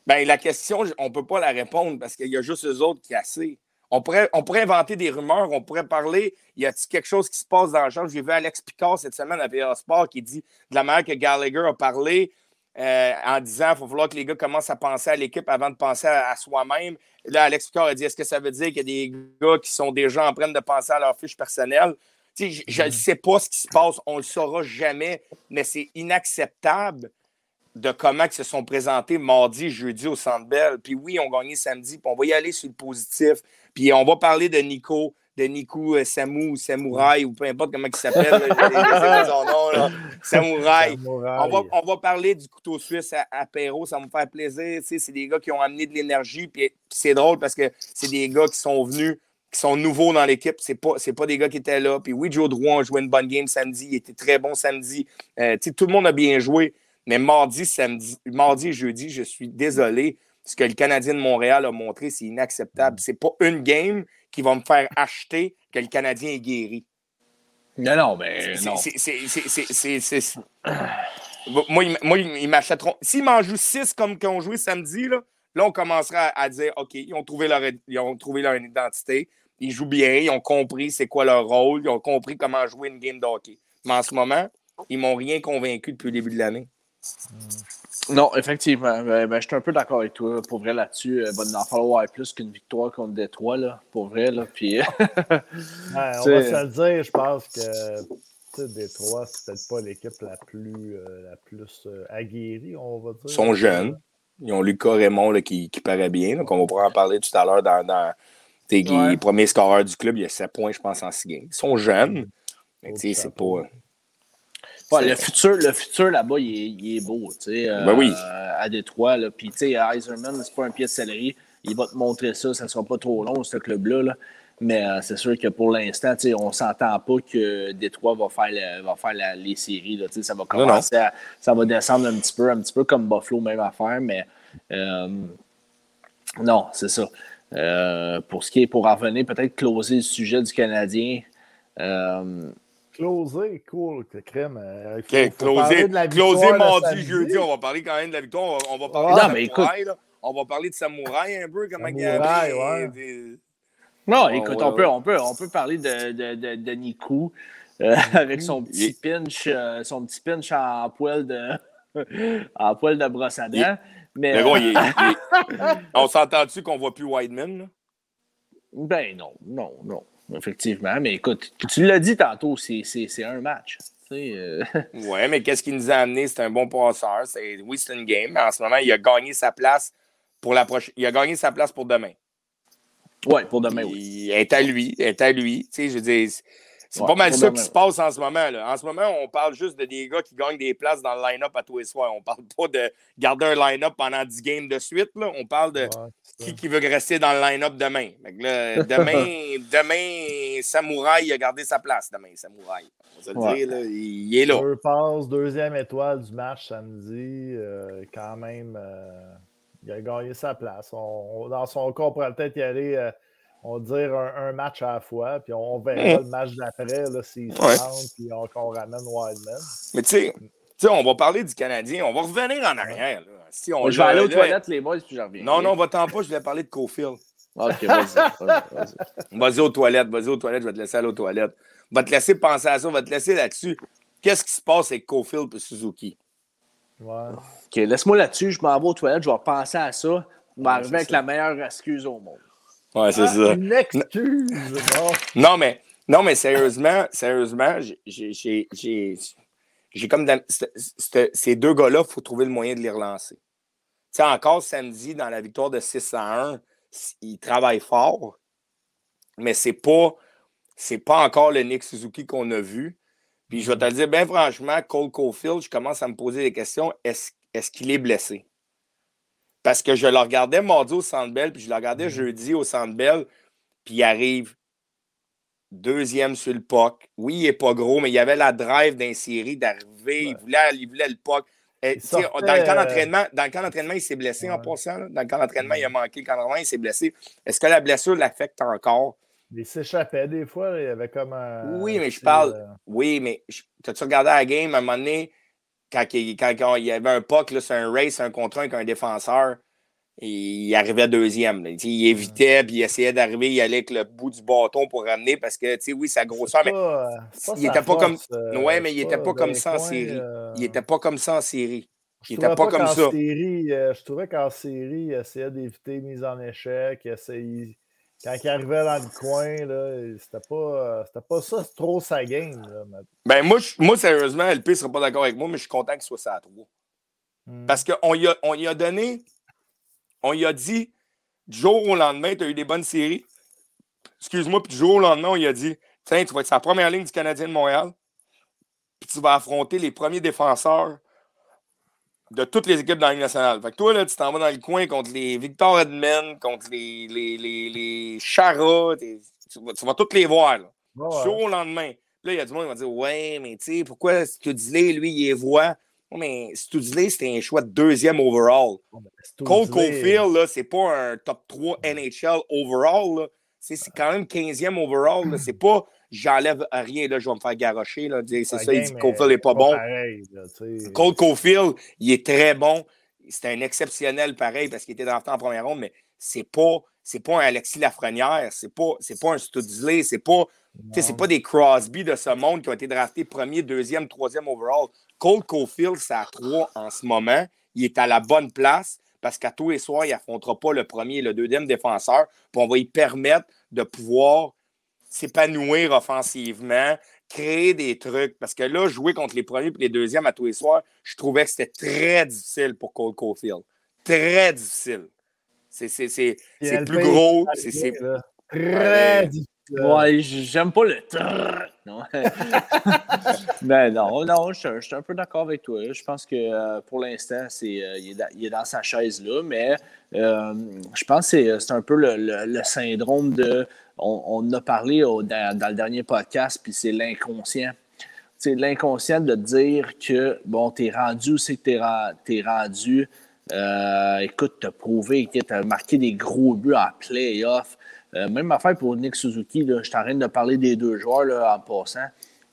ben, la question, on ne peut pas la répondre parce qu'il y a juste eux autres qui assez. On pourrait, on pourrait inventer des rumeurs, on pourrait parler. Y a-t-il quelque chose qui se passe dans le champ? J'ai vu Alex Picard cette semaine à VA Sport qui dit de la manière que Gallagher a parlé euh, en disant qu'il faut falloir que les gars commencent à penser à l'équipe avant de penser à, soi-même. Là, Alex Picard a dit est-ce que ça veut dire qu'il y a des gars qui sont déjà en train de penser à leur fiche personnelle? je ne mm-hmm. sais pas ce qui se passe, on ne le saura jamais, mais c'est inacceptable de comment ils se sont présentés mardi, jeudi au Centre Bell. Puis oui, on gagné samedi, puis on va y aller sur le positif. Puis on va parler de Nico, de Nico euh, Samu ou Samouraï, ou peu importe comment il s'appelle. son nom, Samouraï. On, va, on va parler du couteau suisse à, à Perrault, ça va me faire plaisir. c'est des gars qui ont amené de l'énergie. Puis c'est drôle parce que c'est des gars qui sont venus qui sont nouveaux dans l'équipe. Ce n'est pas, pas des gars qui étaient là. Puis oui, Joe Drouin a joué une bonne game samedi. Il était très bon samedi. Euh, tout le monde a bien joué. Mais mardi, samedi, mardi et jeudi, je suis désolé ce que le Canadien de Montréal a montré, c'est inacceptable. C'est pas une game qui va me faire acheter que le Canadien est guéri. Non, non, mais non. Moi, moi, ils m'achèteront. S'ils m'en jouent 6 comme qu'ils ont joué samedi, là, là on commencera à, dire OK, ils ont, trouvé leur, ils ont trouvé leur identité. Ils jouent bien, ils ont compris c'est quoi leur rôle, ils ont compris comment jouer une game de hockey. Mais en ce moment, ils m'ont rien convaincu depuis le début de l'année. Non, effectivement. Ben, ben, je suis un peu d'accord avec toi. Pour vrai, là-dessus, il va en falloir plus qu'une victoire contre Détroit, là, pour vrai. Là. Puis... on va se le dire, je pense que Détroit, c'est peut-être pas l'équipe la plus, euh, la plus euh, aguerrie, on va dire. Ils sont jeunes. Ils ont Lucas Raymond là, qui, qui paraît bien, on va pouvoir en parler tout à l'heure dans, dans les premiers scoreurs du club. Il y a 7 points, je pense, en 6 games. Ils sont jeunes, mais c'est pas le futur, le futur là-bas, il, est, beau, tu sais. Ben oui. Euh, à Détroit, là. Puis, tu sais, c'est pas un pied de céleri. Il va te montrer ça, ça ne sera pas trop long, ce club-là. Mais euh, c'est sûr que pour l'instant, on ne s'entend pas que Détroit va faire, va faire les séries. Là, ça va commencer À, ça va descendre un petit peu, un petit peu comme Buffalo, même affaire, mais euh, non, c'est ça. pour ce qui est pour revenir, peut-être closer le sujet du Canadien. Closer, cool, crème. Euh, closer, closer mardi, jeudi, on va parler quand même de la victoire. On va, parler de Samouraï, On va parler de Samouraï un peu, comment Samouraï, ouais. Non, écoute, on, peut, on, peut, on peut parler de, de, de, de Niku euh, avec son petit pinch, euh, son petit pinch en poil de, en poil de brosse à dents. Mais, bon, on s'entend-tu qu'on voit plus Whiteman? Là? Ben non, non, non. Effectivement, mais écoute, tu l'as dit tantôt, c'est un match. Euh... Oui, mais qu'est-ce qui nous a amené? C'est un bon passeur. Oui, c'est une game, mais en ce moment, il a gagné sa place pour la prochaine. Il a gagné sa place pour demain. Oui, pour demain, oui. Il est à lui, est à lui. Tu sais, je veux c'est pas mal ça qui se passe en ce moment. Là. En ce moment, on parle juste de des gars qui gagnent des places dans le line-up à tous les soirs. On parle pas de garder un line-up pendant 10 games de suite. Là. On parle de qui, qui veut rester dans le line-up demain. Là, demain, demain, Samouraï a gardé sa place. Demain, Samouraï. On va le dire, là, il est là. Deux passes, deuxième étoile du match samedi. Euh, quand même, euh, il a gagné sa place. dans son cas, on pourrait peut-être y aller. Euh, on va dire un, match à la fois, puis on verra le match d'après, s'il se ouais. puis on, ramène Wildman. Mais tu sais, on va parler du Canadien, on va revenir en arrière. Si on je vais aller aux toilettes, les boys, puis je reviens. Non, non, va-t'en pas, je vais parler de Cofield. Ok, vas-y. Vas-y aux toilettes, vas-y aux toilettes, je vais te laisser aller aux toilettes. Va te laisser penser à ça, va te laisser là-dessus. Qu'est-ce qui se passe avec Cofield et Suzuki? Ouais. Ok, laisse-moi là-dessus, je m'en vais aux toilettes, je vais penser à ça. Je vais arriver avec la meilleure excuse au monde. Ouais, c'est ça. Une excuse. non, mais, non, mais sérieusement, sérieusement, j'ai comme. ces deux gars-là, il faut trouver le moyen de les relancer. Tu sais, encore samedi, dans la victoire de 6 à 1, ils travaillent fort, mais c'est pas. C'est pas encore le Nick Suzuki qu'on a vu. Puis je vais te le dire, bien franchement, Cole Caulfield, je commence à me poser des questions. Est-ce qu'il est blessé? Parce que je le regardais mardi au Centre puis je le regardais mhm. jeudi au Centre puis il arrive deuxième sur le puck. Oui, il n'est pas gros, mais il y avait la drive d'un série d'arriver. Il, voulait, il voulait le puck. dans le camp d'entraînement, dans le camp d'entraînement, il s'est blessé en passant. Dans le camp d'entraînement, il a manqué le camp d'entraînement, il s'est blessé. Est-ce que la blessure l'affecte encore? Il s'échappait des fois, il y avait comme un. Oui, mais je parle. Euh, oui, mais as-tu regardé la game? À un moment donné? Quand il, quand, il y avait un puck, c'est un race, un contre un avec un défenseur, il arrivait deuxième. Il évitait, puis il essayait d'arriver, il allait avec le bout du bâton pour ramener parce que, tu sais, oui, sa grosseur, mais il n'était pas comme. Euh, ouais, mais il n'était pas comme ça en série. Il n'était pas comme ça en série. Il n'était pas, comme ça. Série, euh, je trouvais qu'en série, il essayait d'éviter mise en échec. Il quand il arrivait dans le coin, c'était pas, pas ça trop sa game. Ben, moi, moi, sérieusement, LP ne sera pas d'accord avec moi, mais je suis content qu'il soit ça à 3. Hmm. Parce qu'on y, a, on y a donné, on y a dit, du jour au lendemain, tu as eu des bonnes séries. Excuse-moi, puis du jour au lendemain, on y a dit, tiens, tu vas être sa première ligne du Canadien de Montréal, puis tu vas affronter les premiers défenseurs de toutes les équipes dans la Ligue nationale. Fait que toi, là, tu t'en vas dans le coin contre les Victor Edmond, contre les, les, les, les Chara, tu, vas toutes les voir. Là. au lendemain. là, il y a du monde qui va dire Ouais, mais tu sais, pourquoi dis lui, il les voit mais Studsley, c'était un choix de deuxième overall. Cole Caulfield, là, c'est pas un top 3 NHL overall. C'est quand même 15e overall. C'est pas j'enlève rien, là, je vais me faire garocher. C'est ça, il dit que Caulfield n'est pas, bon. Cole Caulfield, il est très bon. C'était un exceptionnel pareil parce qu'il était temps en première ronde, mais c'est pas, pas un Alexis Lafrenière, c'est pas, pas un Studsley, c'est pas, c'est pas des Crosby de ce monde qui ont été draftés premier, deuxième, troisième overall. Cole Caulfield, c'est à trois en ce moment. Il est à la bonne place parce qu'à tous les soirs, il n'affrontera pas le premier et le deuxième défenseur. Puis on va lui permettre de pouvoir s'épanouir offensivement, créer des trucs. Parce que là, jouer contre les premiers et les deuxièmes à tous les soirs, je trouvais que c'était très difficile pour Cole Caulfield. Très difficile. C'est plus gros. C'est très difficile. Ouais, j'aime pas le non. Mais non, non, je, suis un peu d'accord avec toi. Je pense que euh, pour l'instant, c'est euh, il, est dans sa chaise là, mais euh, je pense que c'est un peu le, syndrome de. On, a parlé dans, le dernier podcast, puis c'est l'inconscient. C'est l'inconscient de dire que, bon, t'es rendu où c'est que t'es, es rendu. écoute, t'as prouvé que t'as marqué des gros buts en playoff. Euh, même affaire pour Nick Suzuki, je suis en train de parler des deux joueurs là, en passant.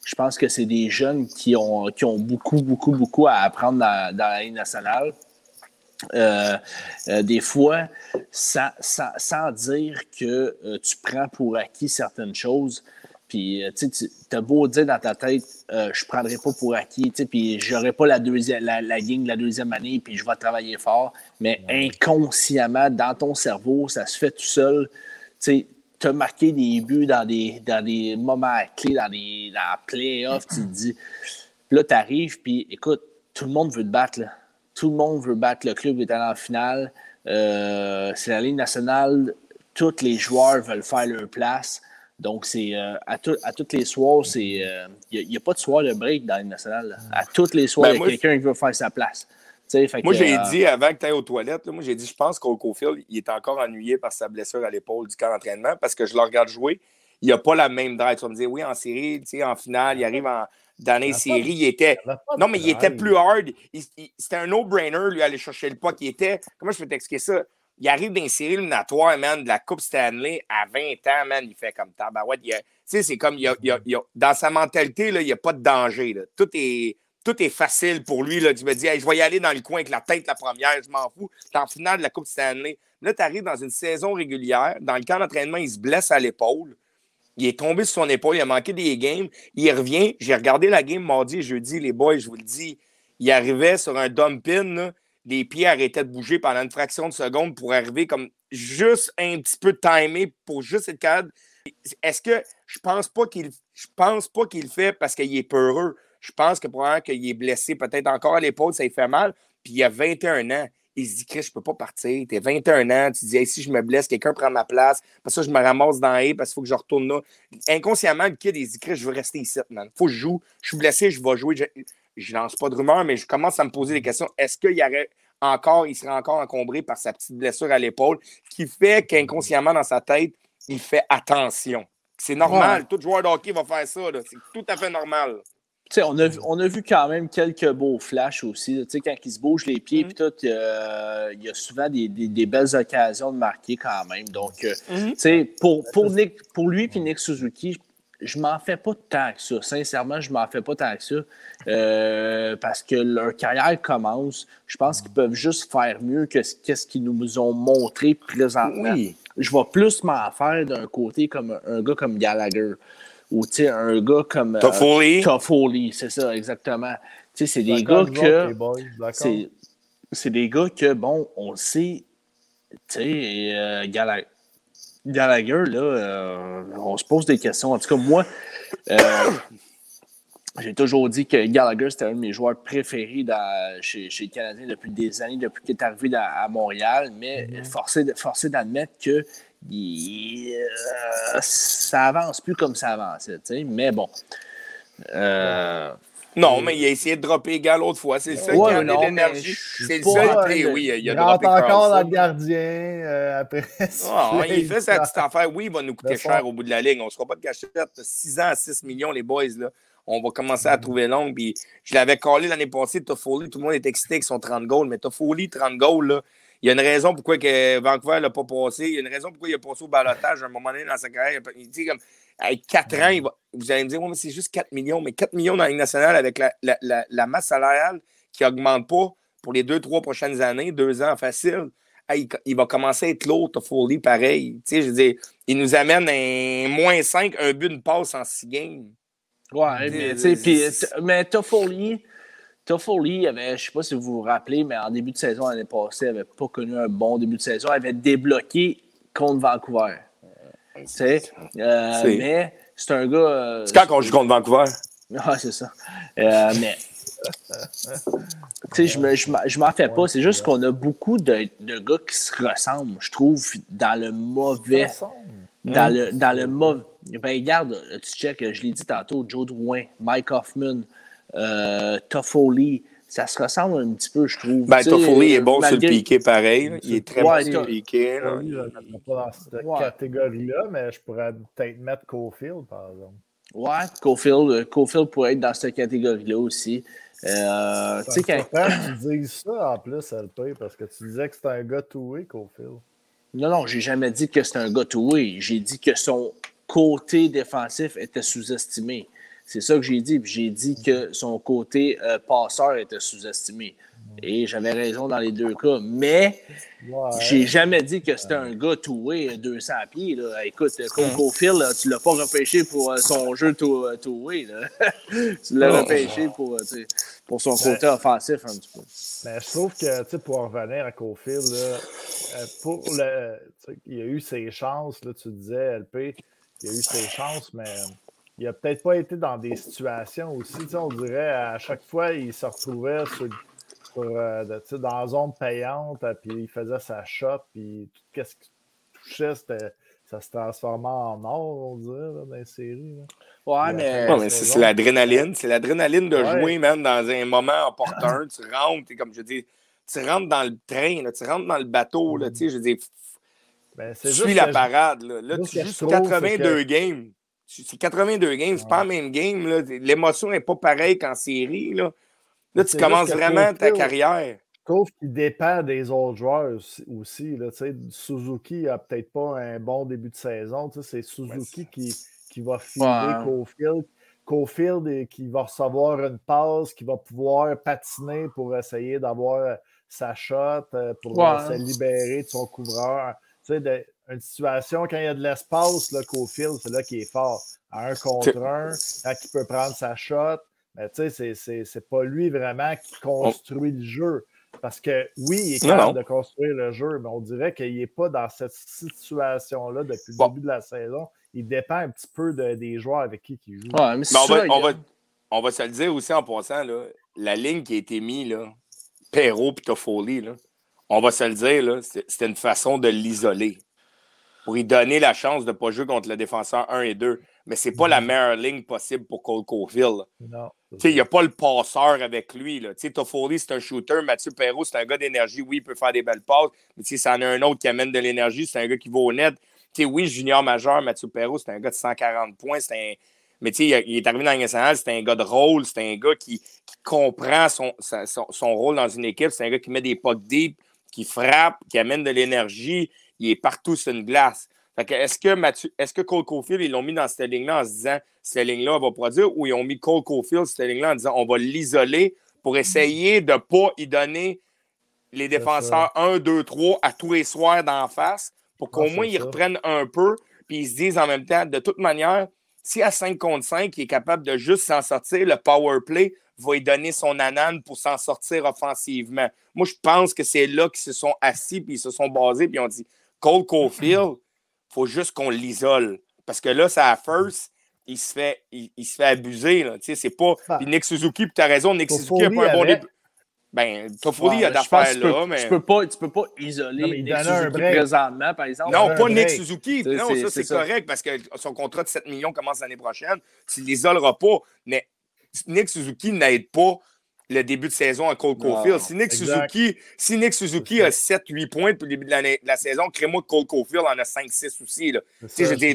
Je pense que c'est des jeunes qui ont, qui ont beaucoup, beaucoup, beaucoup à apprendre dans, la Ligue nationale. Euh, euh, des fois, sans, sans, dire que tu prends pour acquis certaines choses, puis tu as beau dire dans ta tête, je ne prendrai pas pour acquis, puis je n'aurai pas la, deuxième, la, la de la deuxième année, puis je vais travailler fort, mais inconsciemment, dans ton cerveau, ça se fait tout seul tu as marqué des buts dans des, dans des moments clés, dans des dans playoffs, tu te dis, là, tu arrives, puis écoute, tout le monde veut te battre. Là. Tout le monde veut battre le club est en finale. Euh, c'est la Ligue nationale. Tous les joueurs veulent faire leur place. Donc, c'est euh, à, à tous les soirs, c'est il euh, n'y a, pas de soir de break dans la Ligue nationale. À tous les soirs, ben, il y a quelqu'un qui veut faire sa place moi, j'ai euh, dit avant que tu ailles aux toilettes, moi, j'ai dit, je pense qu'Ocofield, il est encore ennuyé par sa blessure à l'épaule du camp d'entraînement parce que je le regarde jouer. Il n'a pas la même drive. Tu vas me dire, oui, en série, en finale, il arrive en, dans les séries, il était. Non, mais il était plus hard. C'était un no-brainer, lui, aller chercher le puck. Il était. Comment je peux t'expliquer ça? Il arrive dans les séries éliminatoires, man, de la Coupe Stanley à 20 ans, man. Il fait comme tabarouette. Tu sais, c'est comme. Il il dans sa mentalité, là, il n'y a pas de danger. Tout est tout est facile pour lui. Là. Tu me dis, je vais y aller dans le coin avec la tête la première, je m'en fous. T'es en finale de la Coupe Stanley. Là, tu arrives dans une saison régulière. Dans le camp d'entraînement, il se blesse à l'épaule. Il est tombé sur son épaule, il a manqué des games. Il revient. J'ai regardé la game mardi et jeudi, les boys, je vous le dis. Il arrivait sur un dumping. Les pieds arrêtaient de bouger pendant une fraction de seconde pour arriver comme juste un petit peu timé pour juste être cadre. Est-ce que je pense pas qu'il pense pas qu'il le fait parce qu'il est peureux? Je pense que probablement qu'il est blessé peut-être encore à l'épaule, ça lui fait mal. Puis il a 21 ans. Il se dit, Chris, je ne peux pas partir. Tu as 21 ans, tu te dis, si je me blesse, quelqu'un prend ma place. Parce que je me ramasse dans les parce qu'il faut que je retourne là. Inconsciemment, le kid, il se dit, Chris, je veux rester ici, man. faut que je joue. Je suis blessé, je vais jouer. Je, ne lance pas de rumeur, mais je commence à me poser des questions. Est-ce qu'il y aurait encore, il serait encore encombré par sa petite blessure à l'épaule, qui fait qu'inconsciemment dans sa tête, il fait attention. C'est normal. Tout joueur de hockey va faire ça. C'est tout à fait normal on a, on a vu quand même quelques beaux flashs aussi. quand il se bouge les pieds, mm-hmm. tout, il y a souvent des, belles occasions de marquer quand même. Donc, euh, mm-hmm. pour, pour, Nick, pour lui et Nick Suzuki, je m'en fais pas tant que ça. Sincèrement, je m'en fais pas tant que ça. Euh, parce que leur carrière commence. Je pense qu'ils peuvent juste faire mieux que ce qu'ils nous ont montré présentement. Je vais plus m'en faire d'un côté comme un gars comme Gallagher ou un gars comme. Toffoli. Euh, Toffoli, c'est ça, exactement. C'est des gars que. C'est des gars que, bon, on sait. Tu sais, euh, Gallagher, là, euh, on se pose des questions. En tout cas, moi, j'ai toujours dit que Gallagher, c'était un de mes joueurs préférés chez, chez, les Canadiens depuis des années, depuis qu'il est arrivé à Montréal. Mais mm-hmm. forcé d'admettre que euh, ça avance plus comme ça avançait, mais bon. Euh, non, mais il a essayé de dropper égal l'autre fois. C'est ça qui a l'énergie. C'est le seul oui. Il a droppé encore dans le gardien euh, après. Oh, il fait sa petite affaire. Oui, il va nous coûter cher au bout de la ligne. On ne sera pas de cachette. 6 ans à 6 millions, les boys. Là. on va commencer à trouver long. Puis je l'avais collé l'année passée, Toffoli, tout le monde est excité avec son 30 goals, mais Toffoli, 30 goals, là, il y a une raison pourquoi que Vancouver l'a pas passé. Il y a une raison pourquoi il a passé au balotage à un moment donné dans sa carrière. Il dit comme avec 4 ans, vous allez me dire, mais c'est juste 4 millions. Mais 4 millions dans la Ligue nationale avec la, la, la, masse salariale qui n'augmente pas pour les 2-3 prochaines années, 2 ans facile. il, va commencer à être lourd, Toffoli, pareil. je veux il nous amène un moins 5, un but, une passe en 6 games. Ouais, mais, tu mais Toffoli, Toffoli avait, je ne sais pas si vous vous rappelez, mais en début de saison l'année passée, il n'avait pas connu un bon début de saison. Il avait débloqué contre Vancouver. Euh, mais c'est un gars. Euh, c'est quand on joue contre Vancouver? Ah, c'est ça. Euh, mais. tu sais, je m'en fais pas. C'est juste qu'on a beaucoup de, de, gars qui se ressemblent, je trouve, dans le mauvais. Dans le, dans le mauvais. Ben, regarde, tu check, je l'ai dit tantôt, Joe Drouin, Mike Hoffman, euh, Toffoli, ça se ressemble un petit peu, je trouve. Ben, Toffoli est bon sur le piqué pareil. Il est très bon sur le piqué. je ne pas dans cette catégorie-là, mais je pourrais peut-être mettre Cofield, par exemple. Ouais, Cofield, euh, Cofield pourrait être dans cette catégorie-là aussi. Euh, tu sais, quand... tu dises ça en plus, LP, parce que tu disais que c'était un gars toué, Cofield. Non, non, j'ai jamais dit que c'était un gars toué. J'ai dit que son côté défensif était sous-estimé. C'est ça que j'ai dit. j'ai dit que son côté euh, passeur était sous-estimé. Et j'avais raison dans les deux cas. Mais j'ai jamais dit que c'était un gars toué 200 pieds. Là. Écoute, Coco Phil, tu l'as pas repêché pour euh, son jeu toué. tu l'as repêché pour, euh, pour son côté offensif un petit peu. Mais je trouve que pour revenir à Cofield, pour le, il a eu ses chances, là, tu disais, LP, il a eu ses chances, mais il n'a peut-être pas été dans des situations aussi. On dirait à chaque fois, il se retrouvait sur, euh, dans la zone payante, euh, puis il faisait sa shot, puis tout ce qui touchait, ça se transformait en or, on dirait, dans les séries. Ouais, mais. mais c'est l'adrénaline. C'est l'adrénaline de jouer, même dans un moment opportun. tu rentres, comme je dis, tu rentres dans le train, tu rentres dans le bateau, là, mm. je dis, ben, tu suis la parade. Là, là tu joues 82 games c'est 82 games, c'est pas le même game. L'émotion n'est pas pareille qu'en série. Là, là tu commences vraiment ta carrière. Je trouve qu'il dépend des autres joueurs aussi. Là, Suzuki n'a peut-être pas un bon début de saison. C'est Suzuki qui, qui va filer Cofield. Cofield qui va recevoir une passe, qui va pouvoir patiner pour essayer d'avoir sa shot, euh, pour se libérer de son couvreur. Tu sais, une situation, quand il y a de l'espace, qu'au fil, c'est là qu'il est fort. À un contre un, quand il peut prendre sa shot, mais tu sais, c'est pas lui vraiment qui construit le jeu. Parce que oui, il est capable de construire le jeu, mais on dirait qu'il n'est pas dans cette situation-là depuis le début de la saison. Il dépend un petit peu des joueurs avec qui il joue. on, va, on, va, se le dire aussi en passant, là, la ligne qui a été mise, là, Perrault et Toffoli, on va se le dire, c'était une façon de l'isoler pour lui donner la chance de ne pas jouer contre le défenseur 1 et 2. Mais ce n'est pas la mhm. meilleure ligne possible pour Cole Caulfield. Il n'y a pas le passeur avec lui. Toffoli, c'est un shooter. Mathieu Perrault, c'est un gars d'énergie. Oui, il peut faire des belles passes. Mais si en a un autre qui amène de l'énergie, c'est un gars qui va au net. oui, junior majeur, Mathieu Perrault, c'est un gars de 140 points. Un... Mais il, est arrivé dans la nationale, c'est un gars de rôle. C'est un gars qui, comprend son, son, rôle dans une équipe. C'est un gars qui met des pucks deep, qui frappe, qui amène de l'énergie il est partout sur une glace. est-ce que Mathieu, est-ce que Cole Caulfield, ils l'ont mis dans cette ligne-là en se disant cette ligne-là va produire ou ils ont mis Cole Caulfield cette ligne-là en disant on va l'isoler pour essayer de ne pas y donner les défenseurs 1, 2, 3 à tous les soirs d'en face pour qu'au moins ils reprennent un peu puis ils se disent en même temps de toute manière, si à 5 contre 5, il est capable de juste s'en sortir, le power play va lui donner son anane pour s'en sortir offensivement. Moi, je pense que c'est là qu'ils se sont assis puis ils se sont basés puis ils ont dit Cole Caulfield, il faut juste qu'on l'isole. Parce que là, ça a first, il se fait, il, se fait abuser. C'est pas. Ah. Nick Suzuki, puis tu as raison, Nick Suzuki n'a pas un bon début. Ben, Toffoli, il y a d'affaires là, mais. Tu peux pas, tu peux pas isoler Nick Suzuki présentement, par exemple. Non, pas Nick Suzuki. Non, ça, c'est correct parce que son contrat de 7 millions commence l'année prochaine. Tu ne l'isoleras pas. Mais Nick Suzuki n'aide pas le début de saison à Cole Caulfield. Si Nick, Suzuki, si Nick Suzuki a 7-8 points depuis le début de la, saison, crée-moi que Cole Caulfield en a 5-6 aussi. Là.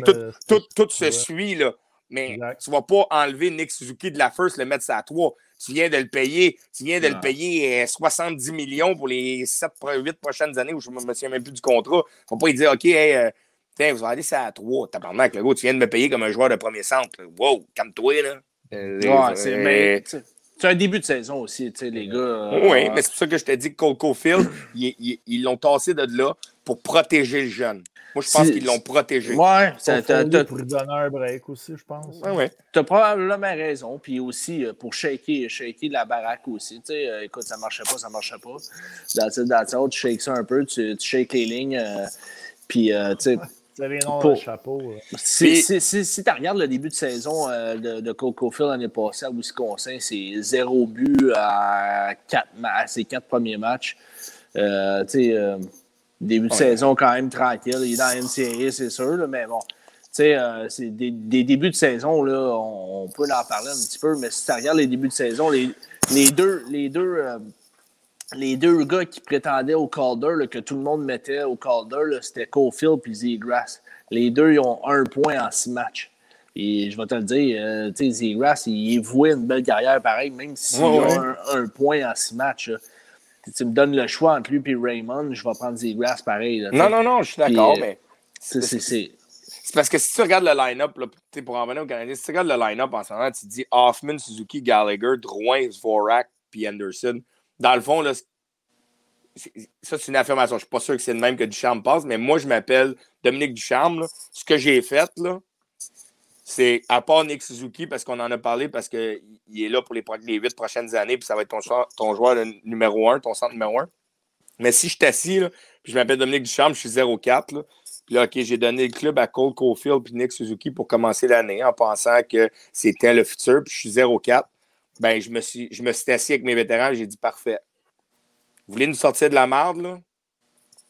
tout, tout, tout se suit. Là. mais tu ne vas pas enlever Nick Suzuki de la first, le mettre à 3. Tu viens de le payer. Tu viens de le payer 70 euh, millions pour les 7, 8 prochaines années où je ne me souviens même plus du contrat. Il ne faut pas lui dire OK, hey, tiens, vous allez aller ça à 3. Tabarnak, le gars, tu viens de me payer comme un joueur de premier centre. Wow, calme-toi, là. Ouais, c'est c'est un début de saison aussi, tu sais, les gars. oui, mais c'est pour ça que je t'ai dit que Coco Field, ils l'ont tassé de là pour protéger le jeune. Moi, je pense qu'ils l'ont protégé. Ouais, ça pour lui donner un break aussi, je pense. Oui, oui. Tu as probablement raison. Puis aussi, euh, pour shaker, shaker la baraque aussi. Tu sais, euh, écoute, ça marchait pas, ça marchait pas. Dans, dans tu shakes ça un peu, tu, tu shakes les lignes. Euh, puis, tu sais. Chapeau. Si, si, tu regardes le début de saison de, de Coco Field l'année passée à Wisconsin, c'est zéro but à, quatre, à ses quatre premiers matchs. sais Début de saison quand même tranquille. Il est dans la NCAA, c'est sûr, mais bon. Tu sais, euh, c'est des, débuts de saison, là, on, peut en parler un petit peu, mais si tu regardes les débuts de saison, les, les deux, les deux, euh, les deux gars qui prétendaient au Calder, que tout le monde mettait au Calder, c'était Cofield et Zegras. Les deux, ils ont un point en six matchs. Et je vais te le dire, euh, tu sais, Zegras, il est voué une belle carrière pareil, même s'il a un, point en six matchs tu me donnes le choix entre lui et Raymond, je vais prendre Zegras pareil. non, non, non, je suis d'accord, euh, mais. C'est parce que si tu regardes le line-up, pour en venir au Canadien, si tu regardes le line-up en ce moment, tu te dis Hoffman, Suzuki, Gallagher, Drouin, Zvorak, puis Anderson. Dans le fond, ça, c'est une affirmation. Je ne suis pas sûr que c'est le même que Ducharme passe, mais moi, je m'appelle Dominique Ducharme. Ce que j'ai fait, c'est à part Nick Suzuki, parce qu'on en a parlé, parce qu'il est là pour les, huit prochaines années, puis ça va être ton, joueur numéro un, ton centre numéro un. Mais si je suis assis, puis je m'appelle Dominique Duchamp, je suis 0-4, puis OK, j'ai donné le club à Cole Caulfield puis Nick Suzuki pour commencer l'année en pensant que c'était le futur, puis je suis 0-4. Ben, je me suis, je me suis assis avec mes vétérans j'ai dit parfait. Vous voulez nous sortir de la merde, là?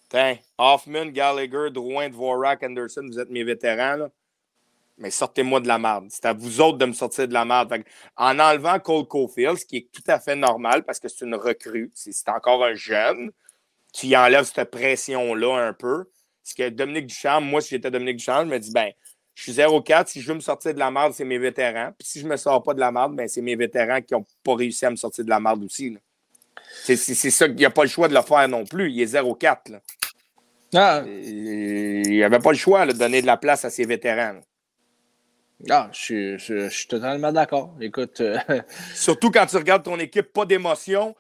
Tiens, Hoffman, Gallagher, Drouin, Dvorak, Anderson, vous êtes mes vétérans, là mais sortez-moi de la merde. C'est à vous autres de me sortir de la merde. en enlevant Cole Caulfield, ce qui est tout à fait normal parce que c'est une recrue, c'est encore un jeune, qui enlève cette pression-là un peu. Parce que Dominique Duchamp, moi, si j'étais Dominique Duchamp, je me dis, ben, je suis 0-4. Si je veux me sortir de la merde, c'est mes vétérans. Puis si je ne me sors pas de la merde, ben, c'est mes vétérans qui n'ont pas réussi à me sortir de la merde aussi. C'est ça, il n'y a pas le choix de le faire non plus. Il est 0-4. Ah. Il n'avait pas le choix de donner de la place à ses vétérans. Ah, je, suis totalement d'accord. Écoute. Euh, Surtout quand tu regardes ton équipe, pas d'émotion,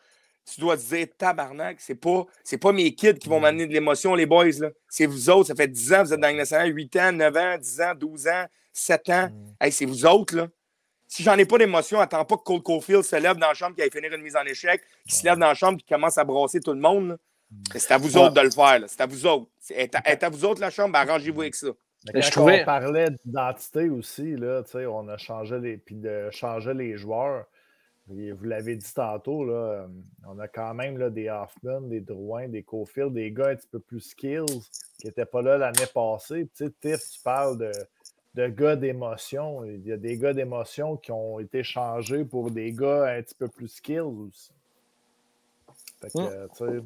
tu dois te dire tabarnak, c'est pas, c'est pas mes kids qui vont m'amener de l'émotion, les boys. C'est vous autres, ça fait 10 ans, vous êtes dans le national, 8 ans, 9 ans, 10 ans, 12 ans, 7 ans. Mm. Hey, c'est vous autres, là. Si j'en ai pas d'émotion, attends pas que Cole Caulfield se lève dans la chambre qui a finir une mise en échec, qui se lève dans la chambre et qui commence à brasser tout le monde. Mm. C'est à vous autres de le faire. C'est à vous autres. C'est à, vous autres la chambre, arrangez-vous avec ça. quand on parlait d'identité aussi, là, on a changé les, puis de changer les joueurs. Vous l'avez dit tantôt, là, euh, on a quand même là, des Hoffman, des Drouin, des Cofield, des gars un petit peu plus skills qui n'étaient pas là l'année passée. Tu sais, Tiff, tu parles de, de gars d'émotion. Il y a des gars d'émotion qui ont été changés pour des gars un petit peu plus skills aussi. Fait que, hum. tu sais,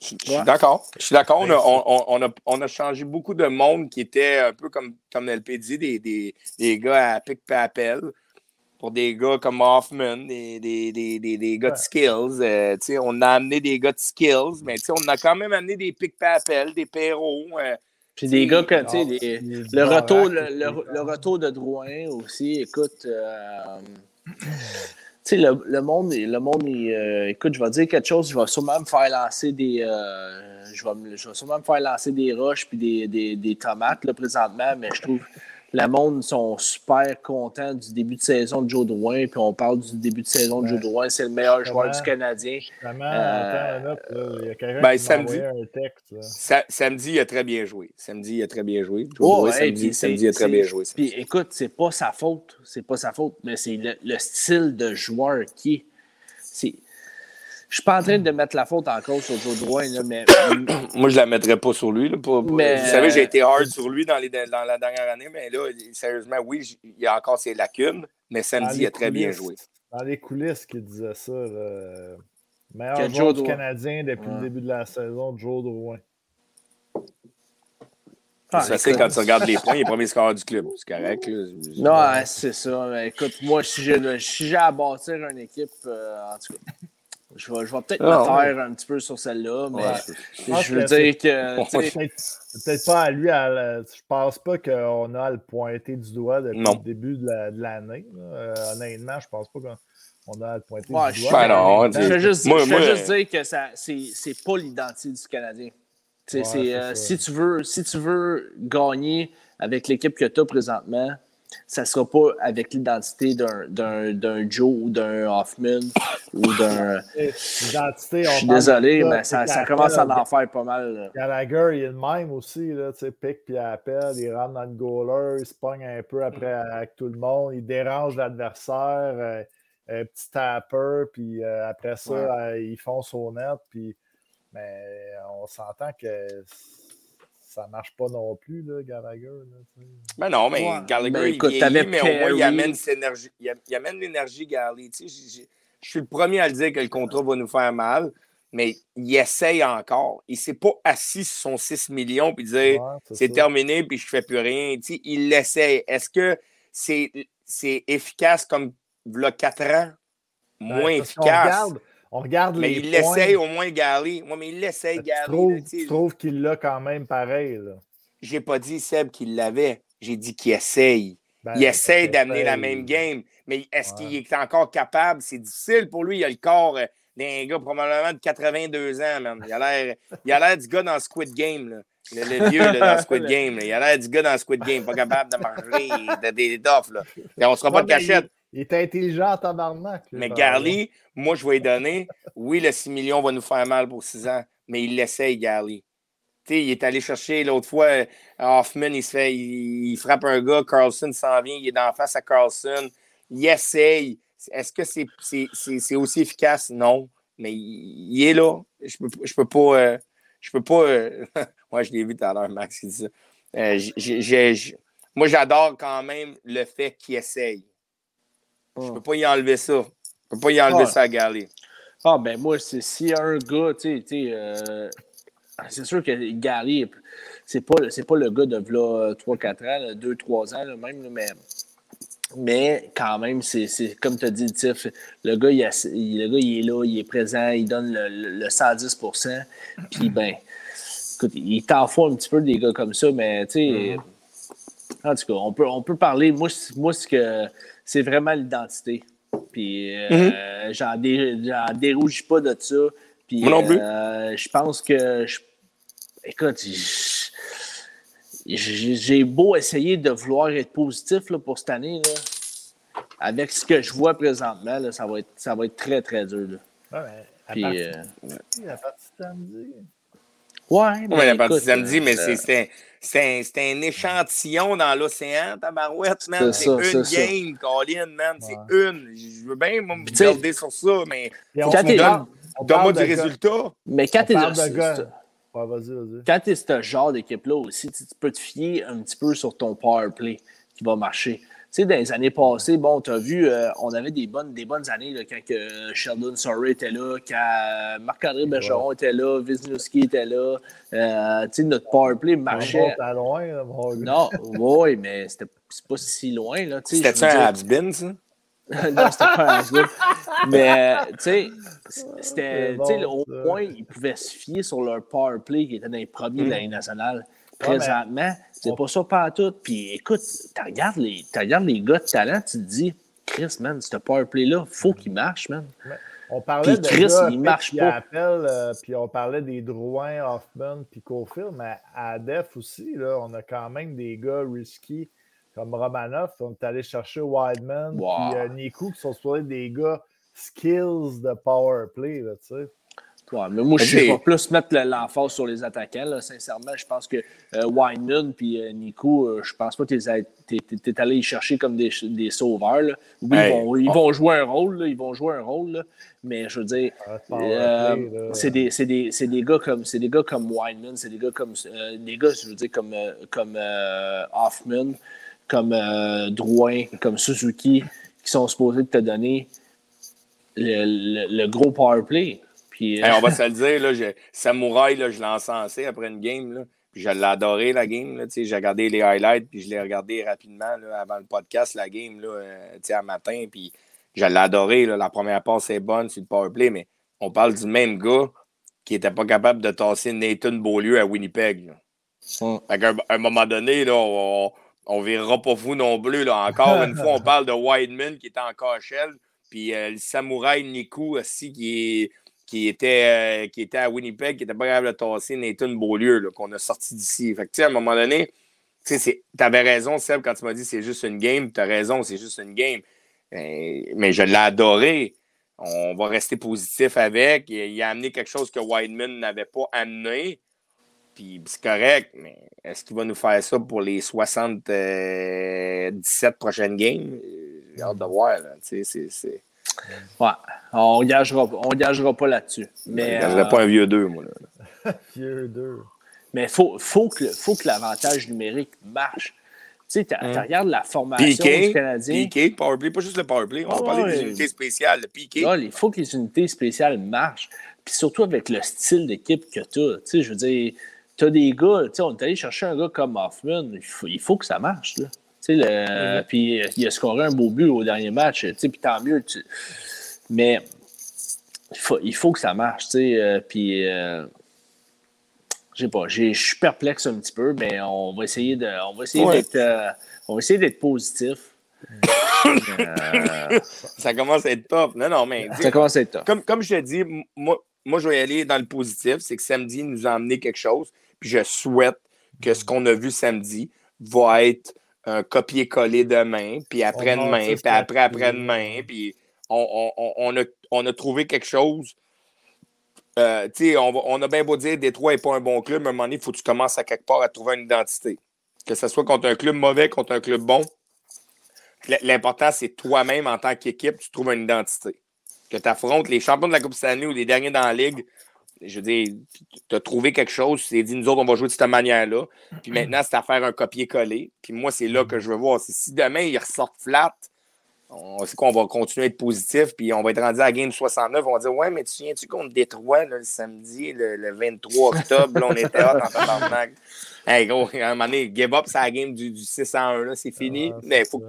je suis d'accord. Je suis d'accord. On a, on, a, changé beaucoup de monde qui était un peu comme, comme LP dit, des, des, des gars à pic papel pour des gars comme Hoffman, des, des, des, des gars de skills. Euh, on a amené des gars de skills, mais on a quand même amené des pic papel, des perros. Euh, puis des gars comme, tu sais, le, retour, le, le, retour de Drouin aussi, écoute. Euh, sais, le, le, monde, le monde euh, écoute, je vais dire quelque chose, je vais sûrement me faire lancer des. Euh, je, vais, je vais sûrement me faire lancer des roches puis des, des, des tomates là, présentement, mais je trouve le monde sont super contents du début de saison de Joe Drouin, puis on parle du début de saison de Joe Drouin, c'est le meilleur joueur du Canadien. Euh, il y a quelqu'un ben, samedi, un texte. samedi, il a très bien joué. Samedi, il a très bien joué. Oh, samedi, samedi, il a très bien joué. Puis écoute, c'est pas sa faute, c'est pas sa faute, mais c'est le, le, style de joueur qui est. Je suis pas en train de mettre la faute en cause sur Joe Drouin, mais. Moi, je la mettrais pas sur lui. Vous savez, j'ai été hard sur lui dans, les, dans la dernière année, mais là, sérieusement, oui, il y a encore ses lacunes, mais samedi, il a très bien joué. Dans les coulisses qu'il disait ça, là, meilleur joueur du Canadien depuis le début de la saison, Joe Drouin. Ah, c'est facile quand tu regardes les points, il est premier score du club. C'est correct. Non, c'est ça. écoute, moi, si j'ai si à bâtir une équipe, euh, en tout cas, je vais, je vais peut-être ah, me taire un petit peu sur celle-là, mais je, veux dire que. Peut-être pas à lui. À je pense pas qu'on a à le pointer du doigt depuis le début de l'année. Euh, honnêtement, je pense pas qu'on a à le pointer du doigt. Je, je veux juste, juste dire que c'est pas l'identité du Canadien. Euh, si, tu veux, si tu veux gagner avec l'équipe que tu as présentement, ça ne sera pas avec l'identité d'un Joe ou d'un Hoffman ou d'un. L'identité, Je suis désolé, mais ça, ça commence à en faire pas mal. Gallagher, il est le même aussi. Là, pique puis appelle, il rentre dans le goaler, il se pogne un peu après avec tout le monde, il dérange l'adversaire, euh, un petit tapper, puis euh, après ça, ils fonce au net, puis mais on s'entend que ça marche pas non plus, là, Gallagher. Là, ben non, mais Gallagher, ben, il vieillit, mais au moins, il amène, énergie, il amène l'énergie, Gallagher. Je suis le premier à le dire que le contrat va nous faire mal, mais il essaye encore. Il ne s'est pas assis sur son 6 millions et dire c'est terminé puis je ne fais plus rien. il l'essaye. Est-ce que c'est efficace comme il y a 4 ans? Ben, Moins efficace. On regarde mais il l'essaye au moins, Gary. Moi, mais il l'essaye, Gary. Tu trouves, qu'il l'a quand même pareil. Je n'ai pas dit, Seb, qu'il l'avait. J'ai dit qu'il essaye. Ben, il essaye d'amener la même game. Mais est-ce qu'il est encore capable? C'est difficile pour lui. Il a le corps euh, d'un gars probablement de 82 ans, man. Il a l'air du gars dans Squid Game. Là. Le, vieux là, dans Squid Game. Il a l'air du gars dans Squid Game, pas capable de manger des doffes. On ne sera pas de cachette. Il est intelligent en tabarnak. Mais Garley, moi, je vais lui donner. Oui, le 6 millions va nous faire mal pour 6 ans, mais il l'essaye, Garley. il est allé chercher l'autre fois, euh, Hoffman, il, se fait, il, frappe un gars, Carlson s'en vient, il est d'en face à Carlson. Il essaye. Est-ce que c'est aussi efficace? Non. Mais il, est là. Je peux, je peux pas. Euh, je peux pas. Euh, moi, je l'ai vu tout à l'heure, Max, qui dit ça. moi, j'adore quand même le fait qu'il essaye. Je peux pas y enlever ça. Je peux pas y enlever ça à Gally. Ah, ben moi, y a un gars, tu sais, euh, c'est sûr que Gally, c'est pas, pas le gars de 3-4 ans, 2-3 ans, même, mais, mais quand même, c'est comme tu as dit, Tiff, le gars, il, le gars, il est là, il est présent, il donne le, 110% Puis, ben, écoute, il t'en faut un petit peu des gars comme ça, mais, tu sais, mm-hmm. en tout cas, on peut, on peut parler. Moi, moi ce que c'est vraiment l'identité. Puis euh, mhm. j'en, dérougis pas de ça. Puis, non plus. Euh, je pense que. écoute, j'ai beau essayer de vouloir être positif là, pour cette année. Là, avec ce que je vois présentement, là, ça, va être, ça va être très, très dur. Là. Ouais, Puis, euh, la partie samedi. Ouais, mais. la partie samedi, mais c'est c'est un, échantillon dans l'océan, tabarouette, man. C'est une game, Colin, man. C'est une. Je veux bien me garder sur ça, mais donne-moi du résultat. Mais quand tu es Quand tu es ce genre d'équipe-là aussi, tu peux te fier un petit peu sur ton power play qui va marcher sais, dans les années passées, bon, tu as vu, euh, on avait des bonnes, des bonnes années là, quand que Sheldon Sorry était là, quand Marc-André Bergeron était là, Wisniewski était là. Euh, tu sais, notre powerplay marchait. On loin, Non, oui, mais c'était pas si loin. C'était-tu un Habsbin, ça? non, c'était pas un Habsbin. mais, tu sais, c'était, bon, au point, ils pouvaient se fier sur leur powerplay qui était dans les premiers de l'année nationale. Présentement, c'est pas ça pas tout. Puis écoute, tu regardes, les, les gars de talent, tu te dis, Chris, man, ce powerplay-là, faut qu'il marche, man. On parlait de Chris, il marche pas. Euh, puis on parlait des Drouin, Hoffman, puis Cofield, mais à Def aussi, là, on a quand même des gars risky comme Romanoff. On est allé chercher Wildman, puis euh, Niku, qui sont soit des gars skills de powerplay, tu sais mais moi, je vais plus mettre l'emphase sur les attaquants. Sincèrement, je pense que euh, puis euh, Nico, euh, je pense pas que tu es, allé les chercher comme des, des sauveurs. Oui, ils, vont, jouer un rôle. ils vont jouer un rôle. mais je veux dire, euh, c'est des, des, des, gars comme c'est des gars comme c'est des gars comme des gars, je veux dire, comme, comme Hoffman, comme Drouin, comme Suzuki, qui sont supposés te donner le, le gros power play on va se le dire, là, je, Samouraï, là, je l'ai encensé après une game. Là. je l'ai adoré, la game. J'ai regardé les highlights, puis je l'ai regardé rapidement avant le podcast, la game, là, euh, à matin. Puis je l'ai adoré. La première passe est bonne, c'est le powerplay, mais on parle du même gars qui n'était pas capable de tasser Nathan Beaulieu à Winnipeg. À, un, moment donné, là, on, on verra pas fou non plus. Là. Encore une fois, on parle de Wideman qui était en KHL, puis euh, le samouraï Niku aussi qui est qui était, euh, qui était à Winnipeg, qui n'était pas capable de tasser Nathan Beaulieu, qu'on a sorti d'ici. Fait que, à un moment donné, tu avais raison, Seb, quand tu m'as dit c'est juste une game. Tu as raison, c'est juste une game. Euh, mais je l'ai adoré. On va rester positif avec. Il, a amené quelque chose que Wideman n'avait pas amené. Puis c'est correct, mais est-ce qu'il va nous faire ça pour les 77 euh, prochaines games? J'ai hâte de voir. C'est Ouais, on ne gagera, on pas là-dessus. Mais, je ne pas un vieux 2, moi. vieux 2. Mais il faut, faut que, faut que l'avantage numérique marche. Tu sais, tu hum. regardes la formation du Canadien. PK, Powerplay, pas juste le Powerplay. On va parler des unités spéciales, le PK. il faut que les unités spéciales marchent. Puis surtout avec le style d'équipe que tu as. Tu sais, je veux dire, tu as des gars, tu sais, on est allé chercher un gars comme Hoffman. Il faut, il faut que ça marche. Là. Puis il a scoré un beau but au dernier match, puis tant mieux. Mais il faut, il faut que ça marche. Euh, puis euh, je sais pas, je suis perplexe un petit peu, mais on va essayer de, on va essayer d'être, euh, on va essayer d'être positif. ça commence à être top. Non, non, mais. Ça commence à être top. Comme, comme je te dis, moi, moi, je vais y aller dans le positif. C'est que samedi nous a amené quelque chose. Puis je souhaite que ce qu'on a vu samedi va être un copier-coller demain, puis après-demain, puis après-après-demain, puis on, on, on, a, on, a, trouvé quelque chose. Euh, on, on, a bien beau dire Détroit n'est pas un bon club, mais à un moment donné, il faut que tu commences à quelque part à trouver une identité. Que ce soit contre un club mauvais, contre un club bon. L'important, c'est toi-même, en tant qu'équipe, tu trouves une identité. Que tu affrontes les champions de la Coupe Stanley ou les derniers dans la Ligue, je veux dire, tu as trouvé quelque chose, tu t'es dit, nous autres, on va jouer de cette manière-là. Puis maintenant, c'est à faire un copier-coller. Puis moi, c'est là que je veux voir. Si demain, ils ressortent flat, on sait qu'on va continuer à être positif, puis on va être rendu à la game 69. On va dire, ouais, mais tu viens-tu contre Détroit le samedi, le, 23 octobre, là, on était hot en tabarnak. Hey, gros, à un moment donné, give up, c'est la game du, du 6 1, c'est fini. Ah, mais faut,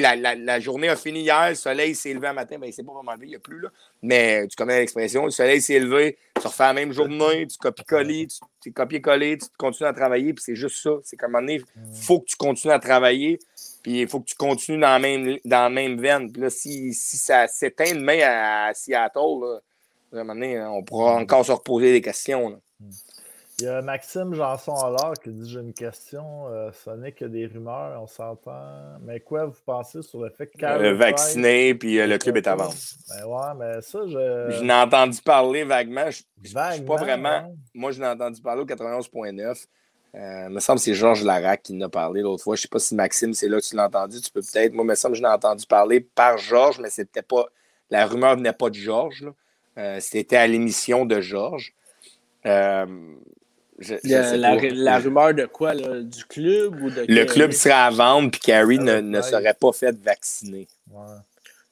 la, la, journée a fini hier, le soleil s'est levé un matin, ben, il s'est pas vraiment levé, il n'y a plus. Là. Mais tu connais l'expression, le soleil s'est levé, tu refais la même journée, tu copies-coller, tu, copies-coller, tu continues à travailler, puis c'est juste ça. C'est comme un moment donné, il faut que tu continues à travailler, puis il faut que tu continues dans la même, dans la même veine. Puis là, si, si ça s'éteint demain à, Seattle, là, à un moment donné, on pourra encore se reposer des questions. Là. Il y a Maxime Janson alors qui dit J'ai une question. Euh, ce n'est que des rumeurs, on s'entend. Mais quoi vous pensez sur le fait que. Le vacciné, puis euh, le club est à vendre. Ben ouais, mais ça, je. Je n'ai entendu parler vaguement. Je ne suis pas vraiment. Moi, je n'ai entendu parler au 91.9. Euh, il me semble que c'est Georges Larac qui en a parlé l'autre fois. Je ne sais pas si Maxime, c'est là que tu l'as entendu. Tu peux peut-être. Moi, il me semble que je l'ai entendu parler par Georges, mais c'était pas. La rumeur venait pas de Georges. Euh, c'était à l'émission de Georges. La, rumeur de quoi? du club ou de Le club serait à vendre puis Carrie ne, ne, serait pas fait vacciner. Ouais.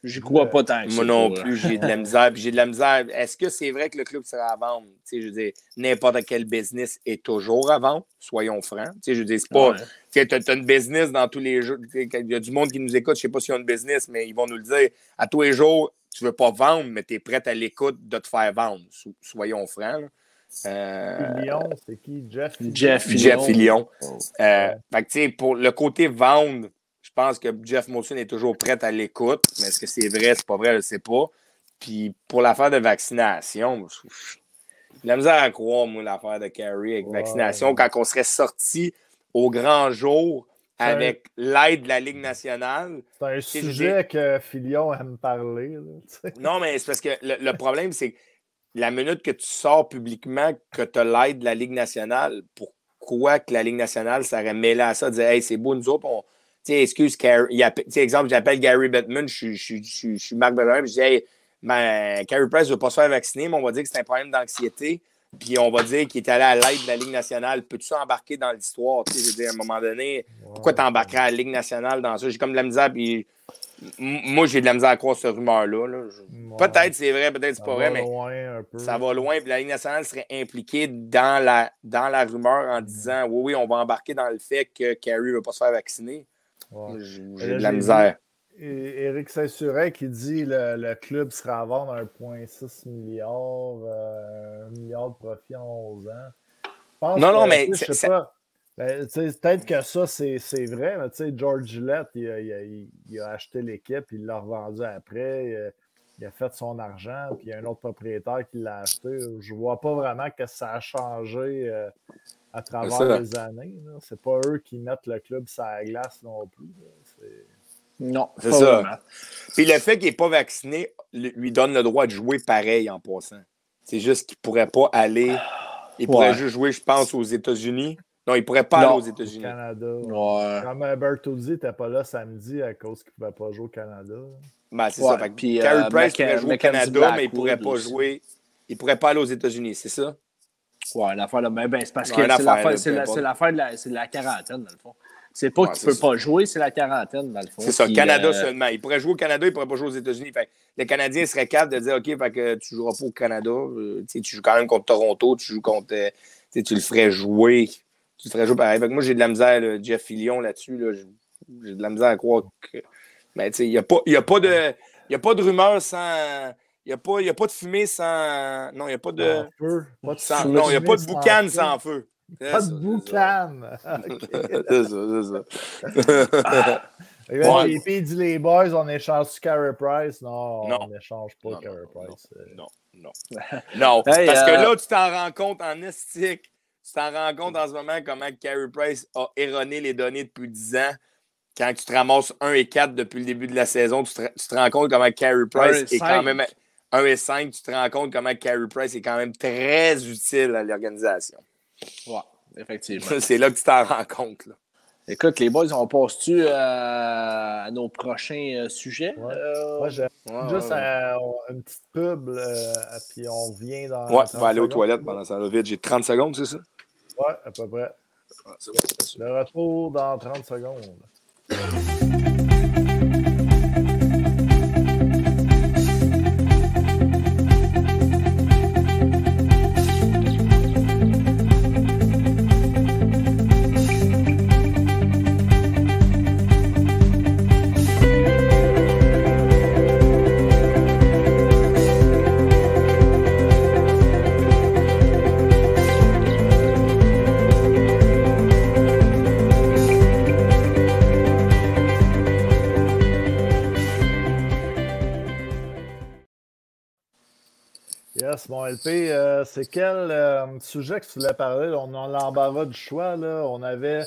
J'y crois pas tant que Moi non plus, j'ai de la misère. j'ai de la misère. Est-ce que c'est vrai que le club sera à vendre? je veux dire, n'importe quel business est toujours à vendre, soyons francs. je veux dire, c'est pas. Tu as, une business dans tous les jours. Il y a du monde qui nous écoute, je sais pas s'ils ont une business, mais ils vont nous le dire. À tous les jours, tu veux pas vendre, mais tu es prêt à l'écoute de te faire vendre. Soyons francs. Euh, c'est qui? Jeff Jeff Jeff Fillion. Oh. Euh, pour le côté vendre, je pense que Jeff Molson est toujours prêt à l'écoute, mais est-ce que c'est vrai, c'est pas vrai, je ne sais pas. Puis pour l'affaire de vaccination, la misère à croire, moi, l'affaire de Carrie avec vaccination, quand on serait sorti au grand jour avec l'aide de la Ligue nationale. C'est un sujet que Filion aime parler. non, mais c'est parce que le problème, c'est que la minute que tu sors publiquement que tu as l'aide de la Ligue nationale, pourquoi que la Ligue nationale serait mêlée à ça, dire Hey, c'est beau, nous autres, on. Tu sais, excuse, Carrie. exemple, j'appelle Gary Bettman, je, suis Marc Bergeron, je dis Hey, ben, Carrie Price ne veut pas se faire vacciner, mais on va dire que c'est un problème d'anxiété. Puis on va dire qu'il est allé à l'aide de la Ligue nationale. Peux-tu embarquer dans l'histoire? Tu sais, je veux dire, à un moment donné, pourquoi tu embarquerais à la Ligue nationale dans ça? J'ai comme de la misère, puis moi, j'ai de la misère à croire cette rumeur-là. Peut-être c'est vrai, peut-être c'est pas vrai, mais ça va loin. Puis la Ligue nationale serait impliquée dans la, dans la rumeur en disant oui, oui, on va embarquer dans le fait que Carrie ne va pas se faire vacciner. J'ai de la misère. Éric Saint-Suret qui dit que le club sera à vendre 1,6 milliard, euh, milliard de profit en 11 ans. non, non, mais. Je sais pas. Ben, peut-être que ça, c'est vrai. Mais George Gillette, il a, acheté l'équipe, il l'a revendu après. Il a, fait son argent, puis il y a un autre propriétaire qui l'a acheté. Je ne vois pas vraiment que ça a changé euh, à travers les années. Ce n'est pas eux qui mettent le club sur la glace non plus. Non, c'est ça. Puis le fait qu'il n'est pas vacciné lui donne le droit de jouer pareil en passant. C'est juste qu'il ne pourrait pas aller. Il pourrait juste jouer, je pense, aux États-Unis. Non, il ne pourrait pas aller aux États-Unis. Au Canada. Ouais. Comme euh, Bertuzzi n'était pas là samedi à cause qu'il ne pouvait pas jouer au Canada. Ben, c'est ça. Puis, Carey euh, Price pourrait jouer au Canada, mais il ne pourrait pas jouer. Il ne pourrait pas aller aux États-Unis, c'est ça? Ouais, l'affaire là. Ben, ben, c'est parce que c'est l'affaire de, la, de la quarantaine, dans le fond. C'est pas qu'il ne peut pas jouer, c'est la quarantaine, dans le fond. C'est ça, Canada euh, seulement. Il pourrait jouer au Canada, il ne pourrait pas jouer aux États-Unis. Les Canadiens seraient capables de dire OK, fait que tu ne joueras pas au Canada. tu joues quand même contre Toronto, tu joues contre. tu le ferais jouer tu ferais jouer pareil. moi, j'ai de la misère, Jeff Fillion, là-dessus. j'ai de la misère à croire que. Mais tu sais, il n'y a, pas, a, pas de, y a pas de rumeur sans. Il n'y a, pas, a pas de fumée sans. Non, il n'y a pas de. Feu. Pas de non, il n'y a pas de boucan sans feu. Pas de boucan. C'est ça, c'est ça. JP dit les boys, on échange sur Carey Price? Non, on n'échange pas Carey Price. Non, non. Non, parce que euh, là, tu t'en rends compte en estique tu t'en rends compte en ce moment comment Carey Price a erroné les données depuis 10 ans? Quand tu te ramasses 1 et 4 depuis le début de la saison, tu te, rends compte comment Carey Price est quand même 1 et 5, tu te rends compte comment Carey Price est quand même très utile à l'organisation. Ouais, effectivement. C'est là que tu t'en rends compte. Là. Écoute, les boys, on passe-tu euh, à nos prochains euh, sujets? Ouais. Euh, j'ai juste une petite pub, puis on vient dans. Ouais, on va aller aux toilettes pendant ça. Vite, j'ai 30 secondes, c'est ça? Ouais, à peu près. Ah, bon, Le retour dans 30 secondes. Bon, LP, euh, c'est quel euh, sujet que tu voulais parler? On a l'embarras du choix. Là. On avait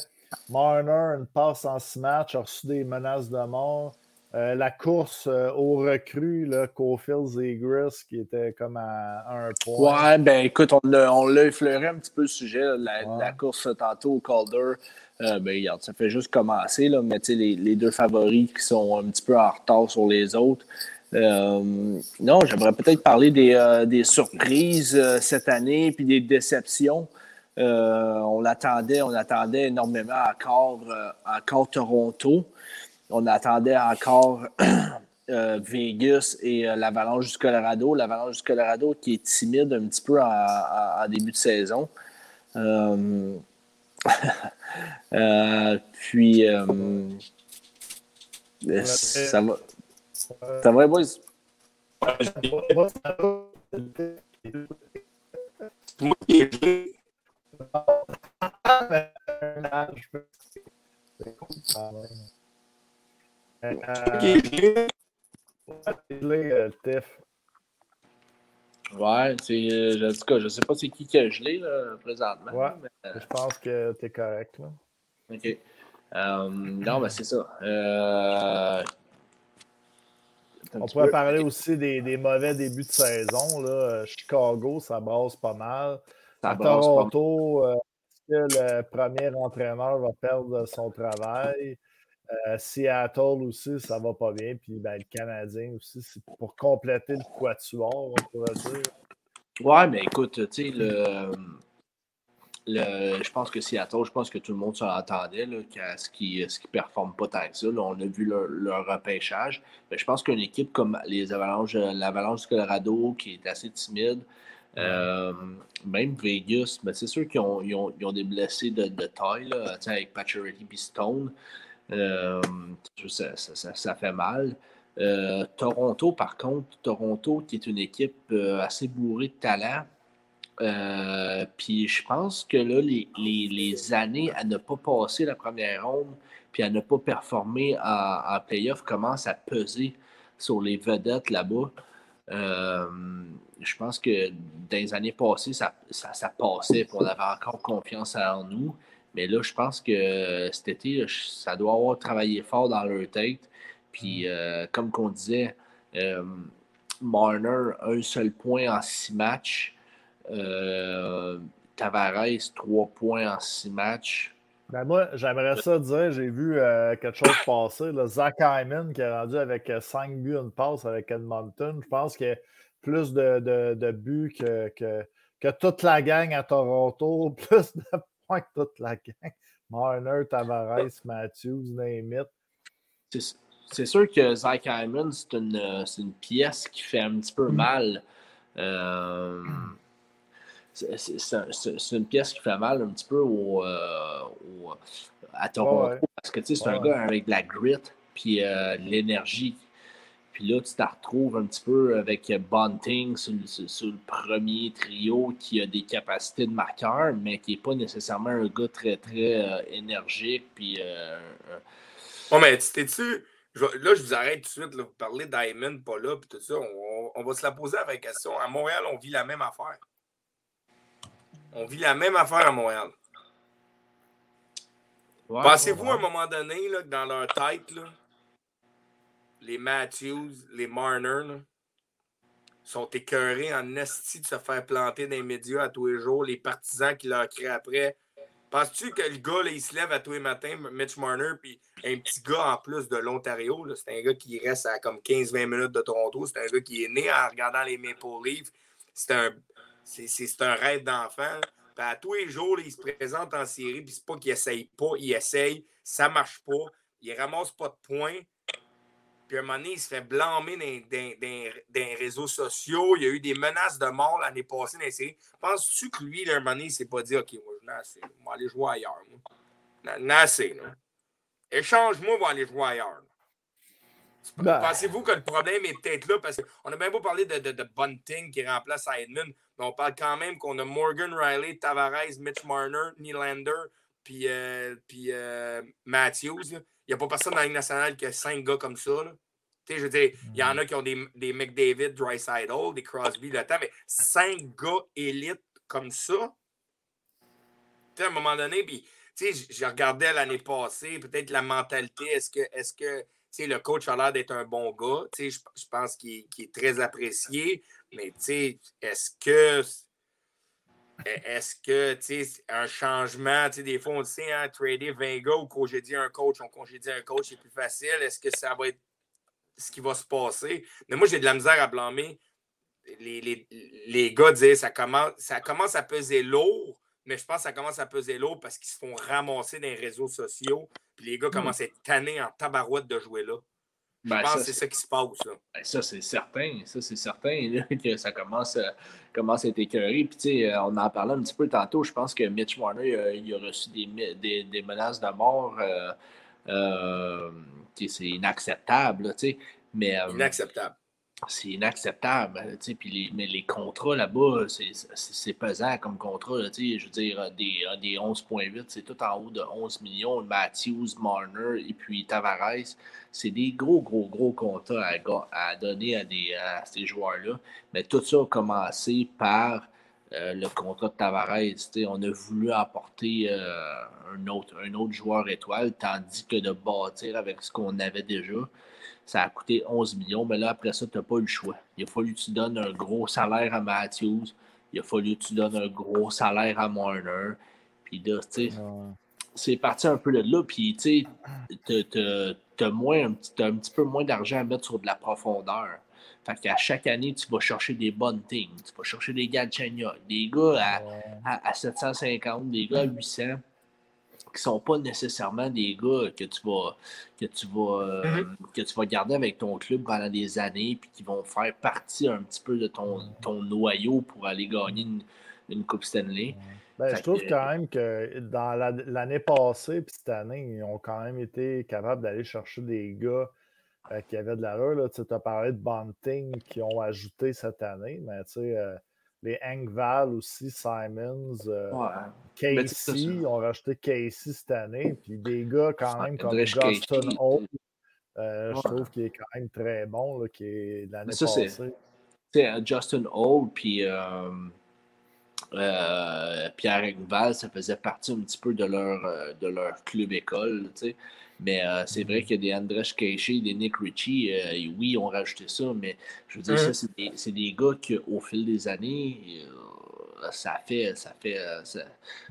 Marner, une passe en smash, a reçu des menaces de mort. Euh, la course aux recrues, là, Cofield et Gris, qui était comme à, un point. Ouais, ben écoute, on l'a effleuré un petit peu le sujet, la, course tantôt au Calder. ben regarde, ça fait juste commencer, là, mais les, les deux favoris qui sont un petit peu en retard sur les autres. Euh, non, j'aimerais peut-être parler des, euh, surprises euh, cette année puis des déceptions. on attendait, on attendait énormément encore, encore Toronto. On attendait encore Vegas et l'Avalanche du Colorado. L'Avalanche du Colorado qui est timide un petit peu en, début de saison. puis ça va. Ça va, boys? Moi qui ai Ouais, c'est, euh, en tout cas, je sais pas c'est qui qui a gelé là, présentement. Ouais, je pense que tu es correct. Là. OK. Euh, non, mais c'est ça. Euh, on pourrait parler aussi des, mauvais débuts de saison. Là. Euh, Chicago, ça base pas mal. à Toronto, euh, le premier entraîneur va perdre son travail? Euh, Seattle aussi, ça va pas bien. Puis ben, le Canadien aussi, c'est pour compléter le quatuor, on pourrait dire. Ouais, mais écoute, tu sais, le. Je pense que Seattle, je pense que tout le monde s'entendait qu'à ce qui ne ce qui performe pas tant que ça. on a vu leur, repêchage. Mais je pense qu'une équipe comme les Avalanches, l'Avalanche du Colorado, qui est assez timide, euh, même Vegas, mais c'est sûr qu'ils ont, ils ont, des blessés de, de taille, avec Pacioretty et Stone. Euh, ça, fait mal. Euh, Toronto, par contre, Toronto, qui est une équipe assez bourrée de talent, euh, puis je pense que là, les, années à ne pas passer la première ronde puis à ne pas performer en, playoff commencent à peser sur les vedettes là-bas. Euh, je pense que dans les années passées, ça, ça, passait, on avait encore confiance en nous. Mais là, je pense que cet été, ça doit avoir travaillé fort dans leur tête. Puis, euh, comme qu'on disait, Marner, un seul point en six matchs. Euh, Tavares, trois points en six matchs. Ben moi, j'aimerais ça dire, j'ai vu euh, quelque chose passer. Zach Hyman qui est rendu avec euh, cinq buts, une passe avec Edmonton. Je pense qu'il y a plus de, buts que, que, toute la gang à Toronto, plus de points que toute la gang. Marner, Tavares, Matthews, name C'est sûr que Zach Hyman, c'est une, une, pièce qui fait un petit peu mal. Euh, c'est une pièce qui fait mal un petit peu au, euh, à Toronto. Parce que c'est un gars avec de la grit puis euh, l'énergie. Puis là, tu te retrouves un petit peu avec Bunting sur, le premier trio qui a des capacités de marqueur, mais qui n'est pas nécessairement un gars très, très euh, énergique. Puis. Oh, mais t'es-tu. Là, je vous arrête tout de suite. Là, vous parlez d'Ayman, pas là, puis tout ça. On, on, va se la poser avec question. À Montréal, on vit la même affaire. On vit la même affaire à Montréal. Pensez-vous à un moment donné là, que dans leur tête, là, les Matthews, les Marner, sont écœurés en esti de se faire planter dans les médias à tous les jours, les partisans qui leur créent après. Penses-tu que le gars, là, il se lève à tous les matins, Mitch Marner, puis un petit gars en plus de l'Ontario, c'est un gars qui reste à comme 15-20 minutes de Toronto, c'est un gars qui est né en regardant les Maple Leafs, c'est un c'est un rêve d'enfant. À tous les jours, il se présente en série, puis c'est pas qu'il essaye pas, il essaye, ça marche pas, il ramasse pas de points. Puis à un moment donné, il se fait blâmer dans, les réseaux sociaux. Il y a eu des menaces de mort l'année passée dans les séries. Penses-tu que lui, à un moment donné, il s'est pas dit OK, moi, je assez, je vais aller jouer ailleurs. Moi. assez, Échange-moi, je vais aller jouer ailleurs. Ben. Pensez-vous que le problème est peut-être là? Parce qu'on a bien beau parler de, de, de Bunting qui remplace Edmund, mais on parle quand même qu'on a Morgan Riley, Tavares, Mitch Marner, Nylander, puis, euh, puis euh, Matthews. Il n'y a pas personne dans la Ligue nationale qui a cinq gars comme ça. Je veux dire, il y en a qui ont des, des McDavid, Dreisaitl, des Crosby, le temps, mais cinq gars élites comme ça? à un moment donné, puis, je regardais l'année passée, peut-être la mentalité, est-ce que, est-ce que le coach a l'air d'être un bon gars. Je, pense qu'il est très apprécié. Mais est-ce que est-ce que un changement, des fois on sait, hein, trader 20 gars ou congédier un coach, on congédie un coach, c'est plus facile. Est-ce que ça va être ce qui va se passer? Mais moi, j'ai de la misère à blâmer. Les, les, les gars disent ça commence, ça commence à peser lourd, mais je pense que ça commence à peser lourd parce qu'ils se font ramasser dans les réseaux sociaux. Puis les gars hmm. commencent à être tannés en tabarouette de jouer là. Je ben, pense que c'est ça qui se passe. Ben, ça, c'est certain. Ça, c'est certain que ça commence, à, commence à être écœuré. Puis, euh, on en parlait un petit peu tantôt. Je pense que Mitch Warner euh, il a reçu des, des, des, menaces de mort. Euh, c'est inacceptable. Mais, inacceptable c'est inacceptable. Euh, puis mais les contrats là-bas, c'est pesant comme contrat. je veux dire, des, des 11,8, c'est tout en haut de 11 millions. Matthews, Marner et puis Tavares, c'est des gros, gros, gros contrats à, donner à, des, ces joueurs-là. Mais tout ça a commencé par euh, le contrat de Tavares. On a voulu apporter euh, un, autre, un autre joueur étoile, tandis que de bâtir avec ce qu'on avait déjà. Ça a coûté 11 millions, mais là, après ça, tu n'as pas eu le choix. Il a fallu que tu donnes un gros salaire à Matthews. Il a fallu que tu donnes un gros salaire à Marner. Puis là, tu sais, c'est parti un peu de là. Puis, tu sais, tu as, un, un, petit peu moins d'argent à mettre sur de la profondeur. Fait qu'à chaque année, tu vas chercher des bonnes things. Tu vas chercher des gars de des gars à, à, 750, des gars à 800 qui sont pas nécessairement des gars que tu vas que tu vas euh, mm-hmm. que tu vas garder avec ton club pendant des années puis qui vont faire partie un petit peu de ton, ton noyau pour aller gagner une, Coupe Stanley. Ben, je trouve quand même que dans l'année passée puis cette année, ils ont quand même été capables d'aller chercher des gars euh, qui avaient de la Là. Tu as parlé de Bunting qui ont ajouté cette année, mais tu sais, euh, les Engval aussi, Simons, euh, Casey, on a rajouté Casey cette année, puis des gars quand même comme Justin Holt, je trouve qu'il est quand même très bon, là, qui est l'année passée. C'est Justin Holt, puis Pierre Engval, ça faisait partie un petit peu de leur, de leur club école, tu sais. Mais euh, c'est vrai qu'il y a des Andrés Keishi, des Nick Ritchie, euh, oui, ils ont rajouté ça, mais je veux dire, ça, c'est des, des, gars qu'au fil des années, euh, ça fait, ça fait,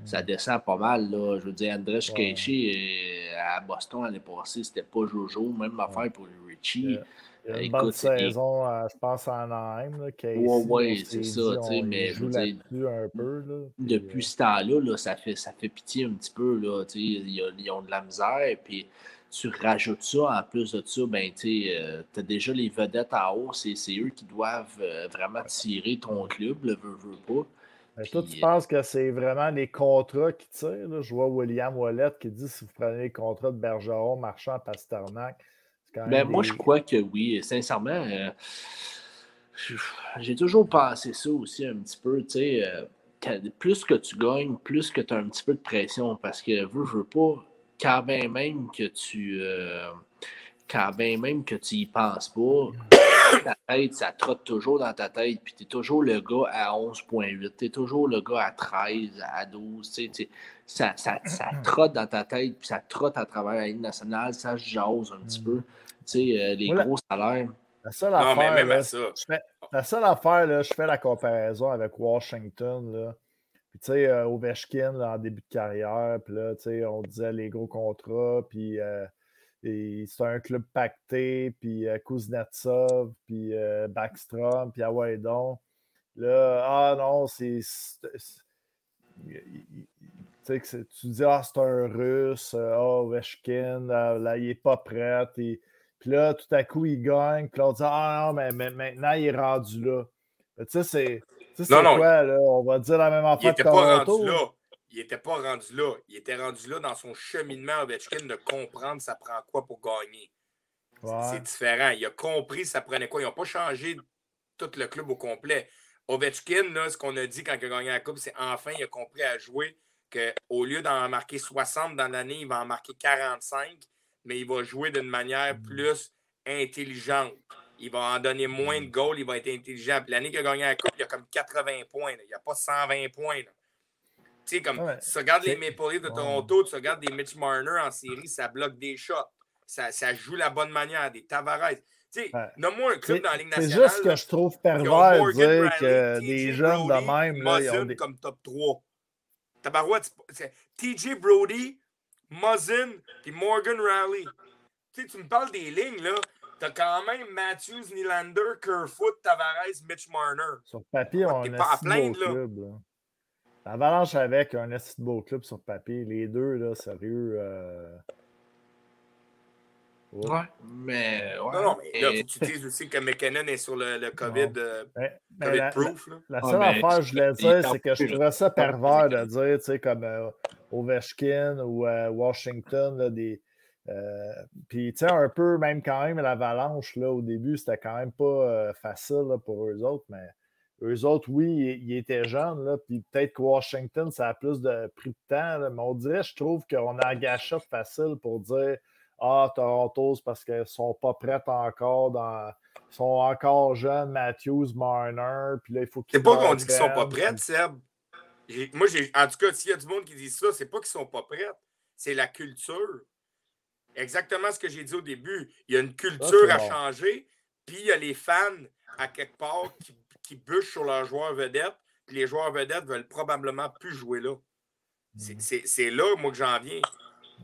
ça, descend pas mal. Là. Je veux dire, Andrés ouais. à Boston l'année passée, c'était pas Jojo, même affaire pour Ritchie. Il y a une bonne saison, je pense, en Anaheim. Oui, ouais, c'est ça. mais je veux dire, un peu, là, depuis ce temps-là, ça, fait, ça fait pitié un petit peu. Là, ils, ils ont de la misère. Puis tu rajoutes ça, en plus de ça, ben, tu euh, as déjà les vedettes en haut. C'est eux qui doivent euh, vraiment tirer ton club, le veut, veut pas. Mais toi, tu penses que c'est vraiment les contrats qui tirent? Je vois William Wallet qui dit si vous prenez les contrats de Bergeron, Marchand, Pasternak, ben, Moi, je crois que oui. Sincèrement, euh, j'ai toujours pensé ça aussi un petit peu. Euh, plus que tu gagnes, plus que tu as un petit peu de pression. Parce que veux, veux pas, quand même que tu. Euh, quand même que tu y penses pas, ta tête, ça trotte toujours dans ta tête, puis tu es toujours le gars à 11.8, tu es toujours le gars à 13, à 12, ça, ça, ça, trotte dans ta tête, puis ça trotte à travers la ligne nationale, ça jase un petit peu. Tu sais, euh, les gros salaires. La seule affaire, même là, Je fais, la seule affaire, là, je fais la comparaison avec Washington. Là. Puis, tu sais, euh, Ovechkin, en début de carrière, puis là, tu sais, on disait les gros contrats, puis euh, c'est un club pacté, puis Kuznetsov, puis Backstrom, puis Awaidon. Là, ah non, c'est. Tu sais, tu dis, ah, c'est un russe, ah, Ovechkin, là, il n'est pas prêt. Et, puis là, tout à coup, il gagne. Puis là, on dit Ah non, mais, maintenant, il est rendu là. Tu sais, c'est. quoi, là? On va dire la même affaire il était pas rendu là. Il n'était pas rendu là. Il était rendu là dans son cheminement Ovechkin de comprendre ça prend quoi pour gagner. C'est différent. Il a compris ça prenait quoi. Ils n'ont pas changé tout le club au complet. Ovechkin, là, ce qu'on a dit quand il a gagné la Coupe, c'est enfin, il a compris à jouer qu'au lieu d'en marquer 60 dans l'année, il va en marquer 45 mais il va jouer d'une manière mm. plus intelligente. Il va en donner moins de mm. goals, il va être intelligent. L'année qu'il a gagné la Coupe, il y a comme 80 points. Il n'y a pas 120 points. Tu sais, comme tu regardes les Maple Leafs de Toronto, tu regardes des Mitch Marner en série, ça bloque des shots. Ça, ça joue la bonne manière, des Tavares. Tu sais, nomme-moi un club dans la Ligue nationale. C'est juste que je trouve pervers de dire que des jeunes de même. Là, ils ont des... comme top 3. Tabarouette, TJ Brody, Muzzin puis Morgan Raleigh. Tu sais, tu me parles des lignes, là. T'as quand même Matthews, Nylander, Kerfoot, Tavares, Mitch Marner. Sur papier, on a un beau club. Là. L'Avalanche avec un assez beau club sur papier. Les deux, là, sérieux. Euh... Ouais, mais. Ouais. Non, non, mais là, tu utilises aussi que McKinnon est sur le, le COVID, euh, COVID la, proof. Là. La, seule affaire que je voulais dire, c'est que je trouvais ça pervers de dire, tu sais, comme euh, Ovechkin ou euh, Washington, là, des. Euh, puis, tu sais, un peu, même quand même, l'avalanche, là, au début, c'était quand même pas facile là, pour eux autres, mais eux autres, oui, ils, étaient jeunes, là, puis peut-être que Washington, ça a plus de pris de temps, là, mais on dirait, je trouve qu'on a un gâchette facile pour dire ah, Toronto, c'est parce qu'ils ne sont pas prêts encore. Dans... Ils sont encore jeunes, Matthews, Marner. Puis là, il faut qu'ils. C'est pas qu'on dit qu'ils sont pas prêts, Seb. Moi, en tout cas, s'il y a du monde qui dit ça, c'est pas qu'ils sont pas prêts. C'est la culture. Exactement ce que j'ai dit au début. Il y a une culture à changer, puis il y a les fans à quelque part qui, qui bûchent sur leurs joueurs vedettes, puis les joueurs vedettes veulent probablement plus jouer là. C'est là, moi, que j'en viens.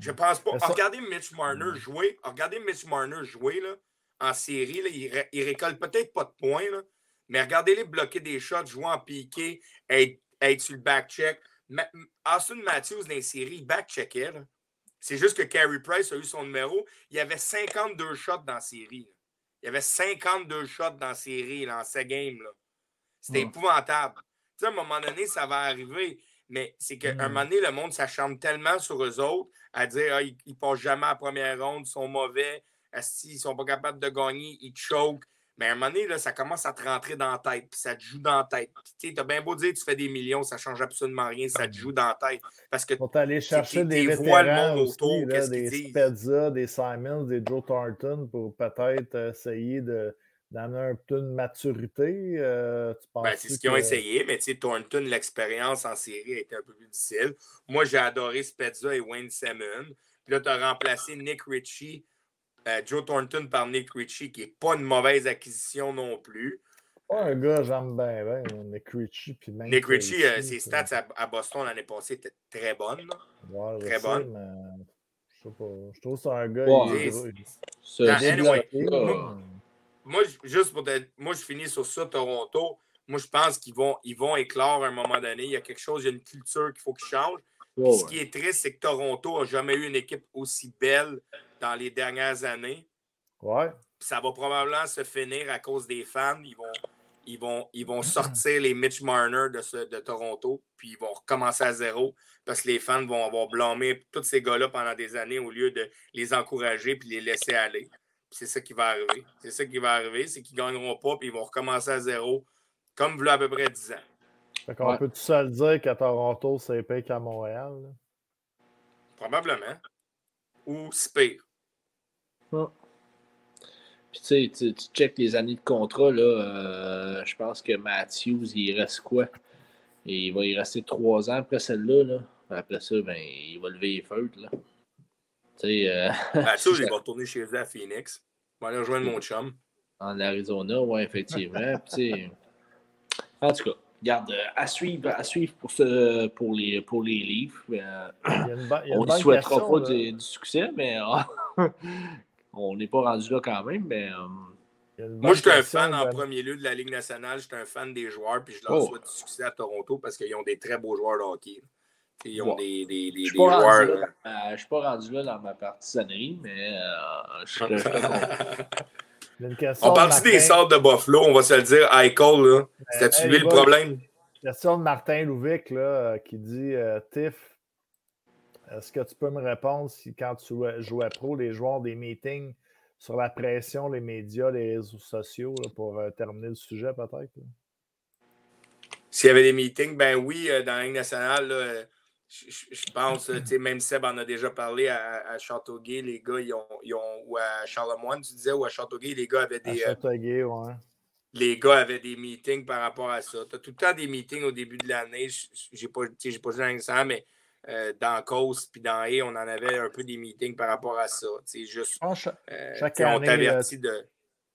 Je pense pas. Regardez Mitch Marner jouer. Regardez Mitch Marner jouer, là. en série, il, ne récolte peut-être pas de points, mais regardez-les bloquer des shots, jouer en piqué, être, sur le back-check. Austin Matthews, dans les séries, il back-checkait. C'est juste que Carey Price a eu son numéro. Il y avait 52 shots dans la série. Il y avait 52 shots dans la série, dans ce game. C'était épouvantable. Tu sais, à un moment donné, ça va arriver. Mais c'est qu'à un hmm. moment donné, le monde s'acharne tellement sur eux autres à dire ah, ils ne passent jamais à la première ronde, ils sont mauvais, ils ne sont pas capables de gagner, ils choke. Mais à un moment donné, là, ça commence à te rentrer dans la tête, puis ça te joue dans la tête. Tu as bien beau dire tu fais des millions, ça ne change absolument rien, ça te joue dans la tête. Parce que Pour aller chercher des vétérans le autour, des Spezza, des Simons, des Joe Thornton pour peut-être essayer de d'amener un peu de maturité. Euh, ben, c'est ce qu'ils ont essayé, mais tu sais, Thornton, l'expérience en série a été un peu plus difficile. Moi, j'ai adoré Spezza et Wayne Salmon. Puis là, tu as remplacé Nick Ritchie, euh, Joe Thornton par Nick Ritchie, qui n'est pas une mauvaise acquisition non plus. Pas un gars, j'aime bien, bien, Nick Ritchie. Puis Nick Ritchie, euh, ses stats à, Boston l'année passée étaient très bonnes. Ouais, très bonnes. je sais pas. Je trouve que c'est un gars. il, moi, juste pour moi, je finis sur ça, Toronto. Moi, je pense qu'ils vont, ils vont éclore à un moment donné. Il y a quelque chose, il y a une culture qu'il faut qu'ils changent. Ce qui est triste, c'est que Toronto n'a jamais eu une équipe aussi belle dans les dernières années. Ouais. Ça va probablement se finir à cause des fans. Ils vont, ils vont, ils vont sortir les Mitch Marner de, de Toronto, puis ils vont recommencer à zéro parce que les fans vont avoir blâmé tous ces gars-là pendant des années au lieu de les encourager puis les laisser aller c'est ça qui va arriver. C'est ça qui va arriver, c'est qu'ils ne gagneront pas, puis ils vont recommencer à zéro, comme vous à peu près 10 ans. Fait qu'on peut tout seul dire qu'à Toronto, c'est pire qu'à Montréal? Probablement. Ou c'est pire. Puis tu sais, tu, checkes les années de contrat, là, euh, je pense que Matthews, il reste quoi? Et il va y rester trois ans après celle-là. Là. Après ça, ben, il va lever les feutres. Là. Euh, ben, ça, je vais retourner chez eux à Phoenix. Je vais aller rejoindre mon chum. En Arizona, oui, effectivement. en tout cas, regarde, euh, à suivre, à suivre pour, ce, pour, les, pour les livres. Euh, on ne souhaitera pas du, succès, mais on n'est pas rendu là quand même. Mais, Moi, je suis un fan en premier lieu de la Ligue nationale. Je suis un fan des joueurs, puis je leur oh. souhaite du succès à Toronto parce qu'ils ont des très beaux joueurs de hockey. Ils ont des, des, des, joueurs. Euh, je ne suis pas rendu là dans ma partisanerie, mais euh, je serais On parle des sortes de Buffalo, on va se le dire. Eichel, c'était-tu lui le problème? Question de Martin Louvic là, euh, qui dit Tiff, est-ce que tu peux me répondre si quand tu jouais pro, les joueurs des meetings sur la pression, les médias, les réseaux sociaux, pour terminer le sujet peut-être? S'il y avait des meetings, ben oui, dans la Ligue nationale, je, pense, même Seb en a déjà parlé à, à Châteauguay, les gars, ils ont, ils ont, ou à Charlemagne, tu disais, ou à Châteauguay, les gars avaient des. À euh, Châteauguay, ouais. Les gars avaient des meetings par rapport à ça. Tu as tout le temps des meetings au début de l'année. Je n'ai pas, pas joué dans mais euh, dans Cause puis dans A, on en avait un peu des meetings par rapport à ça. Juste, ah, euh, chaque année, on t'avertit de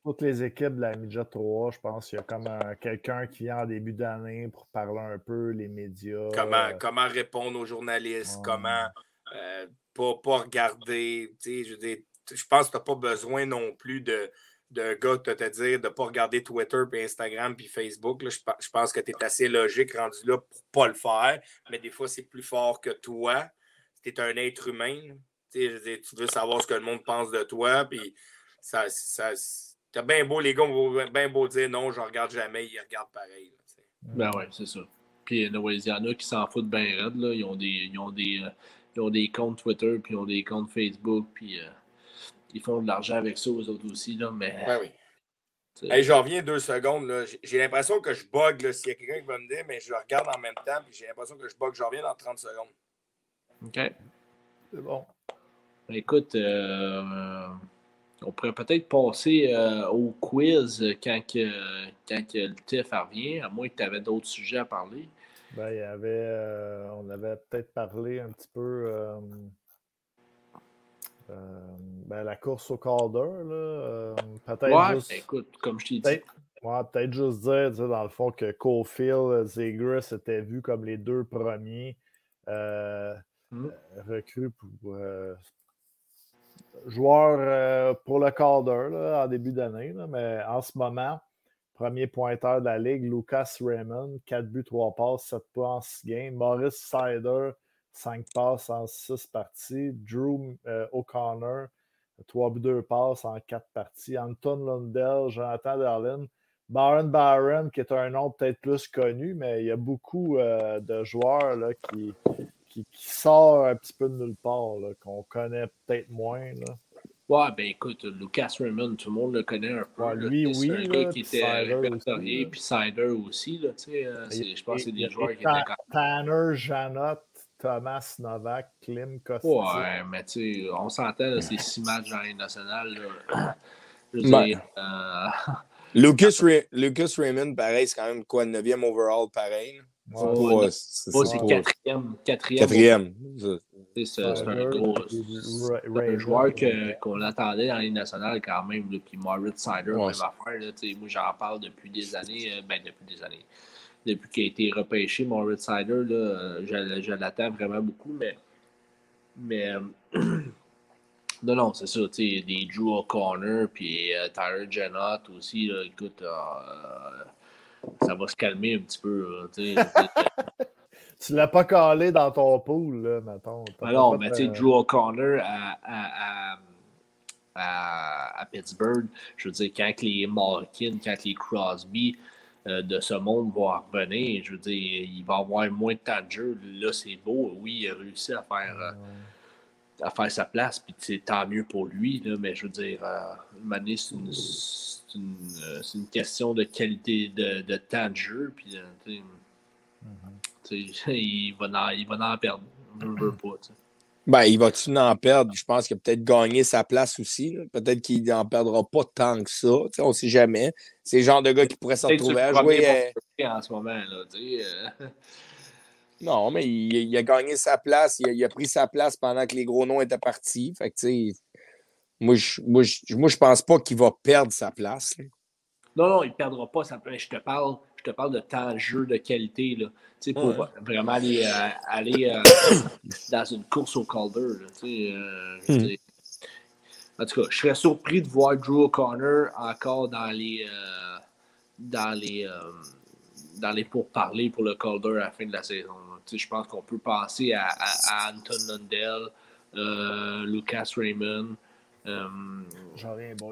toutes les équipes de la Midget 3, je pense qu'il y a comme quelqu'un qui vient en début d'année pour parler un peu les médias. Comment, euh, comment répondre aux journalistes, comment euh, pas, pas, regarder. Je, je pense que tu n'as pas besoin non plus de, de gars de te dire de ne pas regarder Twitter, puis Instagram, puis Facebook. Je, je, pense que tu es assez logique rendu là pour ne pas le faire, mais des fois, c'est plus fort que toi. Tu es un être humain. tu veux savoir ce que le monde pense de toi, puis ça, ça T'as bien beau, les gars vont bien beau dire non, je regarde jamais, ils regardent pareil. ben ouais, c'est ça. Puis il y en a qui s'en foutent bien raide. Là. Ils, ont des, ils, ont des, euh, ils ont des comptes Twitter, puis ils ont des comptes Facebook, puis euh, ils font de l'argent avec ça, aux autres aussi. Là, mais... Ben oui. Hey, j'en reviens deux secondes. J'ai l'impression que je bug. S'il y a quelqu'un qui va me dire, mais je le regarde en même temps, puis j'ai l'impression que je bug. J'en reviens dans 30 secondes. OK. C'est bon. Ben, écoute, euh, on pourrait peut-être passer euh, au quiz quand, que, quand que le TIF revient, à moins que tu avais d'autres sujets à parler. Ben, il y avait, euh, on avait peut-être parlé un petit peu euh, ben, la course au Calder. peut-être juste, écoute, comme je t'ai dit. peut-être juste dire, dans le fond, que Cofield, Zegras étaient vus comme les deux premiers mmh. recrues pour joueur pour le Calder en début d'année, mais en ce moment, premier pointeur de la ligue, Lucas Raymond, 4 buts, 3 passes, 7 points en 6 games. Maurice Sider, 5 passes en 6 parties. Drew O'Connor, 3 buts, 2 passes en 4 parties. Anton Lundell, Jonathan Darlin. Baron Barron, qui est un nom peut-être plus connu, mais il y a beaucoup euh, de joueurs là, qui, qui, sortent un petit peu de nulle part, qu'on connaît peut-être moins. Là. Ouais, ben écoute, Lucas Raymond, tout le monde le connaît un peu. lui, oui. C'est un gars qui était répertorié, puis Sider aussi. Là, euh, je pense que c'est des joueurs qui étaient. Tanner, Janot, Thomas Novak, Klim Kostic. Ouais, mais tu sais, on s'entend, c'est six matchs dans les nationales. Je veux dire, euh, Lucas, Lucas Raymond, pareil, c'est quand même quoi, 9e overall, pareil. Ouais, c'est quatrième. Quatrième. C'est un gros. un joueur qu'on attendait dans les nationales quand même. Puis Moritz Sider, même affaire. Là, moi, j'en parle depuis des années. Euh, ben, depuis des années. Depuis qu'il a été repêché, Moritz Sider, là, euh, je, je l'attends vraiment beaucoup. Mais, mais Non, non, c'est ça. Tu sais, des Drew O'Connor, puis euh, Tyler Jennott aussi. Là, écoute, ça va se calmer un petit peu. tu ne l'as pas calé dans ton pool, là, mettons. Non, mais tu sais, Drew O'Connor à, à, à, à, Pittsburgh, je veux dire, quand les Malkin, quand les Crosby de ce monde vont revenir, je veux dire, il va avoir moins de temps de jeu. Là, c'est beau. Oui, il a réussi à faire à faire sa place, puis tant mieux pour lui, là, mais je veux dire, euh, c'est une, une, euh, une, question de qualité de, de temps de jeu, puis euh, il, va en, il va en perdre. Ben, il va-tu en perdre? Je pense qu'il a peut-être gagné sa place aussi. Peut-être qu'il n'en perdra pas tant que ça. on ne sait jamais. C'est le genre de gars qui pourrait se retrouver à jouer. Euh, en ce moment, là, non, mais il, a gagné sa place. Il a, pris sa place pendant que les gros noms étaient partis. Fait que, moi, je moi, moi, pense pas qu'il va perdre sa place. Non, non, il ne perdra pas sa place. Je te parle, je te parle de temps de jeu de qualité. Là, pour vraiment aller, euh, aller euh, dans une course au Calder. Euh, hmm. En tout cas, je serais surpris de voir Drew O'Connor encore dans les. dans les dans les pourparlers pour le Calder à la fin de la saison je pense qu'on peut passer à, Anton Lundell, euh, Lucas Raymond, euh,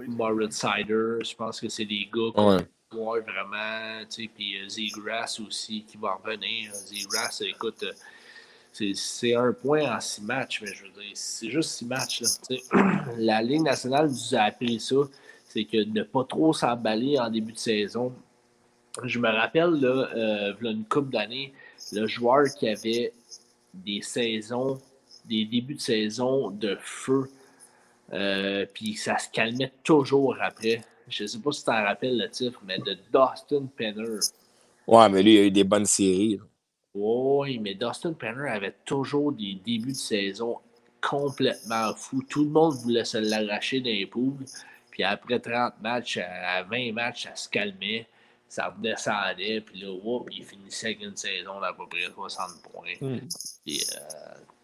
Moritz Sider. Je pense que c'est des gars qu'on ouais. voir vraiment. Puis euh, Z-Grass aussi qui va revenir. Z-Grass, écoute, c'est un point en six matchs, mais je veux dire, c'est juste six matchs. Là, la Ligue nationale nous a appris ça. C'est que ne pas trop s'emballer en début de saison. Je me rappelle, là, euh, une couple d'années, le joueur qui avait des saisons, des débuts de saison de feu, euh, puis ça se calmait toujours après. Je ne sais pas si tu t'en rappelles le titre, mais de Dustin Penner. Ouais, mais lui, il a eu des bonnes séries. Oui, mais Dustin Penner avait toujours des débuts de saison complètement fous. Tout le monde voulait se l'arracher les poules. Puis après 30 matchs, à 20 matchs, ça se calmait ça redescendait, puis là, il finissait avec une saison d'à peu près 60 points. Hmm. Euh,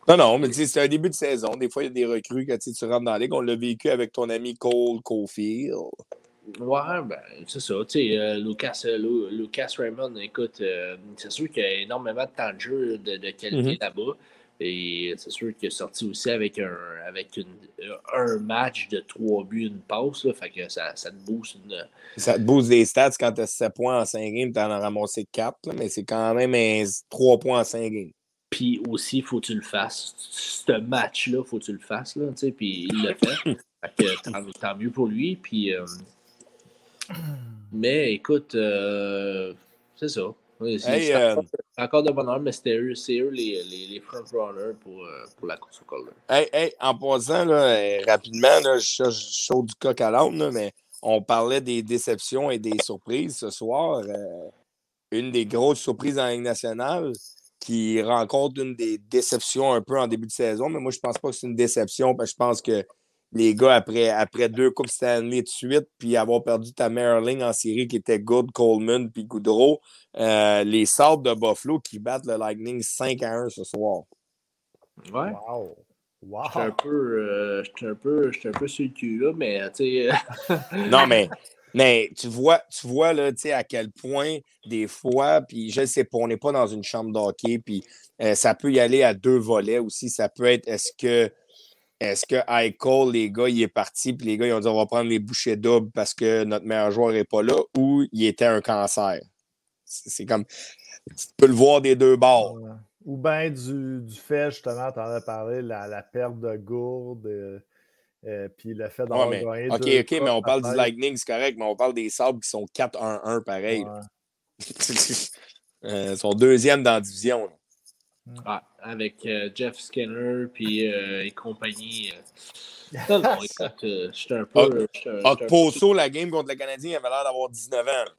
non, non, mais c'est un début de saison. Des fois, il y a des recrues quand tu rentres dans la ligue. On l'a vécu avec ton ami Cole Caulfield. Ouais, ben, c'est ça. Tu sais, euh, Lucas, euh, Lucas Raymond, écoute, c'est sûr qu'il y a énormément de temps de jeu de, de qualité mm-hmm. là-bas. Et c'est sûr qu'il est sorti aussi avec un, avec une, un match de trois buts, une passe. Là, fait que ça, ça, te booste une... Ça te booste des stats quand tu as 7 points en 5 games, tu en as ramassé 4, là, mais c'est quand même un 3 points en 5 games. Puis aussi, il faut que tu le fasses. Ce match-là, il faut que tu le fasses. Là, puis il l'a fait. fait que, tant, mieux pour lui. Puis, euh... Mais écoute, euh... c'est ça. Oui, c'est euh, encore de bonheur, mais c'est eux, eux, les, les, les front-runners pour, euh, pour, la course au Calder. Hey, hey, en passant, là, rapidement, là, je chaud du coq à l'âne, mais on parlait des déceptions et des surprises ce soir. une des grosses surprises dans la Ligue nationale qui rencontre une des déceptions un peu en début de saison, mais moi, je pense pas que c'est une déception, parce que je pense que les gars, après, après deux Coupes Stanley de suite, puis avoir perdu ta ligne en série qui était Good, Coleman, puis Goudreau, euh, les Sables de Buffalo qui battent le Lightning 5 à 1 ce soir. Ouais. Wow. J'étais un peu, euh, un peu, un peu sur le cul là, mais tu sais. non, mais, mais tu vois, tu vois là, à quel point des fois, puis je ne sais pas, on n'est pas dans une chambre d'hockey, puis euh, ça peut y aller à deux volets aussi. Ça peut être, est-ce que est-ce que Eichel, les gars, il est parti, puis les gars, ils ont dit on va prendre les bouchées doubles parce que notre meilleur joueur n'est pas là, ou il était un cancer? C'est comme. Tu peux le voir des deux bords. Ou bien du, du, fait, justement, tu en as parlé, la, la perte de gourde, euh, euh, puis le fait d'avoir ouais, gagné. Ok, ok, mais on parle du Lightning, c'est correct, mais on parle des Sabres qui sont 4-1-1 pareil. euh, ils sont deuxième dans la division. Ah, avec euh, Jeff Skinner puis et compagnie. non, non, écoute, j'étais un peu. Posso, la game contre le Canadien, avait l'air d'avoir 19 ans.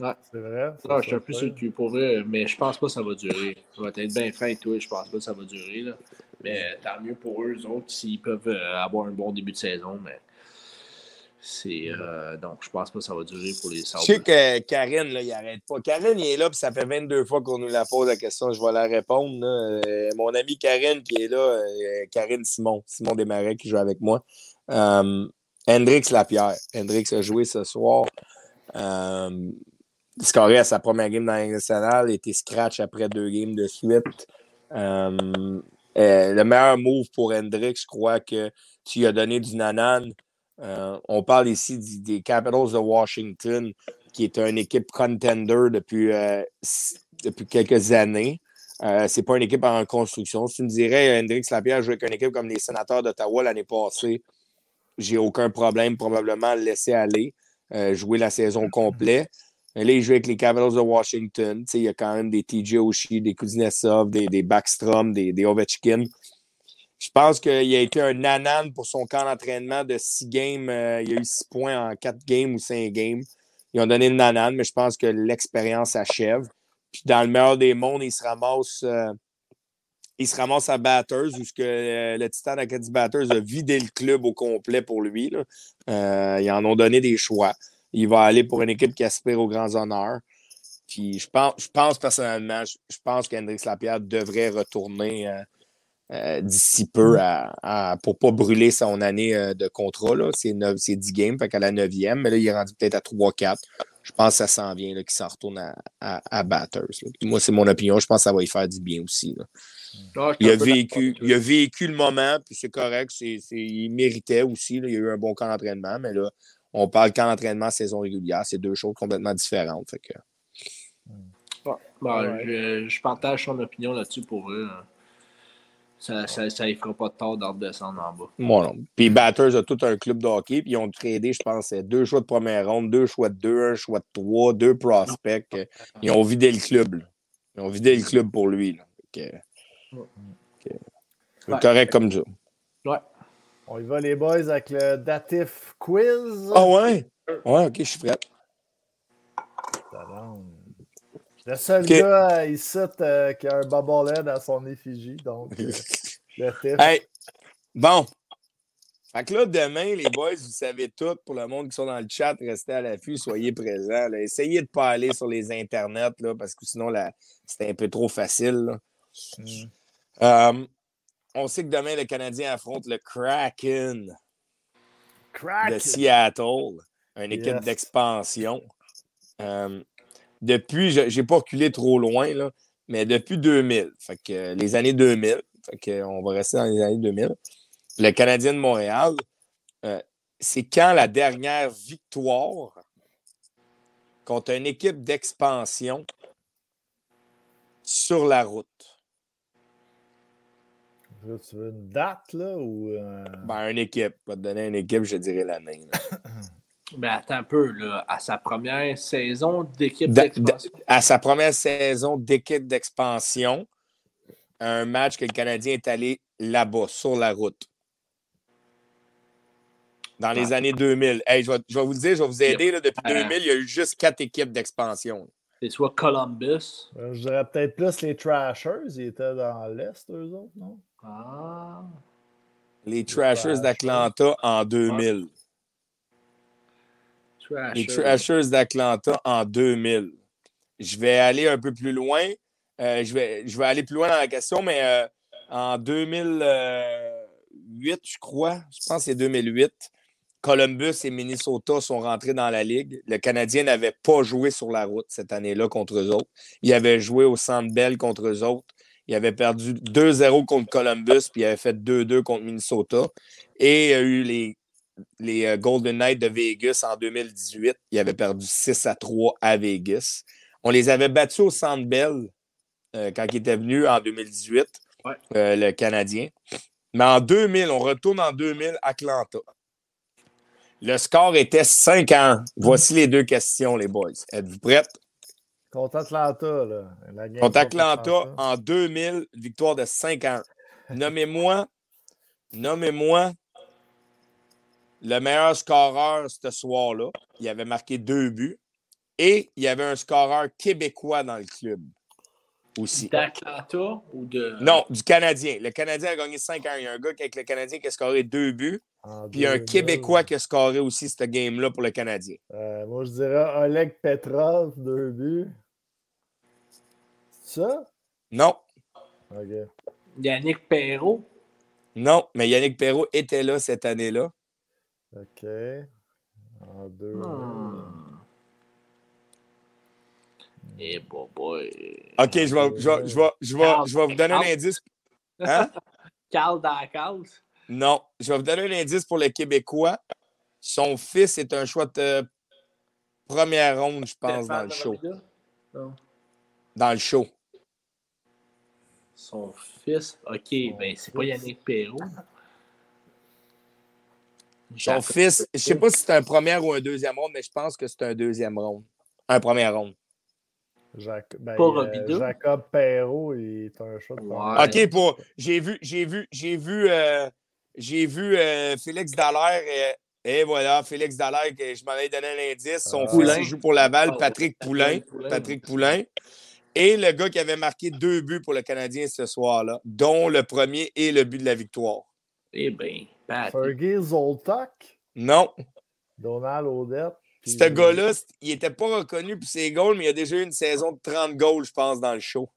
Ouais. C'est vrai. Non, je suis un peu sur le cul pour vrai, mais je pense pas que ça va durer. Ça va être bien fin et tout, je pense pas que ça va durer. Là. Mais tant mieux pour eux, autres, s'ils peuvent euh, avoir un bon début de saison. Mais c'est. Euh, donc, je pense pas que ça va durer pour les Sabres. Je sais que Karine, là, il arrête pas. Karine, il est là, puis ça fait 22 fois qu'on nous la pose la question. Je vais la répondre. Euh, mon ami Karine qui est là, Karine Simon, Simon Desmarais qui joue avec moi. Hendrix Lapierre. Hendrix a joué ce soir scoré à sa première game dans la nationale, était scratch après deux games de suite. Euh, euh, le meilleur move pour Hendrick, je crois que tu lui as donné du nanan. Euh, on parle ici des Capitals de Washington, qui est une équipe contender depuis, depuis quelques années. c'est pas une équipe en construction. Si tu me dirais, Hendrix Lapierre joué avec une équipe comme les sénateurs d'Ottawa l'année passée, j'ai aucun problème probablement à le laisser aller, jouer la saison complète. Là, il joue avec les Capitals de Washington. il y a quand même des TJ Oshie, des Kuznetsov, des, des Backstrom, des, des Ovechkin. Je pense qu'il a été un nanan pour son camp d'entraînement de six games. Euh, il a eu six points en quatre games ou cinq games. Ils ont donné le nanan, mais je pense que l'expérience achève. Puis dans le meilleur des mondes, il se ramasse, euh, il se ramasse à Batters, où ce que, euh, le Titan Academy Batters a vidé le club au complet pour lui. ils en ont donné des choix il va aller pour une équipe qui aspire aux grands honneurs. Puis je pense, je pense personnellement, je, pense qu'Hendrix Lapierre devrait retourner euh, euh, d'ici peu pour ne pas brûler son année euh, de contrat. C'est 10 games, fait qu'à la 9e, mais là, il est rendu peut-être à 3-4. Je pense que ça s'en vient qu'il s'en retourne à, Batters. Moi, c'est mon opinion. Je pense que ça va y faire du bien aussi. Ah, il, a vécu, il a vécu le moment, puis c'est correct. il méritait aussi. Il a eu un bon camp d'entraînement, mais là, on parle qu'en entraînement, saison régulière. C'est deux choses complètement différentes. Fait que... je, partage son opinion là-dessus pour eux. Hein. Ça ne ça, fera pas de tort d'en descendre en bas. Moi non. Puis Batters a tout un club de hockey. Puis ils ont tradé, je pense, deux choix de première ronde, deux choix de deux, un choix de trois, deux prospects. Ils ont vidé le club. Ils ont vidé le club pour lui. C'est correct comme ça. Ouais. On y va, les boys, avec le datif quiz. Ah ouais? Ouais, ok, je suis prêt. Le seul gars ici euh, qui a un bobblehead à son effigie, donc euh, Hey, bon. Fait que là, demain, les boys, vous savez tout, pour le monde qui sont dans le chat, restez à l'affût, soyez présents. Essayez de ne pas aller sur les internets, là, parce que sinon, c'est un peu trop facile. Mm. Euh, on sait que demain, le Canadien affronte le Kraken, de Seattle, une équipe d'expansion. Euh, depuis, je n'ai pas reculé trop loin, là, mais depuis 2000, fait que, les années 2000, fait que, on va rester dans les années 2000, le Canadien de Montréal, euh, c'est quand la dernière victoire contre une équipe d'expansion sur la route? Tu veux une date, là, ou... Euh? Ben, une équipe. Pas te donner une équipe, je dirais l'année. Ben, attends un peu, là. À sa première saison d'équipe d'expansion? À sa première saison d'équipe d'expansion, un match que le Canadien est allé là-bas, sur la route. Dans les années 2000. Hey, je, vais, je vais vous dire, je vais vous aider. Là, depuis 2000, il y a eu juste quatre équipes d'expansion. C'est soit Columbus. Euh, je dirais peut-être plus les Trashers. Ils étaient dans l'Est, eux autres, non? Ah. Les Trashers d'Atlanta en 2000. Les Trashers d'Atlanta en 2000. Je vais aller un peu plus loin. Euh, je, vais, je vais aller plus loin dans la question, mais euh, en 2000, 2008, je crois. Je pense que c'est 2008. Columbus et Minnesota sont rentrés dans la ligue. Le Canadien n'avait pas joué sur la route cette année-là contre eux autres. Il avait joué au Centre Bell contre eux autres. Il avait perdu 2-0 contre Columbus, puis il avait fait 2-2 contre Minnesota. Et il y a eu les, les euh, Golden Knights de Vegas en 2018. Il avait perdu 6 à 3 à Vegas. On les avait battus au Centre Bell euh, quand il était venu en 2018, euh, le Canadien. Mais en 2000, on retourne en 2000, Atlanta. Le score était 5 ans. Voici les deux questions, les boys. Êtes-vous prêts? Contre Atlanta, là. contre Atlanta, en 2000, victoire de 5 ans. Nommez-moi, nommez-moi le meilleur scoreur ce soir-là. Il avait marqué deux buts. Et il y avait un scoreur québécois dans le club aussi. D'Atlanta ou de. Non, du Canadien. Le Canadien a gagné 5 ans. Il y a un gars avec le Canadien qui a scoré deux buts. puis il y a un Québécois qui a scoré aussi cette game-là pour le Canadien. Euh, moi, je dirais Oleg Petrov, deux buts. C'est ça? Non. OK. Yannick Perrault? Non, mais Yannick Perrault était là cette année-là. OK. En deux. Hmm. Bon boy. OK, je vais, je vais, je vais, je vais, je vais vous donner un indice. Hein? Carl? Non, je vais vous donner un indice pour le Québécois. Son fils est un choix de première ronde, je pense, dans le show. Non. Dans le show. Son fils? OK, ben c'est pas Yannick Perrault. Son fils, je sais pas si c'est un premier ou un deuxième ronde, mais je pense que c'est un deuxième ronde. Un premier ronde. Ben, euh, Jacob Perrault est un chat de OK, pour. J'ai vu, j'ai vu, j'ai vu, euh, j'ai vu euh, Félix Dallaire. Et, voilà, Félix Dallaire, que je m'avais donné un indice. Son ah. fils joue pour Laval, Patrick Poulain. Patrick Poulain. Et le gars qui avait marqué deux buts pour le Canadien ce soir-là, dont le premier et le but de la victoire. Eh bien, Fergie Zoltak? Non. Donald Odette? Ce gars-là, il n'était pas reconnu pour ses goals, mais il a déjà eu une saison de 30 goals, je pense, dans le show.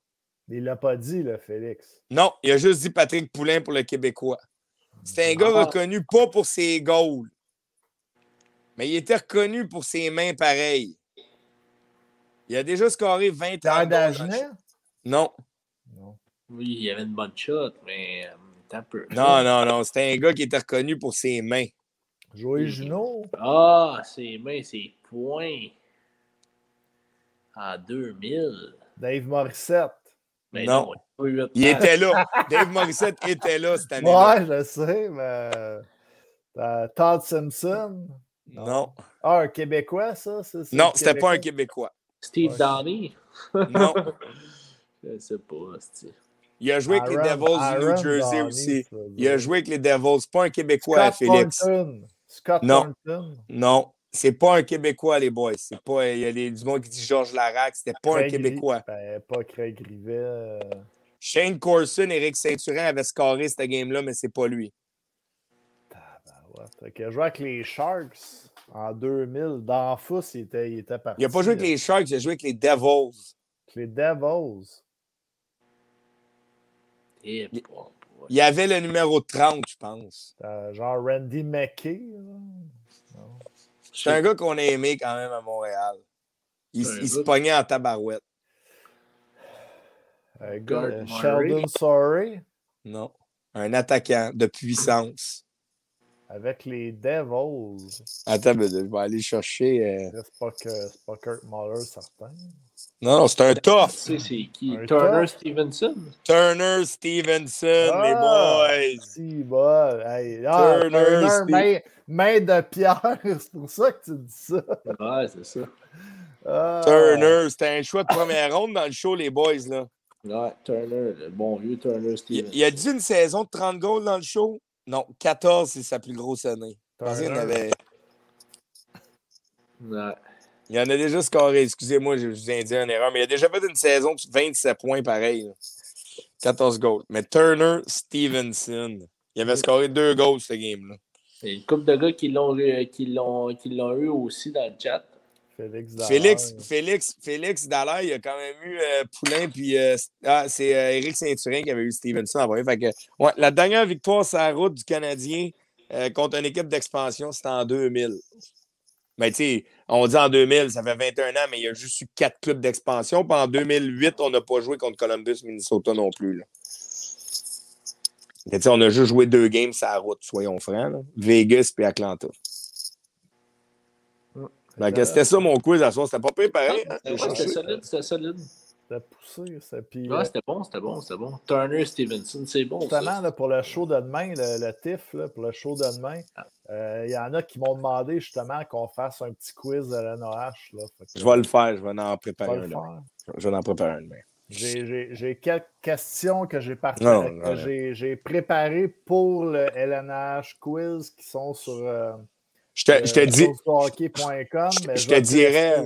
Il l'a pas dit, là, Félix. Non, il a juste dit Patrick Poulain pour le Québécois. C'est un gars ah. reconnu pas pour ses goals, mais il était reconnu pour ses mains pareilles. Il a déjà scoré 20 ans. Non. non. Oui, il avait une bonne shot, mais euh, un peu. Non, non, non. C'était un gars qui était reconnu pour ses mains. Joey Junot. Ah, ses mains, ses points. En 2000. Dave Morissette. Mais non. il était là. Dave Morissette était là cette année. Ouais, je sais, mais. Euh, Todd Simpson? Non. Ah, un Québécois, ça? non, c'était pas un Québécois. Steve Downey? non. je sais pas, Steve. Il a joué avec les Devils du New Jersey aussi. Il a joué avec les Devils. Pas un Québécois, Félix. Scott non. Non. C'est pas un Québécois, les boys. C'est pas. Il y a des, du monde qui dit Georges Larac. C'était pas un Québécois. Ben, pas Craig Rivet. Euh. Shane Corson, Eric Saint-Turin avaient scoré cette game-là, mais c'est pas lui. Il a joué avec les Sharks en 2000. Dans Fous, il était, il était parti. Il n'a pas joué avec les Sharks, il a joué avec les Devils. Les Devils. Et... Il y avait le numéro 30, je pense. Euh, genre Randy McKay. C'est un gars qu'on a aimé quand même à Montréal. Il, se pognait en tabarouette. Un gars, Sheldon Sorry. Non. Un attaquant de puissance. Avec les Devils. Attends, je vais aller chercher. Euh... C'est pas, que, pas Kurt Muller, certain. Non, non, c'est un tough. C'est qui? Turner Stevenson? Turner Stevenson, ah, les boys. Si, bon. Hey. Ah, Turner, Turner main, de pierre. c'est pour ça que tu dis ça. Ouais, c'est ça. Ah. Turner, c'était un choix de première ronde dans le show, les boys. Là. Ouais, Turner, le bon vieux Turner Stevenson. Il, il, a dit une saison de 30 goals dans le show? Non, 14, c'est sa plus grosse année. Parce qu'il avait. Ouais. Il en a déjà scoré, excusez-moi, je vous ai dit une erreur, mais il a déjà fait une saison de 27 points pareil. 14 goals. Mais Turner Stevenson, il avait scoré deux goals ce game-là. Il y a une couple de gars qui l'ont, qui, l'ont, qui l'ont eu aussi dans le chat. Félix Dallaire. Félix, Félix, Félix Dallaire, il a quand même eu euh, Poulain, puis euh, ah, c'est Eric Saint-Turin qui avait eu Stevenson Fait que, ouais, la dernière victoire sur la route du Canadien contre une équipe d'expansion, c'était en 2000. Mais tu sais, on dit en 2000, ça fait 21 ans, mais il y a juste eu quatre clubs d'expansion. Puis en 2008, on n'a pas joué contre Columbus, Minnesota non plus. Là. Mais on a juste joué deux games sur la route, soyons francs. Vegas et Atlanta. C'était ça mon quiz à soir. C'était pas préparé. Hein? C'était solide, c'était solide. C'était poussé. Ça. Puis, ouais, c'était bon, c'était bon, c'était bon. Turner Stevenson, c'est bon. Justement, là, pour le show de demain, le, TIFF, là, pour le show de demain, ah. euh, il y en a qui m'ont demandé justement qu'on fasse un petit quiz de l'NOH. Je vais le faire, je vais en préparer un. Je vais en préparer un demain. J'ai quelques questions que j'ai j'ai préparées pour le LNH quiz qui sont sur euh, je te, je te dis. Je te dirais.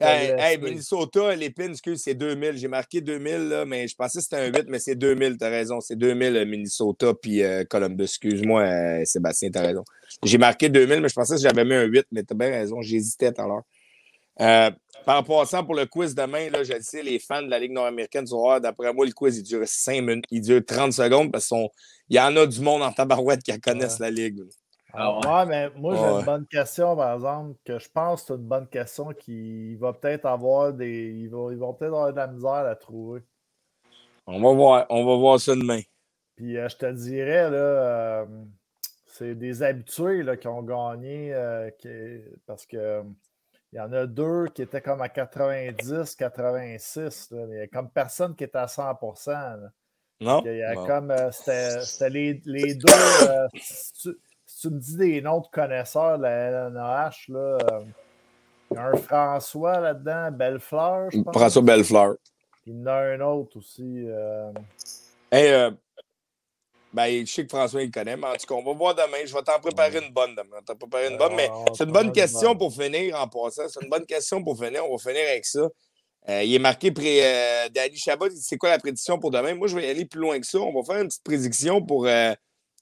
Hey, Minnesota, l'épine, excuse, c'est 2000. J'ai marqué 2000, là, mais je pensais que c'était un 8, mais c'est 2000, t'as raison. C'est 2000 euh, Minnesota puis euh, Columbus. Excuse-moi, euh, Sébastien, t'as raison. J'ai marqué 2000, mais je pensais que j'avais mis un 8, mais t'as bien raison. J'hésitais tout à l'heure. par passant pour le quiz demain, là, je le sais, les fans de la Ligue nord-américaine sont d'après moi, le quiz, il dure 5 minutes, il dure 30 secondes parce qu'il y en a du monde en tabarouette qui connaissent la Ligue. Ah ouais. mais moi, j'ai une bonne question, par exemple, que je pense que c'est une bonne question qui va peut-être avoir des. Ils vont, ils vont peut-être avoir de la misère à trouver. On va voir, on va voir ça demain. Puis euh, je te dirais, là, euh, c'est des habitués là, qui ont gagné euh, parce que il y en a deux qui étaient comme à 90, 86. il y a comme personne qui est à 100% Non. Il y a comme. C'était les, les, deux tu me dis des noms de connaisseurs de la LNH, là, euh, il y a un François là-dedans, Bellefleur, je pense. François Bellefleur. Il y en a un autre aussi. Euh... euh ben, je sais que François, il connaît, mais en tout cas, on va voir demain. Je vais t'en préparer une bonne demain. T'en préparer une bonne, mais c'est une bonne question pour finir en passant. C'est une bonne question pour finir. On va finir avec ça. Euh, il est marqué près euh, Danny Chabot. C'est quoi la prédiction pour demain? Moi, je vais y aller plus loin que ça. On va faire une petite prédiction pour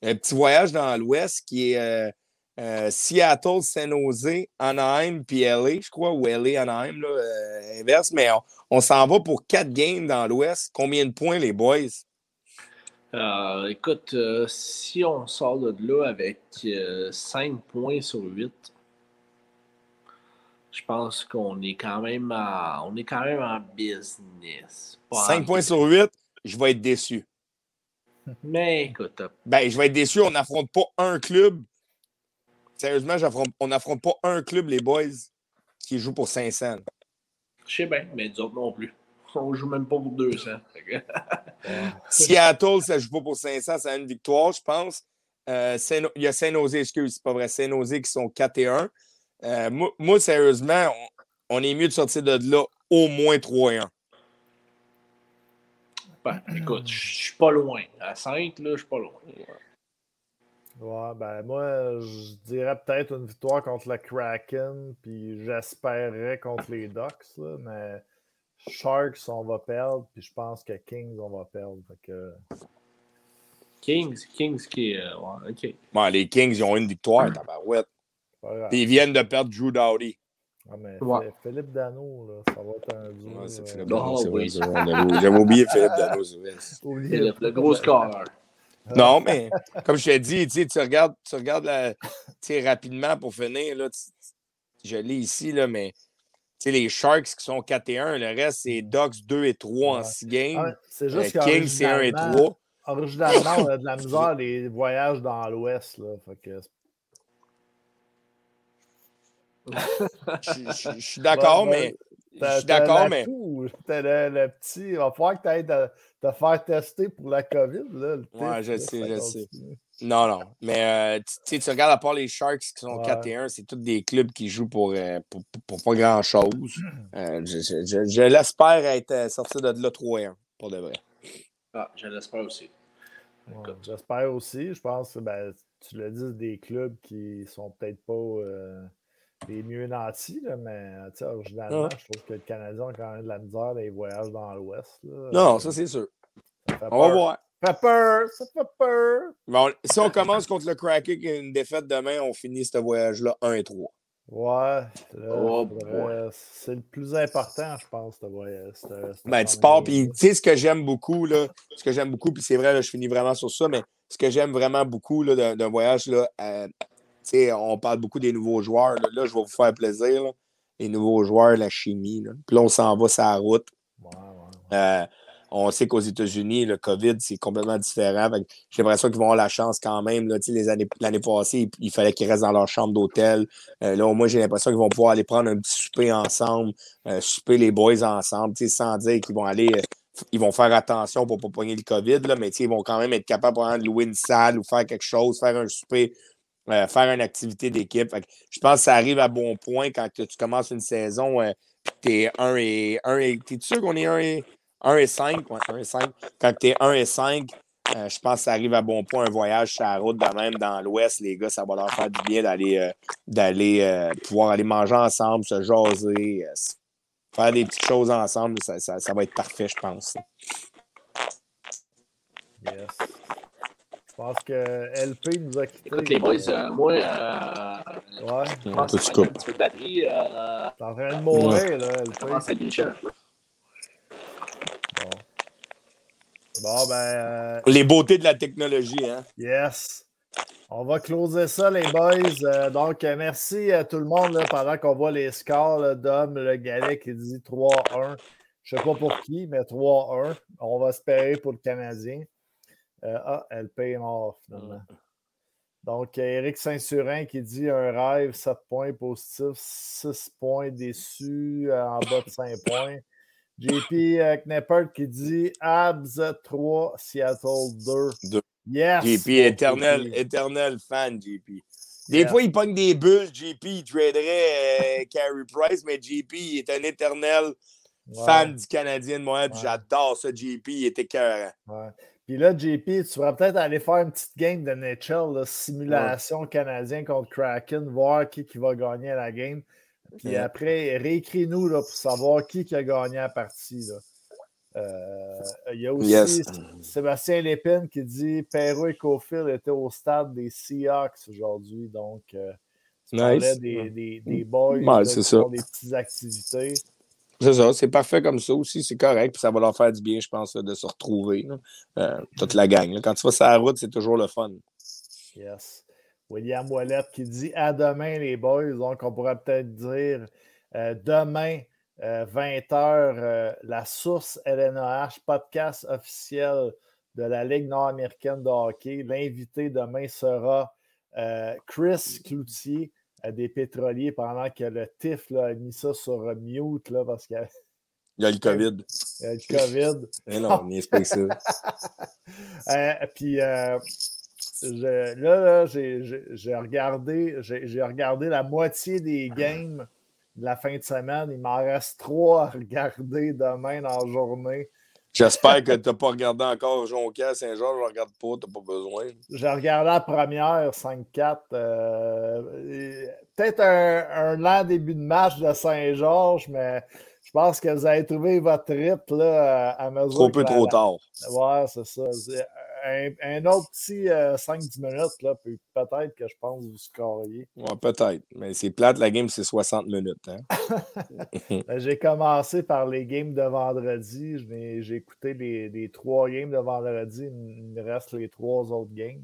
un petit voyage dans l'Ouest qui est euh, euh, Seattle, San Jose, Anaheim, puis LA, je crois, ou LA, Anaheim, là, euh, inverse. Mais on, s'en va pour quatre games dans l'Ouest. Combien de points, les boys? écoute, si on sort de là avec 5 points sur 8, je pense qu'on est quand même on est quand même en business. 5 points sur 8, je vais être déçu. Mais écoute. Ben, je vais être déçu, on n'affronte pas un club. Sérieusement, on n'affronte pas un club, les boys, qui joue pour 500. Je sais bien, mais nous autres non plus. On joue même pas pour 200. Seattle, ça joue pas pour 500, ça a une victoire, je pense. Euh, il y a Saint-Nosé, excuse, c'est pas vrai. Saint-Nosé qui sont 4 et 1. Euh, moi, sérieusement, on, on, est mieux de sortir de là au moins 3 et 1. Ben, écoute, je suis pas loin. À 5, là, je suis pas loin. Ouais, ben moi, je dirais peut-être une victoire contre le Kraken, puis j'espérerais contre les Ducks, là, mais Sharks, on va perdre, puis je pense que Kings, on va perdre. que... Kings, Kings qui est. Euh, ouais, ok. Bon, les Kings, ils ont une victoire, tabarouette. Puis ils viennent de perdre Drew Dowdy. Ah, mais Philippe Dano, là, ça va être un duo. Ouais, c'est euh, Philippe Dano, oui. J'avais oublié Philippe Dano, Philippe, le gros scoreur. Non, mais comme je t'ai dit, tu regardes, tu regardes la, rapidement pour finir. Là, je lis ici, là, mais les Sharks qui sont 4 et 1, le reste, c'est Ducks 2 et 3 en 6 games. Ah, c'est juste euh, Kings, c'est 1 et 3. Originalement, on a de la misère les voyages dans l'Ouest. Fait que je, suis d'accord, mais. Je suis d'accord, mais. Le, le, petit. Il va falloir que tu ailles te, faire tester pour la COVID. Là, ouais, je sais, je sais. Non, non. Mais euh, tu regardes à part les Sharks qui sont 4 et 1, c'est tous des clubs qui jouent pour, euh, pour, pour, pas grand-chose. Euh, je, je, je l'espère être sorti de là 3 et 1, pour de vrai. Ah, je l'espère aussi. J'espère aussi. Je pense que ben, tu l'as dit, des clubs qui sont peut-être pas les mieux nantis, là, mais originalement, je trouve que le Canadien a quand même de la misère des voyages dans l'Ouest. Non, ça c'est sûr. On va voir. Ça fait peur, ça fait peur. Bon, si on commence contre le Kraken et une défaite demain, on finit ce voyage-là 1 et 3. Ouais, oh, c'est le plus important, je pense, de voyage. Ben, tu pars, puis tu sais, ce que j'aime beaucoup, là, ce que j'aime beaucoup, puis c'est vrai, je finis vraiment sur ça, mais ce que j'aime vraiment beaucoup d'un voyage, là, on parle beaucoup des nouveaux joueurs. Là, je vais vous faire plaisir. Les nouveaux joueurs, la chimie. Puis là, on s'en va sur la route. Euh, on sait qu'aux États-Unis, le COVID, c'est complètement différent. J'ai l'impression qu'ils vont avoir la chance quand même. L'année passée, il, fallait qu'ils restent dans leur chambre d'hôtel. Euh, là, au moins, j'ai l'impression qu'ils vont pouvoir aller prendre un petit souper ensemble, euh, souper les boys ensemble, sans dire qu'ils vont aller. ils vont faire attention pour ne pas pogner le COVID, là, mais ils vont quand même être capables de louer une salle ou faire quelque chose, faire un souper euh, faire une activité d'équipe. Je pense que ça arrive à bon point quand tu commences une saison, euh, tu es 1 et 1 et. T'es sûr qu'on est 1 et, 1 et 5? Ouais, 1 et 5. Quand tu es 1 et 5, euh, je pense que ça arrive à bon point un voyage sur la route, de même dans l'Ouest, les gars, ça va leur faire du bien d'aller d'aller pouvoir aller manger ensemble, se jaser, faire des petites choses ensemble. Ça, ça, ça va être parfait, je pense. Yes. Je pense que LP nous a quittés. Écoute, les boys, euh, moi, euh, ouais. je pense que un petit peu de batterie. Euh, T'es en train de mourir, là, LP. Commence à Bon. Bon, ben. Euh, les beautés de la technologie, hein? Yes. On va closer ça, les boys. Euh, donc, merci à tout le monde là, pendant qu'on voit les scores d'hommes. Le galet qui dit 3-1. Je ne sais pas pour qui, mais 3-1. On va espérer pour le Canadien. Euh, ah, elle paye mort finalement. Donc, Eric Saint-Surin qui dit un rêve, 7 points positifs, 6 points déçus euh, en bas de 5 points. JP euh, Kneppert qui dit Abs 3, Seattle 2. Yes! JP, éternel, éternel fan, JP. Des fois, il pogne des bulles, JP, il traderait Carey Price, mais JP il est un éternel fan du Canadien de Montréal. J'adore ça, JP, il était cœur. Ouais. Puis là, JP, tu pourrais peut-être aller faire une petite game de NHL, simulation canadien contre Kraken, voir qui, qui va gagner la game. Puis après, réécris-nous pour savoir qui, qui a gagné la partie. Euh, il y a aussi Sébastien Lépine qui dit Perrault et Cofield étaient au stade des Seahawks aujourd'hui. Donc, euh, tu nice. des, des, des, boys qui font des petites activités. C'est ça, c'est parfait comme ça aussi, c'est correct, puis ça va leur faire du bien, je pense, de se retrouver, euh, toute la gang. Quand tu vas sur la route, c'est toujours le fun. Yes. William Wallet qui dit à demain, les boys. Donc, on pourrait peut-être dire euh, demain, 20h, euh, la source LNAH, podcast officiel de la Ligue nord-américaine de hockey. L'invité demain sera Chris Cloutier des pétroliers pendant que le TIF a mis ça sur mute là, parce qu'il il y a le COVID. Il y a le COVID. Mais non, on pas ça. euh, puis euh, là, là j'ai regardé, j'ai regardé la moitié des games de la fin de semaine. Il m'en reste trois à regarder demain dans la journée. J'espère que tu n'as pas regardé encore Jonquière, Saint-Georges. Je ne regarde pas, tu n'as pas besoin. J'ai regardé la première, 5-4. Euh, peut-être un, un, lent début de match de Saint-Georges, mais je pense que vous avez trouvé votre rythme là, à mesure. Trop peu, trop tard. Ouais, c'est ça un, autre petit 5-10 euh, minutes, là, peut-être que je pense que vous scoriez. Ouais, peut-être. Mais c'est plate, la game, c'est 60 minutes. Hein? Ben, j'ai commencé par les games de vendredi. J'ai écouté les, trois games de vendredi. Il me reste les trois autres games.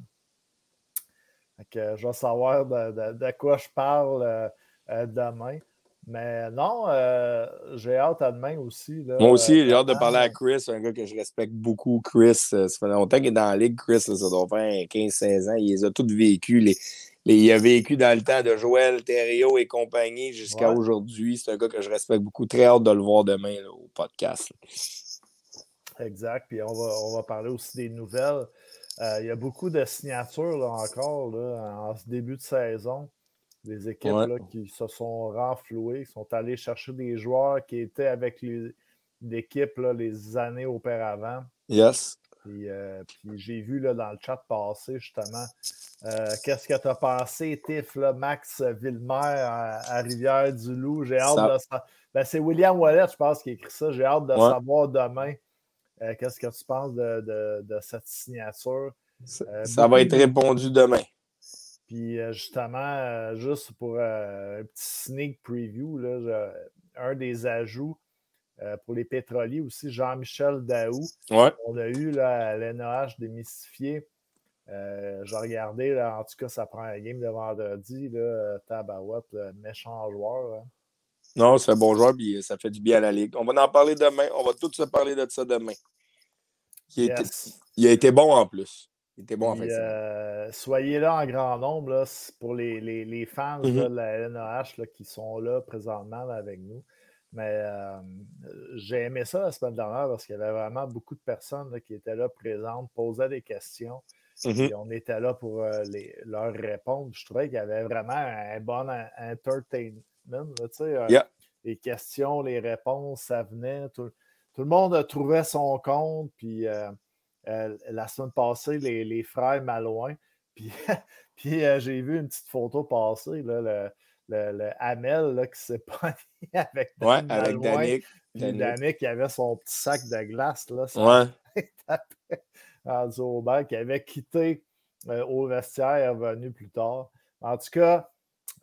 je vais savoir de, quoi je parle euh, euh, demain. Mais non, euh, j'ai hâte à demain aussi. Moi aussi, j'ai hâte de parler à Chris, un gars que je respecte beaucoup. Chris, euh, ça fait longtemps qu'il est dans la ligue. Chris, ça doit faire 15-16 ans. Il les a tous vécu. Les, il a vécu dans le temps de Joël, Thériault et compagnie jusqu'à aujourd'hui. C'est un gars que je respecte beaucoup. Très hâte de le voir demain au podcast. Exact. Puis on va, on va parler aussi des nouvelles. Euh, il y a beaucoup de signatures là, encore là, en ce début de saison des équipes qui se sont renflouées, qui sont allées chercher des joueurs qui étaient avec l'équipe les années auparavant. Yes. Euh, puis, j'ai vu là, dans le chat passer justement euh, qu'est-ce que tu as pensé, Tiff, Max Villemer à, Rivière-du-Loup? J'ai hâte de savoir. Ben, c'est William Wallet, je pense, qui a écrit ça. J'ai hâte de savoir demain euh, qu'est-ce que tu penses de, cette signature. Ça, va être répondu demain. Puis justement, juste pour un petit sneak preview, là, un des ajouts pour les pétroliers aussi, Jean-Michel Daou. On a eu là, à l'NAH démystifié. J'ai regardé, là, en tout cas, ça prend un game de vendredi. Là, Tabarouette, méchant joueur. Hein. Non, c'est un bon joueur, puis ça fait du bien à la Ligue. On va en parler demain. On va tous se parler de ça demain. Il, a été bon en plus. Il était bon en fait. Euh, soyez là en grand nombre là, pour les, les, les fans de mm-hmm. la LNAH là, qui sont là présentement avec nous. Mais euh, j'ai aimé ça la semaine dernière parce qu'il y avait vraiment beaucoup de personnes qui étaient là présentes, posaient des questions. Et on était là pour euh, les, leur répondre. Je trouvais qu'il y avait vraiment un bon entertainment. Les questions, les réponses, ça venait. Tout, tout le monde trouvait son compte. Puis euh, la semaine passée, les, frères Malouin. Puis, puis euh, j'ai vu une petite photo passer, là, le, le, Hamel là, qui s'est pas avec Danick. Ouais, avec Danick. Danick, qui avait son petit sac de glace. Là, ouais. qui avait quitté euh, au vestiaire et est revenu plus tard. En tout cas,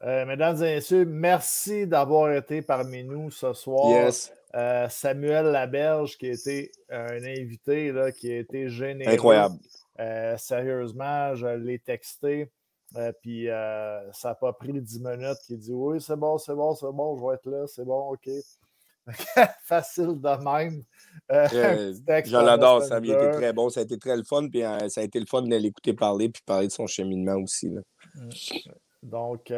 mesdames et messieurs, merci d'avoir été parmi nous ce soir. Yes. Euh, Samuel Laberge, qui a été un invité, là, qui a été généreux. Incroyable. Euh, sérieusement, je l'ai texté. Euh, puis ça n'a pas pris 10 minutes. Il dit Oui, c'est bon, c'est bon, c'est bon, je vais être là, c'est bon, OK. Facile de même. je l'adore, ça a été très bon. Ça a été très le fun. Puis ça a été le fun de l'écouter parler puis parler de son cheminement aussi. Là. Mm. Donc,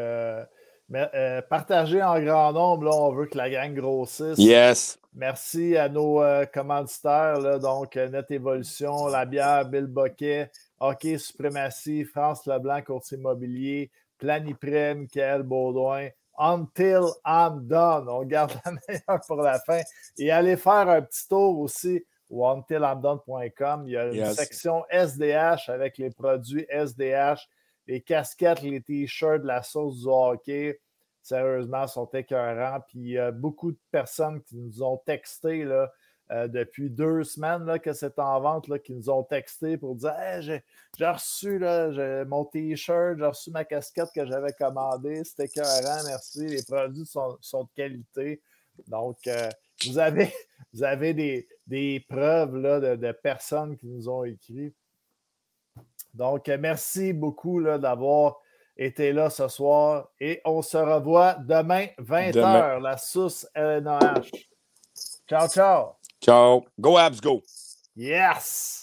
mais, euh, partagez en grand nombre, là, on veut que la gang grossisse. Yes. Merci à nos euh, commanditaires, là, donc euh, Net Évolution, La Bière, Bill Boquet, Hockey Suprématie, France Leblanc, Courtier Immobilier, Planiprem, Michael Baudouin, Until I'm Done. On garde la meilleure pour la fin. Et allez faire un petit tour aussi au untilimdone.com. Il y a une section SDH avec les produits SDH les casquettes, les t-shirts, la sauce du hockey, sérieusement, sont écœurants. Puis a beaucoup de personnes qui nous ont texté là, euh, depuis deux semaines là, que c'est en vente, là, qui nous ont texté pour dire j'ai, reçu là, mon t-shirt, j'ai reçu ma casquette que j'avais commandée, c'était écœurant, merci. Les produits sont, de qualité. Donc, euh, vous avez, vous avez des, preuves là, de, de, personnes qui nous ont écrit. Donc, merci beaucoup d'avoir été là ce soir et on se revoit demain, 20h, la sauce LNH. Ciao, ciao. Ciao. Go Abs, go. Yes.